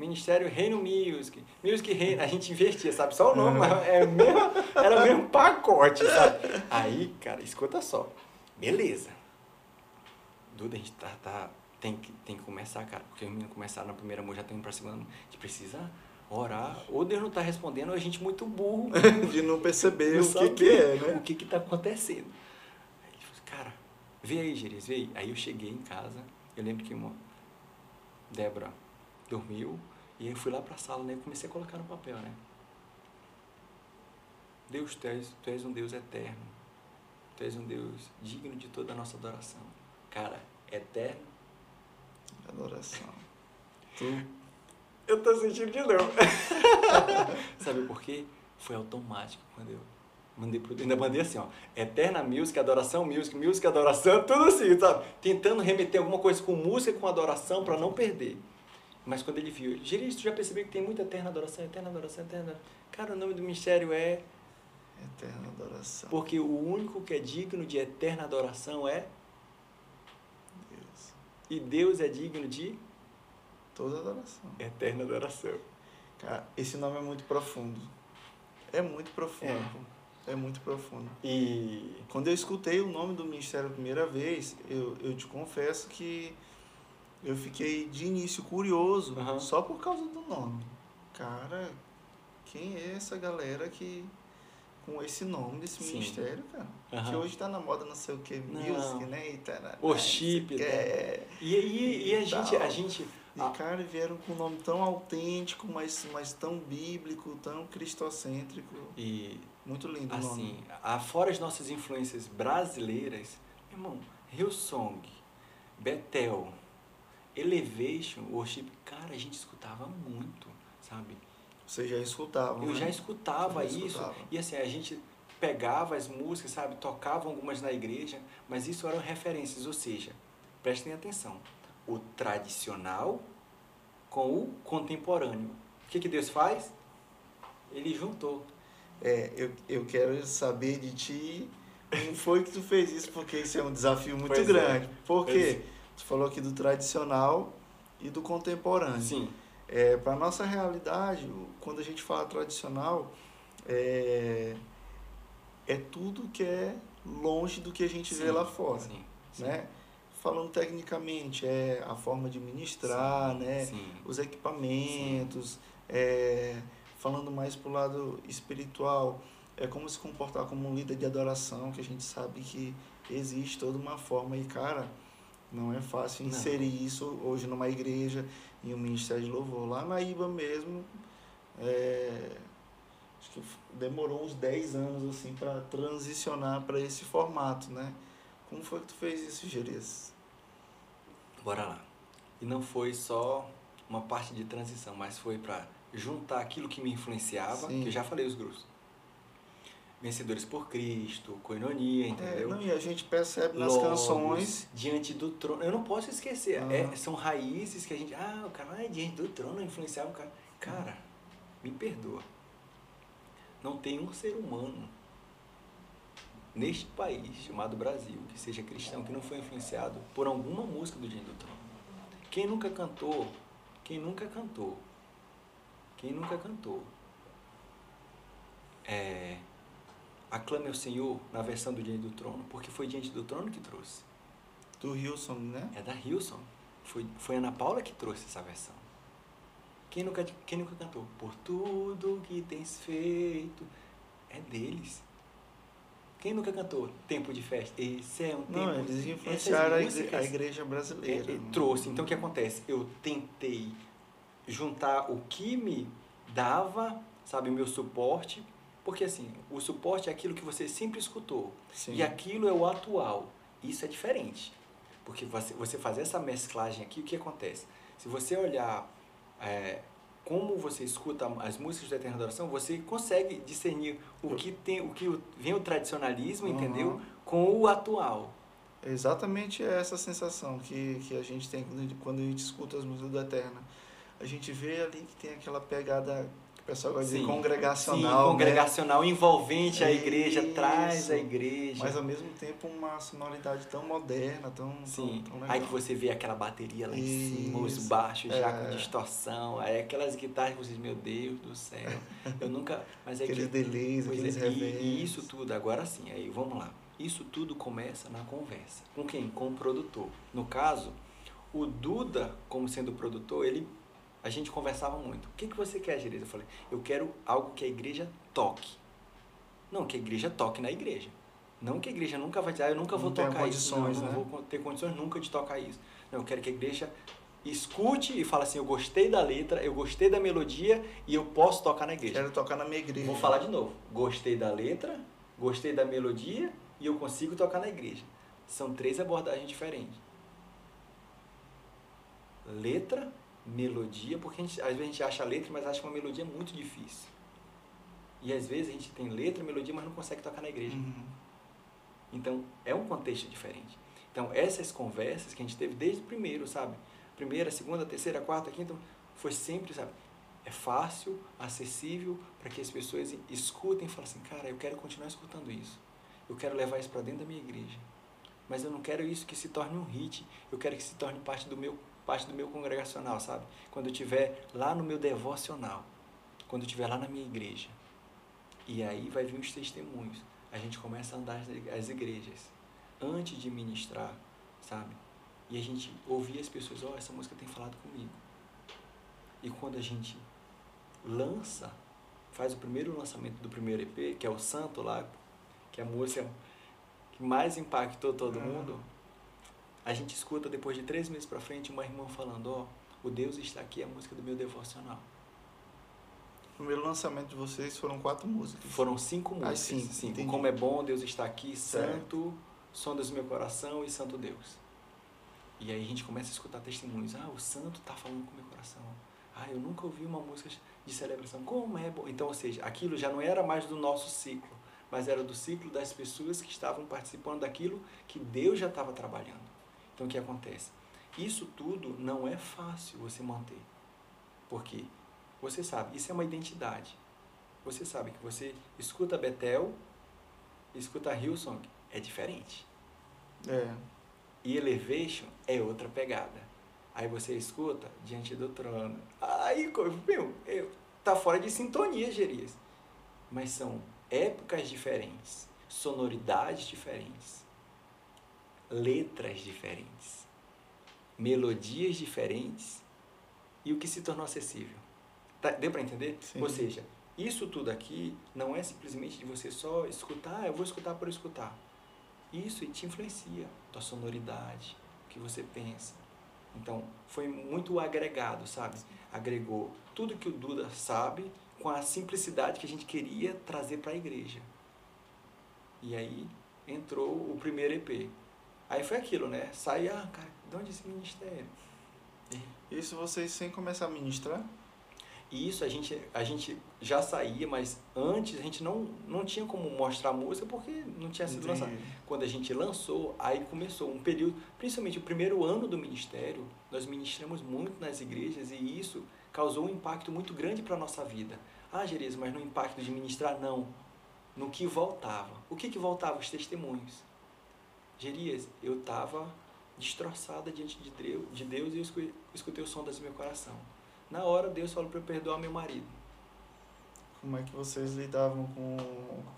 Ministério Reino Music, Music Reino, a gente investia, sabe? Só o nome, mas é mesmo, era o mesmo pacote, sabe? Aí, cara, escuta só. Beleza. Duda, a gente tá, tá, tem, que, tem que começar, cara. Porque os meninos começaram na primeira mão, já estão indo pra segunda mão. A gente precisa orar. Ou Deus não tá respondendo, ou a gente muito burro. De não perceber Não o que, que é, né? O que que tá acontecendo? Aí ele falou cara, vê aí, Gerias, vê aí. Aí eu cheguei em casa, eu lembro que uma Débora dormiu, e aí eu fui lá pra sala, né? E comecei a colocar no papel, né? Deus, tu és, tu és um Deus eterno. Tu és um Deus digno de toda a nossa adoração. Cara, eterno. Adoração. Tu Eu tô sentindo de novo. Sabe por quê? Foi automático quando eu mandei pro Ainda mandei assim, ó. Eterna music, adoração music, music, adoração, tudo assim, sabe? Tentando remeter alguma coisa com música, com adoração, pra não perder. Mas quando ele viu, ele, Gerias, tu já percebeu que tem muita eterna adoração, eterna adoração, eterna. Cara, o nome do mistério é. eterna adoração. Porque o único que é digno de eterna adoração é. Deus. E Deus é digno de Toda adoração. eterna adoração. Cara, esse nome é muito profundo. É muito profundo. É. É muito profundo. E. Quando eu escutei o nome do ministério a primeira vez, eu, eu te confesso que eu fiquei de início curioso, Aham. só por causa do nome. Cara, quem é essa galera que com esse nome desse Sim. ministério, cara? Aham. Que hoje tá na moda não sei o que, music, né? E tarará, sei o que. né? É. E, e, e a gente, a gente. E, Ah. cara, vieram com um nome tão autêntico, mas, mas tão bíblico, tão cristocêntrico. E Muito lindo o assim, nome. afora as nossas influências brasileiras, irmão, Hillsong, Bethel, Elevation, Worship, cara, a gente escutava muito, sabe? Você já escutava, Eu né? já escutava Já isso. escutava. E assim, a gente pegava as músicas, sabe? Tocava algumas na igreja, mas isso eram referências, ou seja, prestem atenção. O tradicional com o contemporâneo. O que, que Deus faz? Ele juntou. É, eu, eu quero saber de ti como foi que tu fez isso, porque isso é um desafio muito Pois é. grande. Por Pois Tu falou aqui do tradicional e do contemporâneo. Sim. É, Para nossa realidade, o- quando a gente fala tradicional, é, é tudo que é longe do que a gente Sim, vê lá fora, Sim, sim, né? Falando tecnicamente, é a forma de ministrar, né? Os equipamentos, é, falando mais pro lado espiritual, é como se comportar como um líder de adoração, que a gente sabe que existe toda uma forma e, cara, não é fácil Não. inserir isso hoje numa igreja, em um ministério de louvor. Lá na IBA mesmo, é, acho que demorou uns 10 anos assim para transicionar para esse formato, né? Como foi que tu fez isso, Gerias? Bora lá. E não foi só uma parte de transição, mas foi para juntar aquilo que me influenciava, Sim. que eu já falei os grupos. Vencedores por Cristo, Coinonia, É, entendeu? não, e a gente percebe nas Logos, canções. Diante do trono. Eu não posso esquecer. Ah. É, são raízes que a gente. Ah, o cara, ah, diante do trono influenciava o cara. Cara, me perdoa. Não tem um ser humano neste país chamado Brasil que seja cristão que não foi influenciado por alguma música do Diante do Trono. Quem nunca cantou? Quem nunca cantou? Quem nunca cantou? É, aclame ao Senhor na versão do Diante do Trono, porque foi Diante do Trono que trouxe. Do Wilson, né? É da Hilson. Foi, foi Ana Paula que trouxe essa versão. Quem nunca, quem nunca cantou? Por tudo que tens feito. É deles. Quem nunca cantou? Tempo de festa. Esse é um tempo. Não, eles influenciaram a igre- músicas, a igreja é, brasileira. é, né? trouxe. Então o que acontece? Eu tentei juntar o que me dava, sabe, meu suporte. Porque assim, o suporte é aquilo que você sempre escutou. Sim. E aquilo é o atual. Isso é diferente. Porque você, você fazer essa mesclagem aqui, o que acontece? Se você olhar é, como você escuta as músicas da Eterna Adoração, você consegue discernir o que tem, o que vem o tradicionalismo, Uhum. entendeu? Com o atual. É Exatamente essa sensação que, que a gente tem quando, quando a gente escuta as músicas do Eterna. A gente vê ali que tem aquela pegada pessoal dizer Sim. congregacional. Sim, né? congregacional, envolvente a igreja, Isso. traz a igreja. Mas ao mesmo tempo uma sonoridade tão moderna, tão, Sim, tão, tão aí que você vê aquela bateria lá em cima, os baixos já é. com distorção, aí aquelas guitarras que vocês, meu Deus do céu, eu nunca, mas é Aqueles que, delays, aqueles é, e, isso tudo, agora sim, aí vamos lá, isso tudo começa na conversa, com quem? Com o produtor, no caso, o Duda, como sendo produtor, ele, a gente conversava muito, o que, que você quer, Gereza? Eu falei, eu quero algo que a igreja toque, não, que a igreja toque na igreja, não que a igreja nunca vai dizer, ah, eu nunca vou tocar isso, não, condições, não né? vou ter condições nunca de tocar isso. Não, eu quero que a igreja escute e fale assim, eu gostei da letra, eu gostei da melodia e eu posso tocar na igreja. Quero tocar na minha igreja. Vou falar de novo. Gostei da letra, gostei da melodia e eu consigo tocar na igreja. São três abordagens diferentes. Letra, melodia, porque gente, às vezes a gente acha a letra, mas acha uma melodia muito difícil. E às vezes a gente tem letra, melodia, mas não consegue tocar na igreja. Uhum. Então, é um contexto diferente. Então, essas conversas que a gente teve desde o primeiro, sabe? Primeira, segunda, terceira, quarta, quinta, foi sempre, sabe? É fácil, acessível, para que as pessoas escutem e falem assim, cara, eu quero continuar escutando isso. Eu quero levar isso para dentro da minha igreja. Mas eu não quero isso que se torne um hit. Eu quero que se torne parte do meu, parte do meu congregacional, sabe? Quando eu estiver lá no meu devocional. Quando eu estiver lá na minha igreja. E aí vai vir os testemunhos. A gente começa a andar as- as igrejas antes de ministrar, sabe? E a gente ouvir as pessoas, ó, essa música tem falado comigo. E quando a gente lança, faz o primeiro lançamento do primeiro EP, que é o Santo lá, que é a música que mais impactou todo Uhum. mundo, a gente escuta depois de três meses pra frente uma irmã falando, ó, o Deus está aqui, é a música do meu devocional. O primeiro lançamento de vocês foram quatro músicas. Foram cinco Ah, músicas. cinco, cinco. Como é bom, Deus está aqui. Santo, Sondas do meu coração e Santo Deus. E aí a gente começa a escutar testemunhos. Ah, o Santo está falando com o meu coração. Ah, eu nunca ouvi uma música de celebração. Como é bom. Então, ou seja, aquilo já não era mais do nosso ciclo, mas era do ciclo das pessoas que estavam participando daquilo que Deus já estava trabalhando. Então, o que acontece? Isso tudo não é fácil você manter. Porque você sabe, isso é uma identidade. Você sabe que você escuta Betel, escuta Hillsong, é diferente. É. E Elevation é outra pegada. Aí você escuta Diante do Trono. Aí, meu, eu, tá fora de sintonia, Gerias. Mas são épocas diferentes. sonoridades diferentes, letras diferentes, melodias diferentes e o que se tornou acessível. Tá, deu para entender? Sim. Ou seja, isso tudo aqui não é simplesmente de você só escutar, ah, eu vou escutar por escutar. Isso te influencia, tua sonoridade, o que você pensa. Então, foi muito agregado, sabe? Agregou tudo que o Duda sabe com a simplicidade que a gente queria trazer para a igreja. E aí entrou o primeiro EP. Aí foi aquilo, né? Sai, ah, cara, de onde esse ministério? Isso vocês sem começar a ministrar? Isso a gente, a gente já saía, mas antes a gente não, não tinha como mostrar a música porque não tinha sido lançada. Quando a gente lançou, aí começou um período, principalmente o primeiro ano do ministério, nós ministramos muito nas igrejas e isso causou um impacto muito grande para a nossa vida. Ah, Jerez, mas no impacto de ministrar, não. No que voltava. O que que voltava? Os testemunhos. Gerias, eu estava destroçada diante de Deus, de Deus e eu escu- escutei o som desse meu coração. Na hora, Deus falou para eu perdoar meu marido. Como é que vocês lidavam com,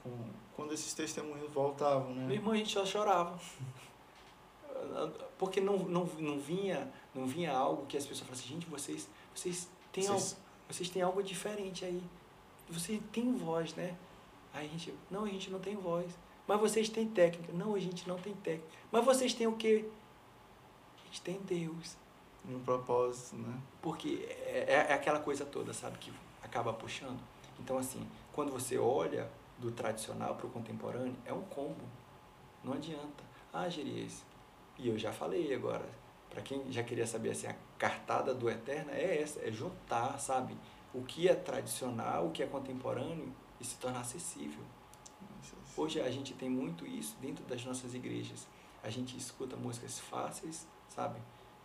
com quando esses testemunhos voltavam, né? Meu irmão, a gente só chorava. Porque não, não, não, vinha, não vinha algo que as pessoas falassem, gente, vocês, vocês, têm Vocês- algo, vocês têm algo diferente aí. Vocês têm voz, né? Aí a gente, não, a gente não tem voz. Mas vocês têm técnica. Não, a gente não tem técnica. Mas vocês têm o quê? A gente tem Deus. No propósito, né? Porque é, é- é aquela coisa toda, sabe, que acaba puxando. Então, assim, quando você olha do tradicional para o contemporâneo, é um combo. Não adianta. Ah, Gerias. E eu já falei agora, para quem já queria saber assim, a cartada do Eterna é essa, é juntar, sabe, o que é tradicional, o que é contemporâneo e se tornar acessível. Hoje a gente tem muito isso dentro das nossas igrejas. A gente escuta músicas fáceis, sabe?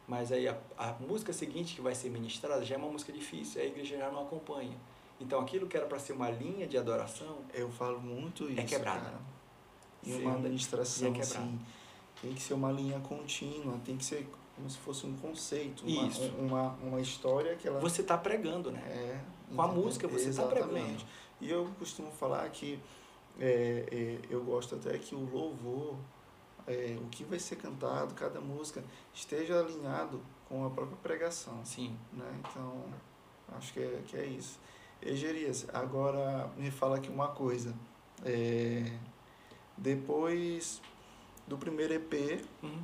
Mas aí a, a música seguinte que vai ser ministrada já é uma música difícil, a igreja já não acompanha. Então aquilo que era para ser uma linha de adoração, Eu falo muito isso. quebrada. Cara. E Sim, uma é administração, quebrada. assim, tem que ser uma linha contínua, tem que ser como se fosse um conceito, uma, Isso. uma, uma história que ela você está pregando, né? É, Com a música você está pregando. E eu costumo falar que é, é, eu gosto até que o louvor, é, o que vai ser cantado, cada música, esteja alinhado com a própria pregação. Sim. Né? Então, acho que é, que é isso. Egerias, agora me fala aqui uma coisa. É, depois do primeiro EP, Uhum.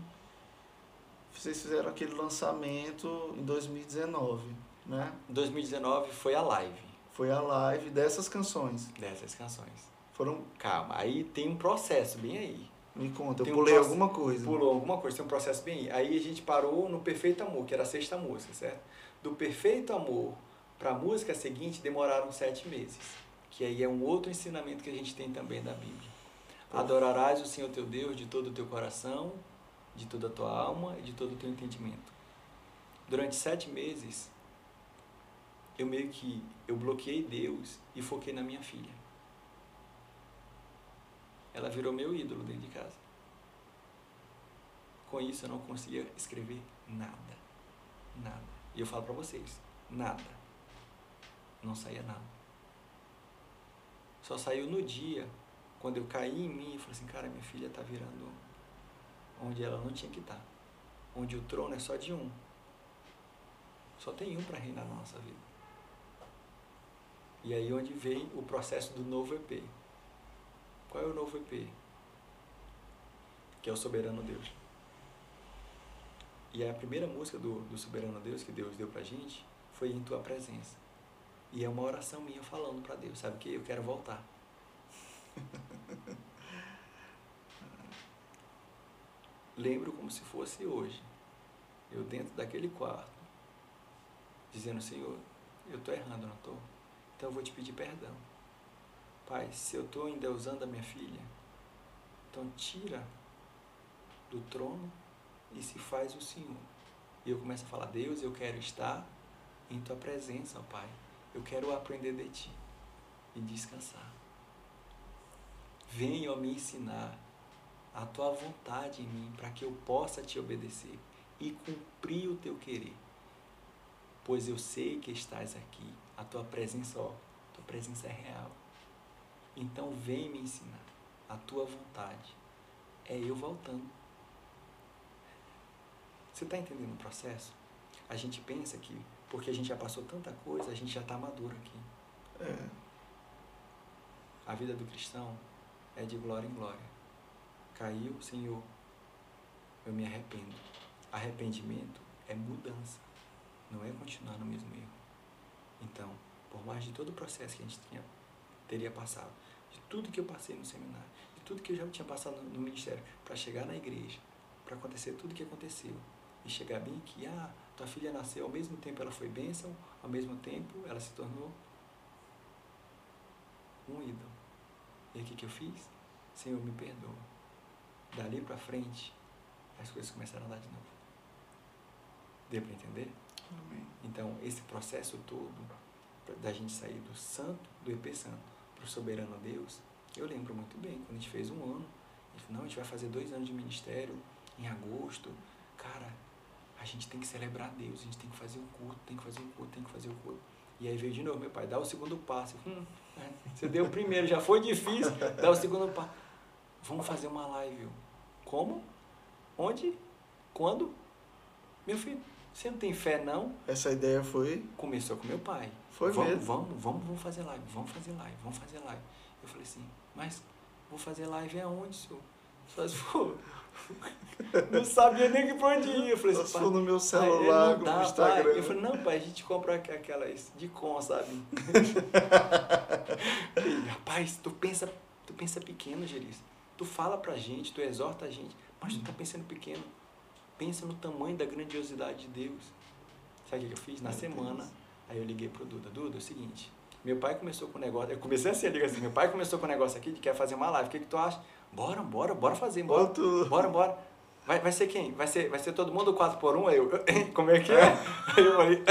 vocês fizeram aquele lançamento em 2019, né? 2019 foi a live Foi a live dessas canções. dessas canções. Foram, Calma, aí tem um processo bem aí. me conta, eu Tem um pulei proce- alguma coisa. Pulou alguma coisa, tem um processo bem aí. Aí a gente parou no Perfeito Amor, que era a sexta música, certo? Do Perfeito Amor para a música seguinte demoraram sete meses. Que aí é um outro ensinamento que a gente tem também da Bíblia. Adorarás o Senhor teu Deus de todo o teu coração, de toda a tua alma e de todo o teu entendimento. Durante sete meses, eu meio que eu bloqueei Deus e foquei na minha filha. Ela virou meu ídolo dentro de casa. Com isso eu não conseguia escrever nada. Nada. E eu falo pra vocês, nada. Não saía nada. Só saiu no dia, quando eu caí em mim e falei assim, cara, minha filha tá virando onde ela não tinha que estar. Onde o trono é só de um. Só tem um para reinar na nossa vida. E aí onde vem o processo do novo EP. Qual é o novo EP? Que é o Soberano Deus. E a primeira música do, do Soberano Deus que Deus deu pra gente foi Em Tua Presença. E é uma oração minha falando pra Deus, sabe o que? Eu quero voltar. Lembro como se fosse hoje. Eu dentro daquele quarto, dizendo, Senhor, eu estou errando, não estou? Então eu vou te pedir perdão. Pai, se eu estou ainda usando a minha filha, então tira do trono e se faz o Senhor. E eu começo a falar, Deus, eu quero estar em tua presença, Pai. Eu quero aprender de ti e descansar. Venha me ensinar a tua vontade em mim para que eu possa te obedecer e cumprir o teu querer. Pois eu sei que estás aqui, a tua presença, ó, tua presença é real. Então vem me ensinar a tua vontade. É eu voltando. Você está entendendo o processo? A gente pensa que, porque a gente já passou tanta coisa, a gente já está maduro aqui. É. A vida do cristão é de glória em glória. Caiu, Senhor, eu me arrependo. Arrependimento é mudança, não é continuar no mesmo erro. Então, por mais de todo o processo que a gente tinha, teria passado, de tudo que eu passei no seminário, de tudo que eu já tinha passado no ministério, para chegar na igreja, para acontecer tudo que aconteceu, e chegar bem que, ah, tua filha nasceu, ao mesmo tempo ela foi bênção, ao mesmo tempo ela se tornou um ídolo. E o que, que eu fiz? Senhor, me perdoa. Dali para frente, as coisas começaram a dar de novo. Deu para entender? Amém. Então, esse processo todo, da gente sair do santo, do EP santo, para o soberano Deus, eu lembro muito bem, quando a gente fez um ano, a gente não, a gente vai fazer dois anos de ministério em agosto. Cara, a gente tem que celebrar Deus, a gente tem que fazer o culto, tem que fazer o culto, tem que fazer o culto. E aí veio de novo, meu pai, dá o segundo passo. Hum, é, você deu o primeiro, já foi difícil, dá o segundo passo. Vamos fazer uma live. Como? Onde? Quando? Meu filho, você não tem fé não? Essa ideia foi. Começou com meu pai. Foi vamos, mesmo. Vamos, vamos, vamos fazer live, vamos fazer live, vamos fazer live. Eu falei assim, mas vou fazer live aonde, senhor? Só se for. Não sabia nem que pra onde ir. Eu falei assim, pai, no meu pai, celular, não dá, no Instagram. pai. Eu falei, não, pai, a gente compra aqu- aquelas de com, sabe? Rapaz, tu pensa, tu pensa pequeno, Geris. Tu fala pra gente, tu exorta a gente, mas tu tá pensando pequeno. Pensa no tamanho da grandiosidade de Deus. Sabe o que eu fiz? Na Meu semana, Deus. aí eu liguei pro Duda. Duda, é o seguinte, meu pai começou com o negócio, eu comecei assim, ligar assim, meu pai começou com o negócio aqui de quer fazer uma live, o que que tu acha? Bora, bora, bora fazer, bora. Bora tudo. Bora, bora. Vai, vai ser quem? Vai ser, vai ser todo mundo 4 por 1 Aí eu, como é que é? Aí eu falei,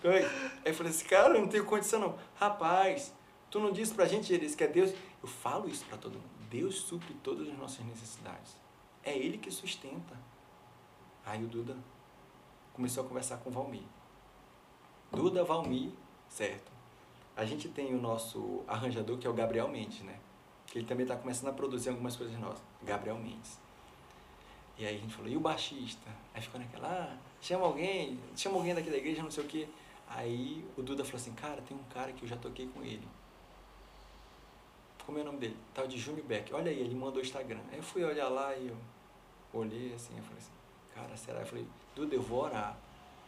como é que... Aí eu falei assim, cara, eu não tenho condição não. Rapaz, tu não disse pra gente, eles que é Deus? Eu falo isso pra todo mundo. Deus supre todas as nossas necessidades. É Ele que sustenta. Aí o Duda começou a conversar com o Valmir. Duda, Valmir, certo. A gente tem o nosso arranjador, que é o Gabriel Mendes, né? Que ele também está começando a produzir algumas coisas nossas. Gabriel Mendes. E aí a gente falou, e o baixista? Aí ficou naquela, ah, chama alguém, chama alguém daqui da igreja, não sei o quê. Aí o Duda falou assim, cara, tem um cara que eu já toquei com ele. Como é o nome dele? Tal de Júnior Beck. Olha aí, ele mandou o Instagram. Aí eu fui olhar lá e eu olhei assim, eu falei assim, cara, será? Eu falei, Duda, eu vou orar.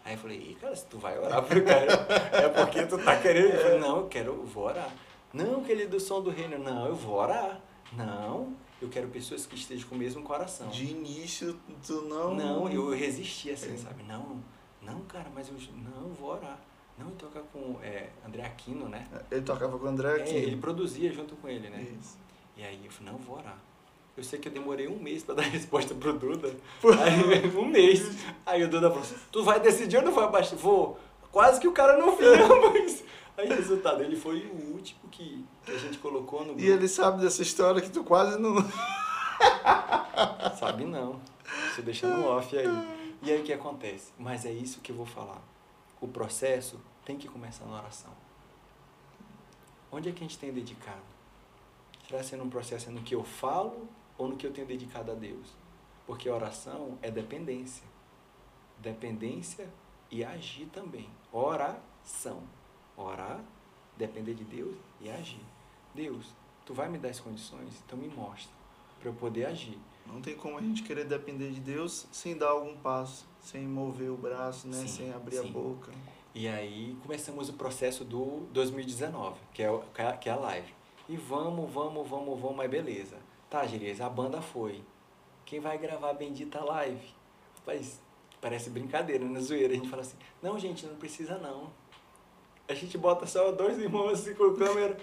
Aí eu falei, Ih, cara, se tu vai orar pro cara, é porque tu tá querendo. Eu falei, não, eu quero, eu vou orar. Não, aquele do som do reino, não, eu vou orar. Não, eu quero pessoas que estejam com o mesmo coração. De início, tu não. Não, eu resisti assim, sabe? Não, não, cara, mas eu não, eu vou orar. Não, e toca com é, André Aquino, né? Ele tocava com o André É, aqui. ele produzia junto com ele, né? Isso. E aí eu falei, não, eu vou orar. Eu sei que eu demorei um mês pra dar resposta pro Duda. Aí, um mês. Aí o Duda falou assim, tu vai decidir ou não vai baixar? Vou. Quase que o cara não vinha, mas... Aí, resultado, ele foi o último que, que a gente colocou no grupo. E ele sabe dessa história que tu quase não. Sabe não. Estou deixando off aí. E aí o que acontece? Mas é isso que eu vou falar. O processo tem que começar na oração. Onde é que a gente tem dedicado? Será sendo um processo no que eu falo ou no que eu tenho dedicado a Deus? Porque a oração é dependência. Dependência e agir também. Oração. Orar, depender de Deus e agir. Deus, tu vai me dar as condições? Então me mostra para eu poder agir. Não tem como a gente querer depender de Deus sem dar algum passo, sem mover o braço, né? Sim, sem abrir a sim. boca. E aí começamos o processo do 2019, que é, o- que é- que é a live. E vamos, vamos, vamos, vamos, mas beleza. Tá, Gerias, a banda foi. Quem vai gravar a bendita live? Rapaz, parece brincadeira, né? Zoeira. A gente fala assim, não, gente, não precisa não. A gente bota só dois irmãos assim com a câmera.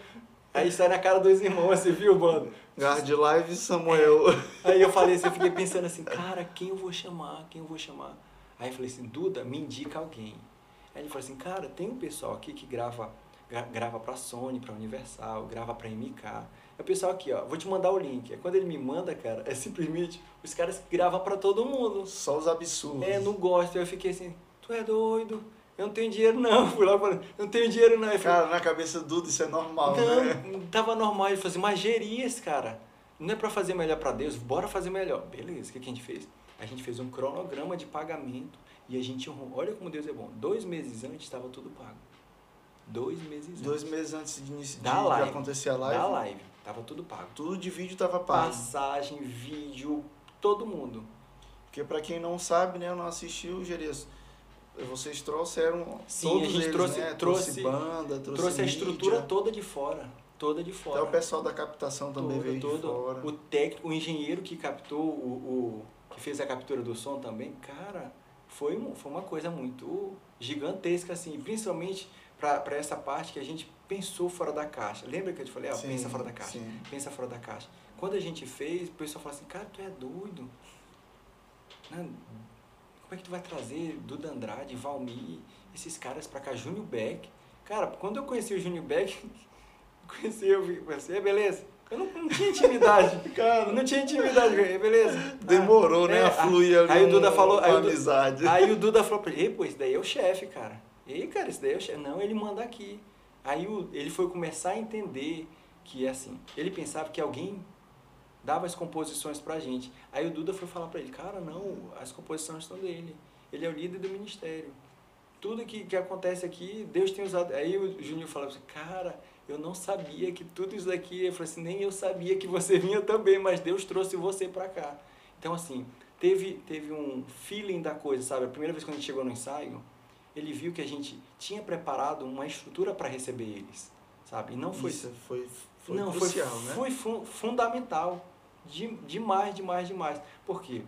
Aí sai na cara dos irmãos assim, viu, mano? Guard Live Samuel. Aí eu falei assim, eu fiquei pensando assim, cara, quem eu vou chamar? Quem eu vou chamar? Aí eu falei assim, Duda, me indica alguém. Aí ele falou assim, cara, tem um pessoal aqui que grava, gra- grava pra Sony, pra Universal, grava pra MK. É o pessoal aqui, ó, vou te mandar o link. Aí quando ele me manda, cara, é simplesmente os caras gravam pra todo mundo. Só os absurdos. É, não gosto. Eu fiquei assim, tu é doido? Eu não tenho dinheiro não. Fui lá e falei, eu não tenho dinheiro não. Eu falei, Cara, na cabeça do Dudu isso é normal, né? não, tava normal. Ele falou assim, mas Gerias, cara. Não é para fazer melhor para Deus, bora fazer melhor. Beleza, o que, que a gente fez? A gente fez um cronograma de pagamento e a gente honrou. Olha como Deus é bom. Dois meses antes estava tudo pago. Dois meses antes. Dois meses antes de, inici- Da de live. acontecer a live, Da live. Tava tudo pago. tudo de vídeo tava pago. Passagem, vídeo, todo mundo. Porque pra quem não sabe, né, não assistiu, Gerias, vocês trouxeram Sim, todos a gente eles, trouxe- né? trouxe- banda, trouxe, Trouxe a estrutura toda de fora. Toda de fora. Até o pessoal da captação também Todo, veio de todo. fora. O técnico, o engenheiro que captou, o, o que fez a captura do som também, cara, foi, foi uma coisa muito gigantesca, assim, principalmente para essa parte que a gente pensou fora da caixa. Lembra que eu te falei, ah, Sim, pensa fora da caixa, sim. pensa fora da caixa. Quando a gente fez, o pessoal falou assim, cara, tu é doido. Né? Como é que tu vai trazer Duda Andrade, Valmir, esses caras pra cá, Júnior Beck? Cara, quando eu conheci o Júnior Beck, conheci, eu pensei, "É, beleza. Eu não, não tinha intimidade, cara, não tinha intimidade, "É, beleza. Demorou, Ah, né, é, a fluir ali Aí o Duda falou, aí uma o Du- amizade. Aí o Duda falou pra ele, ei, pô, esse daí é o chefe, cara. Ei, cara, esse daí é o chefe. Não, ele manda aqui. Aí o- ele foi começar a entender que, assim, ele pensava que alguém dava as composições pra gente. Aí o Duda foi falar pra ele, cara, não, as composições estão dele. Ele é o líder do ministério. Tudo que, que acontece aqui, Deus tem usado. Aí o Júnior falou assim, cara, eu não sabia que tudo isso daqui. Eu falei assim, nem eu sabia que você vinha também, mas Deus trouxe você pra cá. Então, assim, teve, teve um feeling da coisa, sabe? A primeira vez que a gente chegou no ensaio, ele viu que a gente tinha preparado uma estrutura para receber eles, sabe? E não foi Isso foi, foi não, crucial, foi, né? foi fu- fundamental. De, demais, demais, demais. Por quê?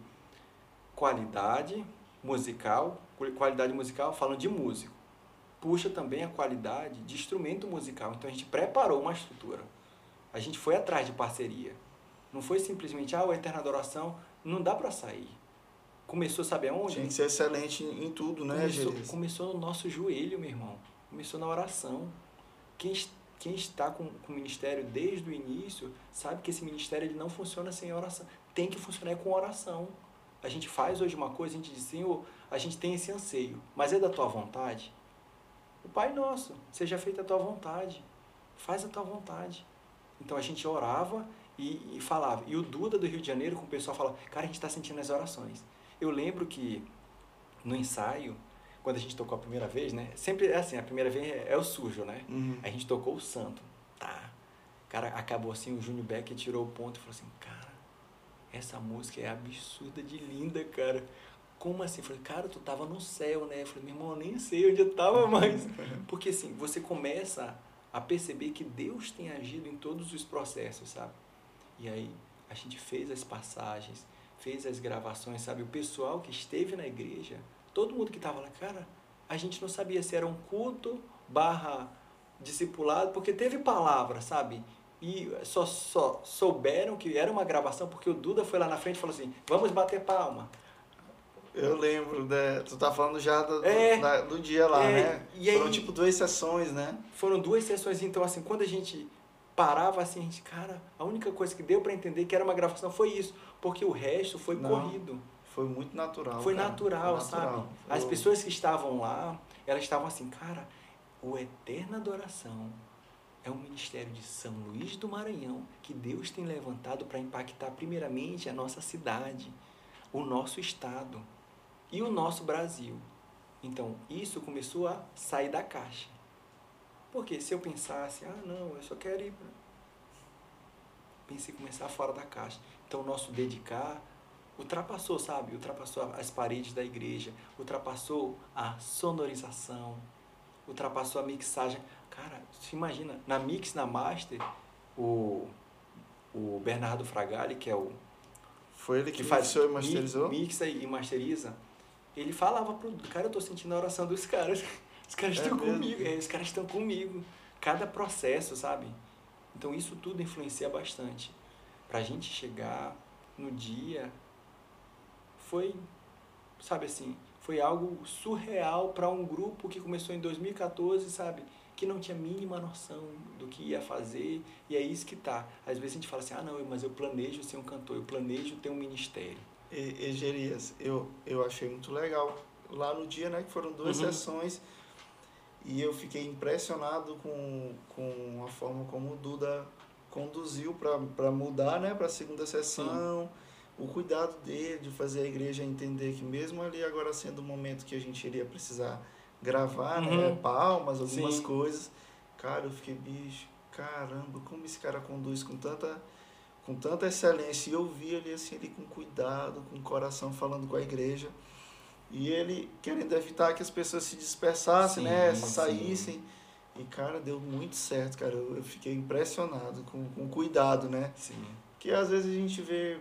Qualidade musical, qualidade musical, falando de músico, puxa também a qualidade de instrumento musical. Então a gente preparou uma estrutura. A gente foi atrás de parceria. Não foi simplesmente, ah, o Eterna Adoração, não dá para sair. Começou, sabe aonde? Tinha que ser excelente em, tudo, né, Começou, começou no nosso joelho, meu irmão. Começou na oração. Quem, quem está com, com o ministério desde o início sabe que esse ministério ele não funciona sem oração. Tem que funcionar com oração. A gente faz hoje uma coisa, a gente diz, Senhor, a gente tem esse anseio, mas é da tua vontade? O Pai Nosso, seja feita a tua vontade. Faz a tua vontade. Então a gente orava e, e falava. E o Duda do Rio de Janeiro, com o pessoal, falava, cara, a gente está sentindo as orações. Eu lembro que no ensaio, quando a gente tocou a primeira vez, né? Sempre é assim, a primeira vez é, é o sujo, né? Uhum. A gente tocou o santo. Tá. Cara, acabou assim, o Júnior Becker tirou o ponto e falou assim, cara, essa música é absurda de linda, cara. Como assim? Eu falei, cara, tu tava no céu, né? Eu falei, meu irmão, eu nem sei onde eu tava mais. Porque assim, você começa a perceber que Deus tem agido em todos os processos, sabe? E aí, a gente fez as passagens, fez as gravações, sabe? O pessoal que esteve na igreja, todo mundo que estava lá, cara, a gente não sabia se era um culto barra discipulado, porque teve palavra, sabe? E só, só souberam que era uma gravação porque o Duda foi lá na frente e falou assim: vamos bater palma. Eu lembro, né? Tu tá falando já do, É. da- do dia lá, É, né? e aí- Foram tipo duas sessões, né? Foram duas sessões, então assim, quando a gente parava assim, a gente, cara, a única coisa que deu para entender que era uma gravação foi isso, porque o resto foi Não. corrido. Foi muito natural. Foi cara. natural, Foi sabe? natural. As Foi- pessoas que estavam lá, elas estavam assim, cara, o Eterna Adoração é um ministério de São Luís do Maranhão que Deus tem levantado para impactar primeiramente a nossa cidade, o nosso estado e o nosso Brasil. Então, isso começou a sair da caixa. Porque se eu pensasse, ah, não, eu só quero ir. Pensei em começar fora da caixa. Então, o nosso dedicar ultrapassou, sabe? Ultrapassou as paredes da igreja, ultrapassou a sonorização, ultrapassou a mixagem. Cara, se imagina, na mix, na master, o, o Bernardo Fragali, que é o Foi ele que, que faz e masterizou? mixa e masteriza, ele falava pro cara, eu tô sentindo a oração dos caras. Os caras É estão mesmo? comigo, é, os caras estão comigo. Cada processo, sabe? Então isso tudo influencia bastante. Pra gente chegar no dia foi, sabe assim, foi algo surreal para um grupo que começou em 2014, sabe? Que não tinha a mínima noção do que ia fazer, e é isso que tá. Às vezes a gente fala assim: "Ah, não, mas eu planejo ser um cantor, eu planejo ter um ministério". E, Egerias, eu, eu achei muito legal. Lá no dia, né, que foram duas Uhum. sessões, e eu fiquei impressionado com, com a forma como o Duda conduziu para mudar, né, para a segunda sessão. Sim. O cuidado dele de fazer a igreja entender que mesmo ali agora sendo o momento que a gente iria precisar gravar, né, uhum. né, palmas, algumas Sim. coisas. Cara, eu fiquei, bicho, caramba, como esse cara conduz com tanta com tanta excelência. E eu vi ele assim, ele com cuidado, com coração falando com a igreja. E ele querendo evitar que as pessoas se dispersassem, sim, né? Saíssem. Sim. E, cara, deu muito certo, cara. Eu, eu fiquei impressionado com, com cuidado, né? Sim. Que às vezes a gente vê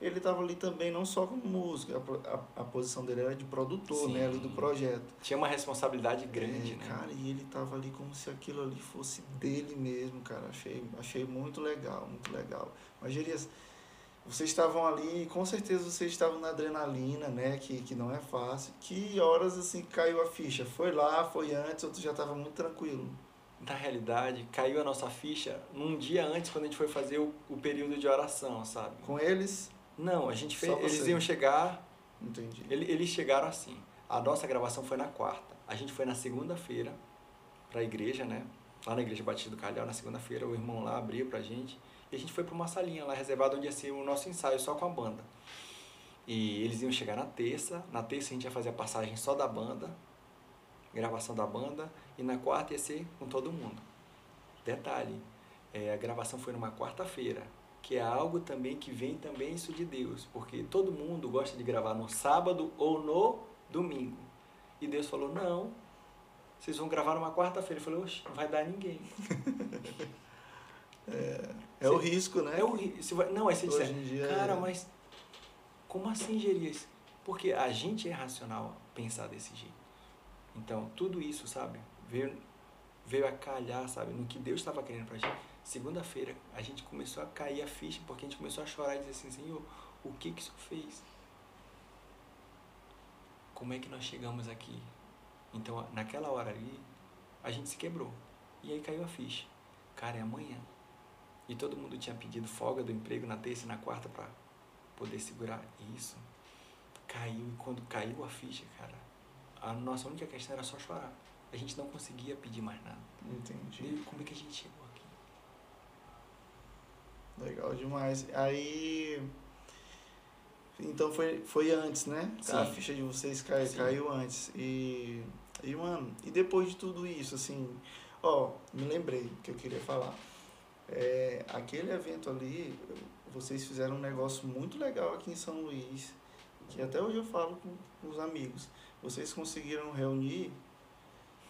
ele estava ali também não só como músico, a, a, a, posição dele era de produtor, Sim. né, ali do projeto. Tinha uma responsabilidade grande, é, né? Cara, e ele estava ali como se aquilo ali fosse dele mesmo, cara. Achei, achei muito legal, muito legal. Mas, Gerias, vocês estavam ali, com certeza vocês estavam na adrenalina, né, que, que não é fácil. Que horas, assim, caiu a ficha? Foi lá, foi antes, ou tu já estava muito tranquilo? Na realidade, caiu a nossa ficha num dia antes, quando a gente foi fazer o, o período de oração, sabe? Com eles? Não, a gente fez. Eles iam chegar. Entendi. Eles chegaram assim. A nossa gravação foi na quarta. A gente foi na segunda-feira para a igreja, né? Lá na igreja Batista do Calhau, na segunda-feira, o irmão lá abriu pra gente. E a gente foi para uma salinha lá reservada onde ia ser o nosso ensaio só com a banda. E eles iam chegar na terça. Na terça a gente ia fazer a passagem só da banda, gravação da banda. E na quarta ia ser com todo mundo. Detalhe, é, a gravação foi numa quarta-feira que é algo também que vem também isso de Deus, porque todo mundo gosta de gravar no sábado ou no domingo. E Deus falou: "Não. Vocês vão gravar numa quarta-feira". Eu falei: "Oxe, não vai dar ninguém". é, é o risco, né? É o risco. Não, aí você diz, cara, é... mas como assim, Gerias? Porque a gente é racional pensar desse jeito. Então, tudo isso, sabe, veio, veio a calhar, sabe, no que Deus estava querendo pra gente. Segunda-feira a gente começou a cair a ficha porque a gente começou a chorar e dizer assim, Senhor, o que que isso fez? Como é que nós chegamos aqui? Então, naquela hora ali, a gente se quebrou. E aí caiu a ficha. Cara, é amanhã. E todo mundo tinha pedido folga do emprego na terça e na quarta para poder segurar isso. Caiu e quando caiu a ficha, cara, a nossa única questão era só chorar. A gente não conseguia pedir mais nada. Entendi. E como é que a gente chegou Legal demais. Aí. Então foi, foi antes, né? Sim. A ficha de vocês cai, caiu antes. E, e, mano, e depois de tudo isso, assim, ó, me lembrei que eu queria falar. É, aquele evento ali, vocês fizeram um negócio muito legal aqui em São Luís, que até hoje eu falo com, com os amigos. Vocês conseguiram reunir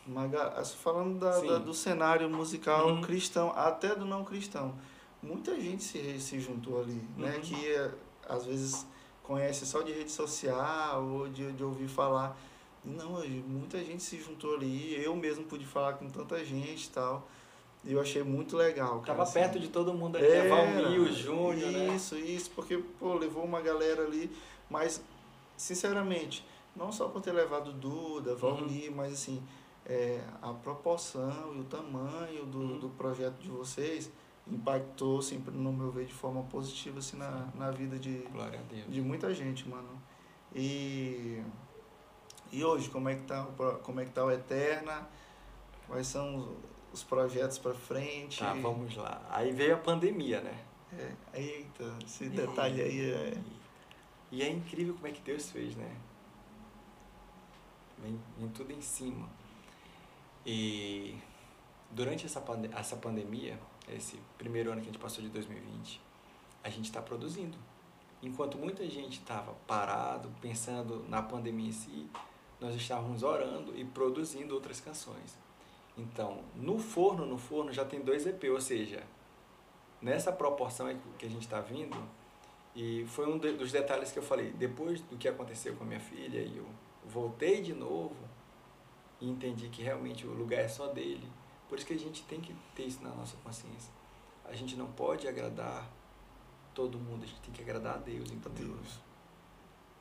uma, falando da, da do cenário musical uhum. cristão, até do não cristão muita gente se, se juntou ali, né? uhum. né? Que eh, às vezes conhece só de rede social ou de, de ouvir falar. Não, muita gente se juntou ali. Eu mesmo pude falar com tanta gente e tal. E eu achei muito legal. Cara, Tava assim. perto de todo mundo ali, é, Valmir, o Júnior, né? Isso, isso, porque, pô, levou uma galera ali, mas, sinceramente, não só por ter levado Duda, Valmir, uhum. mas assim, é, a proporção e o tamanho do, uhum. do projeto de vocês impactou sempre no meu ver de forma positiva assim na, na vida de de muita gente mano e e hoje como é que tá como é que tá o Eterna quais são os, os projetos para frente. Tá vamos lá. Aí veio a pandemia né? É eita esse detalhe aí é e é incrível como é que Deus fez né? Vem, vem tudo em cima. E durante essa, pande essa pandemia esse primeiro ano que a gente passou de 2020, a gente está produzindo. Enquanto muita gente estava parado, pensando na pandemia em si, nós estávamos orando e produzindo outras canções. Então, no forno, no forno já tem dois EP, ou seja, nessa proporção que a gente está vindo, e foi um dos detalhes que eu falei, depois do que aconteceu com a minha filha, e eu voltei de novo e entendi que realmente o lugar é só dele por isso que a gente tem que ter isso na nossa consciência. A gente não pode agradar todo mundo, a gente tem que agradar a Deus em Deus.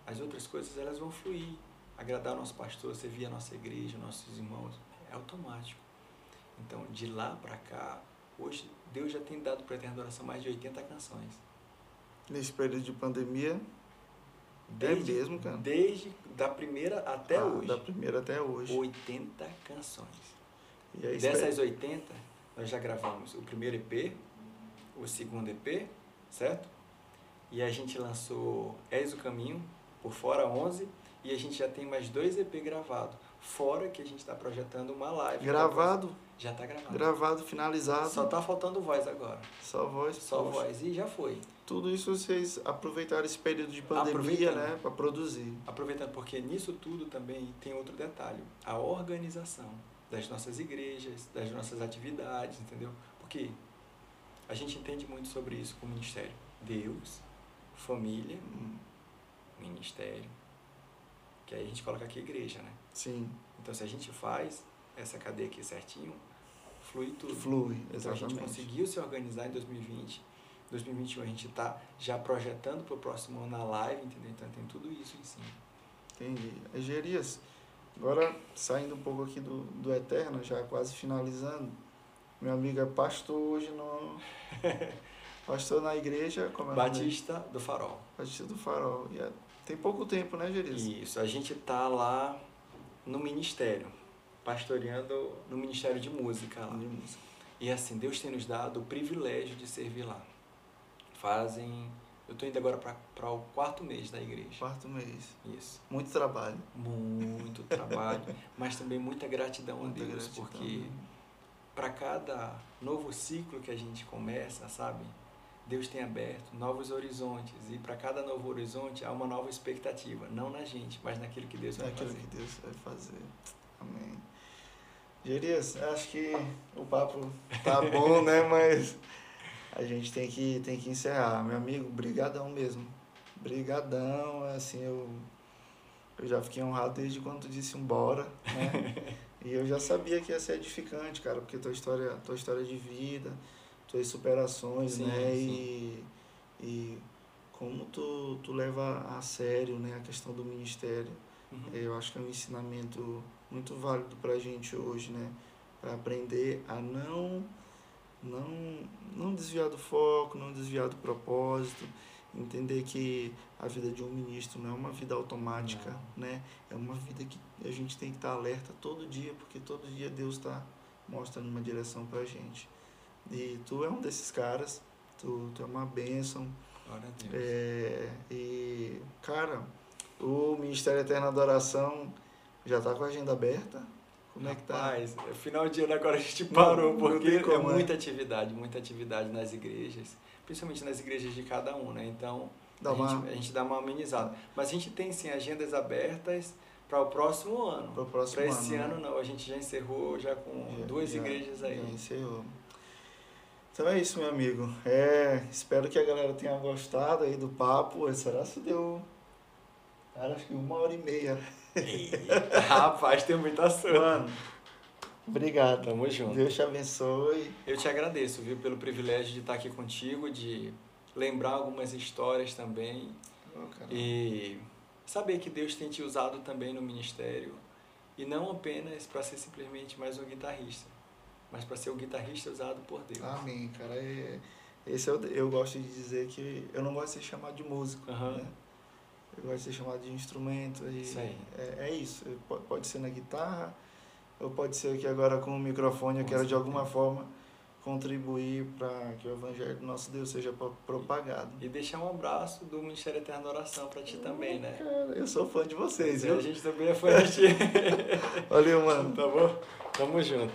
As outras coisas elas vão fluir. Agradar o nosso pastor, servir a nossa igreja, nossos irmãos, é automático. Então, de lá para cá, hoje Deus já tem dado para a Eterna Adoração mais de 80 canções. Nesse período de pandemia, desde, é mesmo, cara? Desde da primeira até ah, hoje. Da primeira até hoje. 80 canções. E aí, Dessas 80, nós já gravamos o primeiro EP, o segundo EP, certo? E a gente lançou És o Caminho, por fora 11, e a gente já tem mais dois EP gravados. Fora que a gente está projetando uma live. Gravado? Já está gravado. Gravado, finalizado. Só tá faltando voz agora. Só voz. Só poxa. voz. E já foi. Tudo isso vocês aproveitaram esse período de pandemia, né? Para produzir. Aproveitando, porque nisso tudo também tem outro detalhe. A organização das nossas igrejas, das nossas atividades, entendeu? Porque a gente entende muito sobre isso com o ministério. Deus, família, hum. ministério. Que aí a gente coloca aqui igreja, né? Sim. Então se a gente faz essa cadeia aqui certinho, flui tudo. Flui, exatamente. Então a gente conseguiu se organizar em 2020. 2021 a gente está já projetando para o próximo ano na live, entendeu? Então tem tudo isso em cima. Entendi. Egerias, agora saindo um pouco aqui do, do Eterno, já quase finalizando, meu amigo é pastor hoje no. pastor na igreja. Como é Batista do Farol. Batista do Farol. E é, tem pouco tempo, né, Gerias? Isso, a gente tá lá no ministério, pastoreando no Ministério de Música lá. De música. E assim, Deus tem nos dado o privilégio de servir lá fazem. Eu estou indo agora para o quarto mês da igreja. Quarto mês. Isso. Muito trabalho. Muito trabalho, mas também muita gratidão muita a Deus, gratidão. porque para cada novo ciclo que a gente começa, sabe? Deus tem aberto novos horizontes e para cada novo horizonte há uma nova expectativa, não na gente, mas naquilo que Deus vai naquilo fazer. que Deus vai fazer. Amém. Gerias, acho que o papo tá bom, né? Mas a gente tem que, tem que encerrar. Meu amigo, brigadão mesmo. Brigadão, assim, eu, eu já fiquei honrado desde quando tu disse embora, né? e eu já sabia que ia ser edificante, cara, porque tua história, tua história de vida, tuas superações, sim, né? Sim. E, e como tu, tu leva a sério né, a questão do ministério. Uhum. Eu acho que é um ensinamento muito válido pra gente hoje, né? Para aprender a não não, não desviar do foco, não desviar do propósito, entender que a vida de um ministro não é uma vida automática, não. né? É uma vida que a gente tem que estar alerta todo dia, porque todo dia Deus está mostrando uma direção para a gente. E tu é um desses caras, tu, tu é uma bênção. Glória a Deus. É, e, cara, o Ministério Eterna Adoração já está com a agenda aberta, como é que tá? Rapaz, é final de ano agora a gente parou, não, porque não é muita atividade, muita atividade nas igrejas, principalmente nas igrejas de cada um, né? Então, a, gente, a gente dá uma amenizada. Mas a gente tem, sim, agendas abertas para o próximo ano. Para o próximo ano. Para esse ano, ano, não. A gente já encerrou já com já, duas já, igrejas aí. Já encerrou. Então é isso, meu amigo. É, espero que a galera tenha gostado aí do papo. Será se deu... Cara, acho que uma hora e meia. Eita, rapaz, tem muita assunto. Mano, obrigado. Tamo junto. Deus te abençoe. Eu te agradeço, viu, pelo privilégio de estar aqui contigo, de lembrar algumas histórias também. Oh, e saber que Deus tem te usado também no ministério. E não apenas para ser simplesmente mais um guitarrista, mas para ser um guitarrista usado por Deus. Amém, cara. É, esse eu, eu gosto de dizer que eu não gosto de ser chamado de músico. Uhum. Né? eu gosto de ser chamado de instrumento. E isso aí. É, é isso. Pode ser na guitarra, ou pode ser aqui agora com o microfone. Eu quero de alguma forma contribuir para que o evangelho do nosso Deus seja propagado. E deixar um abraço do Ministério Eterno Oração para ti também, né? Cara, eu sou fã de vocês, viu? A gente também é fã de ti. Valeu, mano. Tá bom? Tamo junto.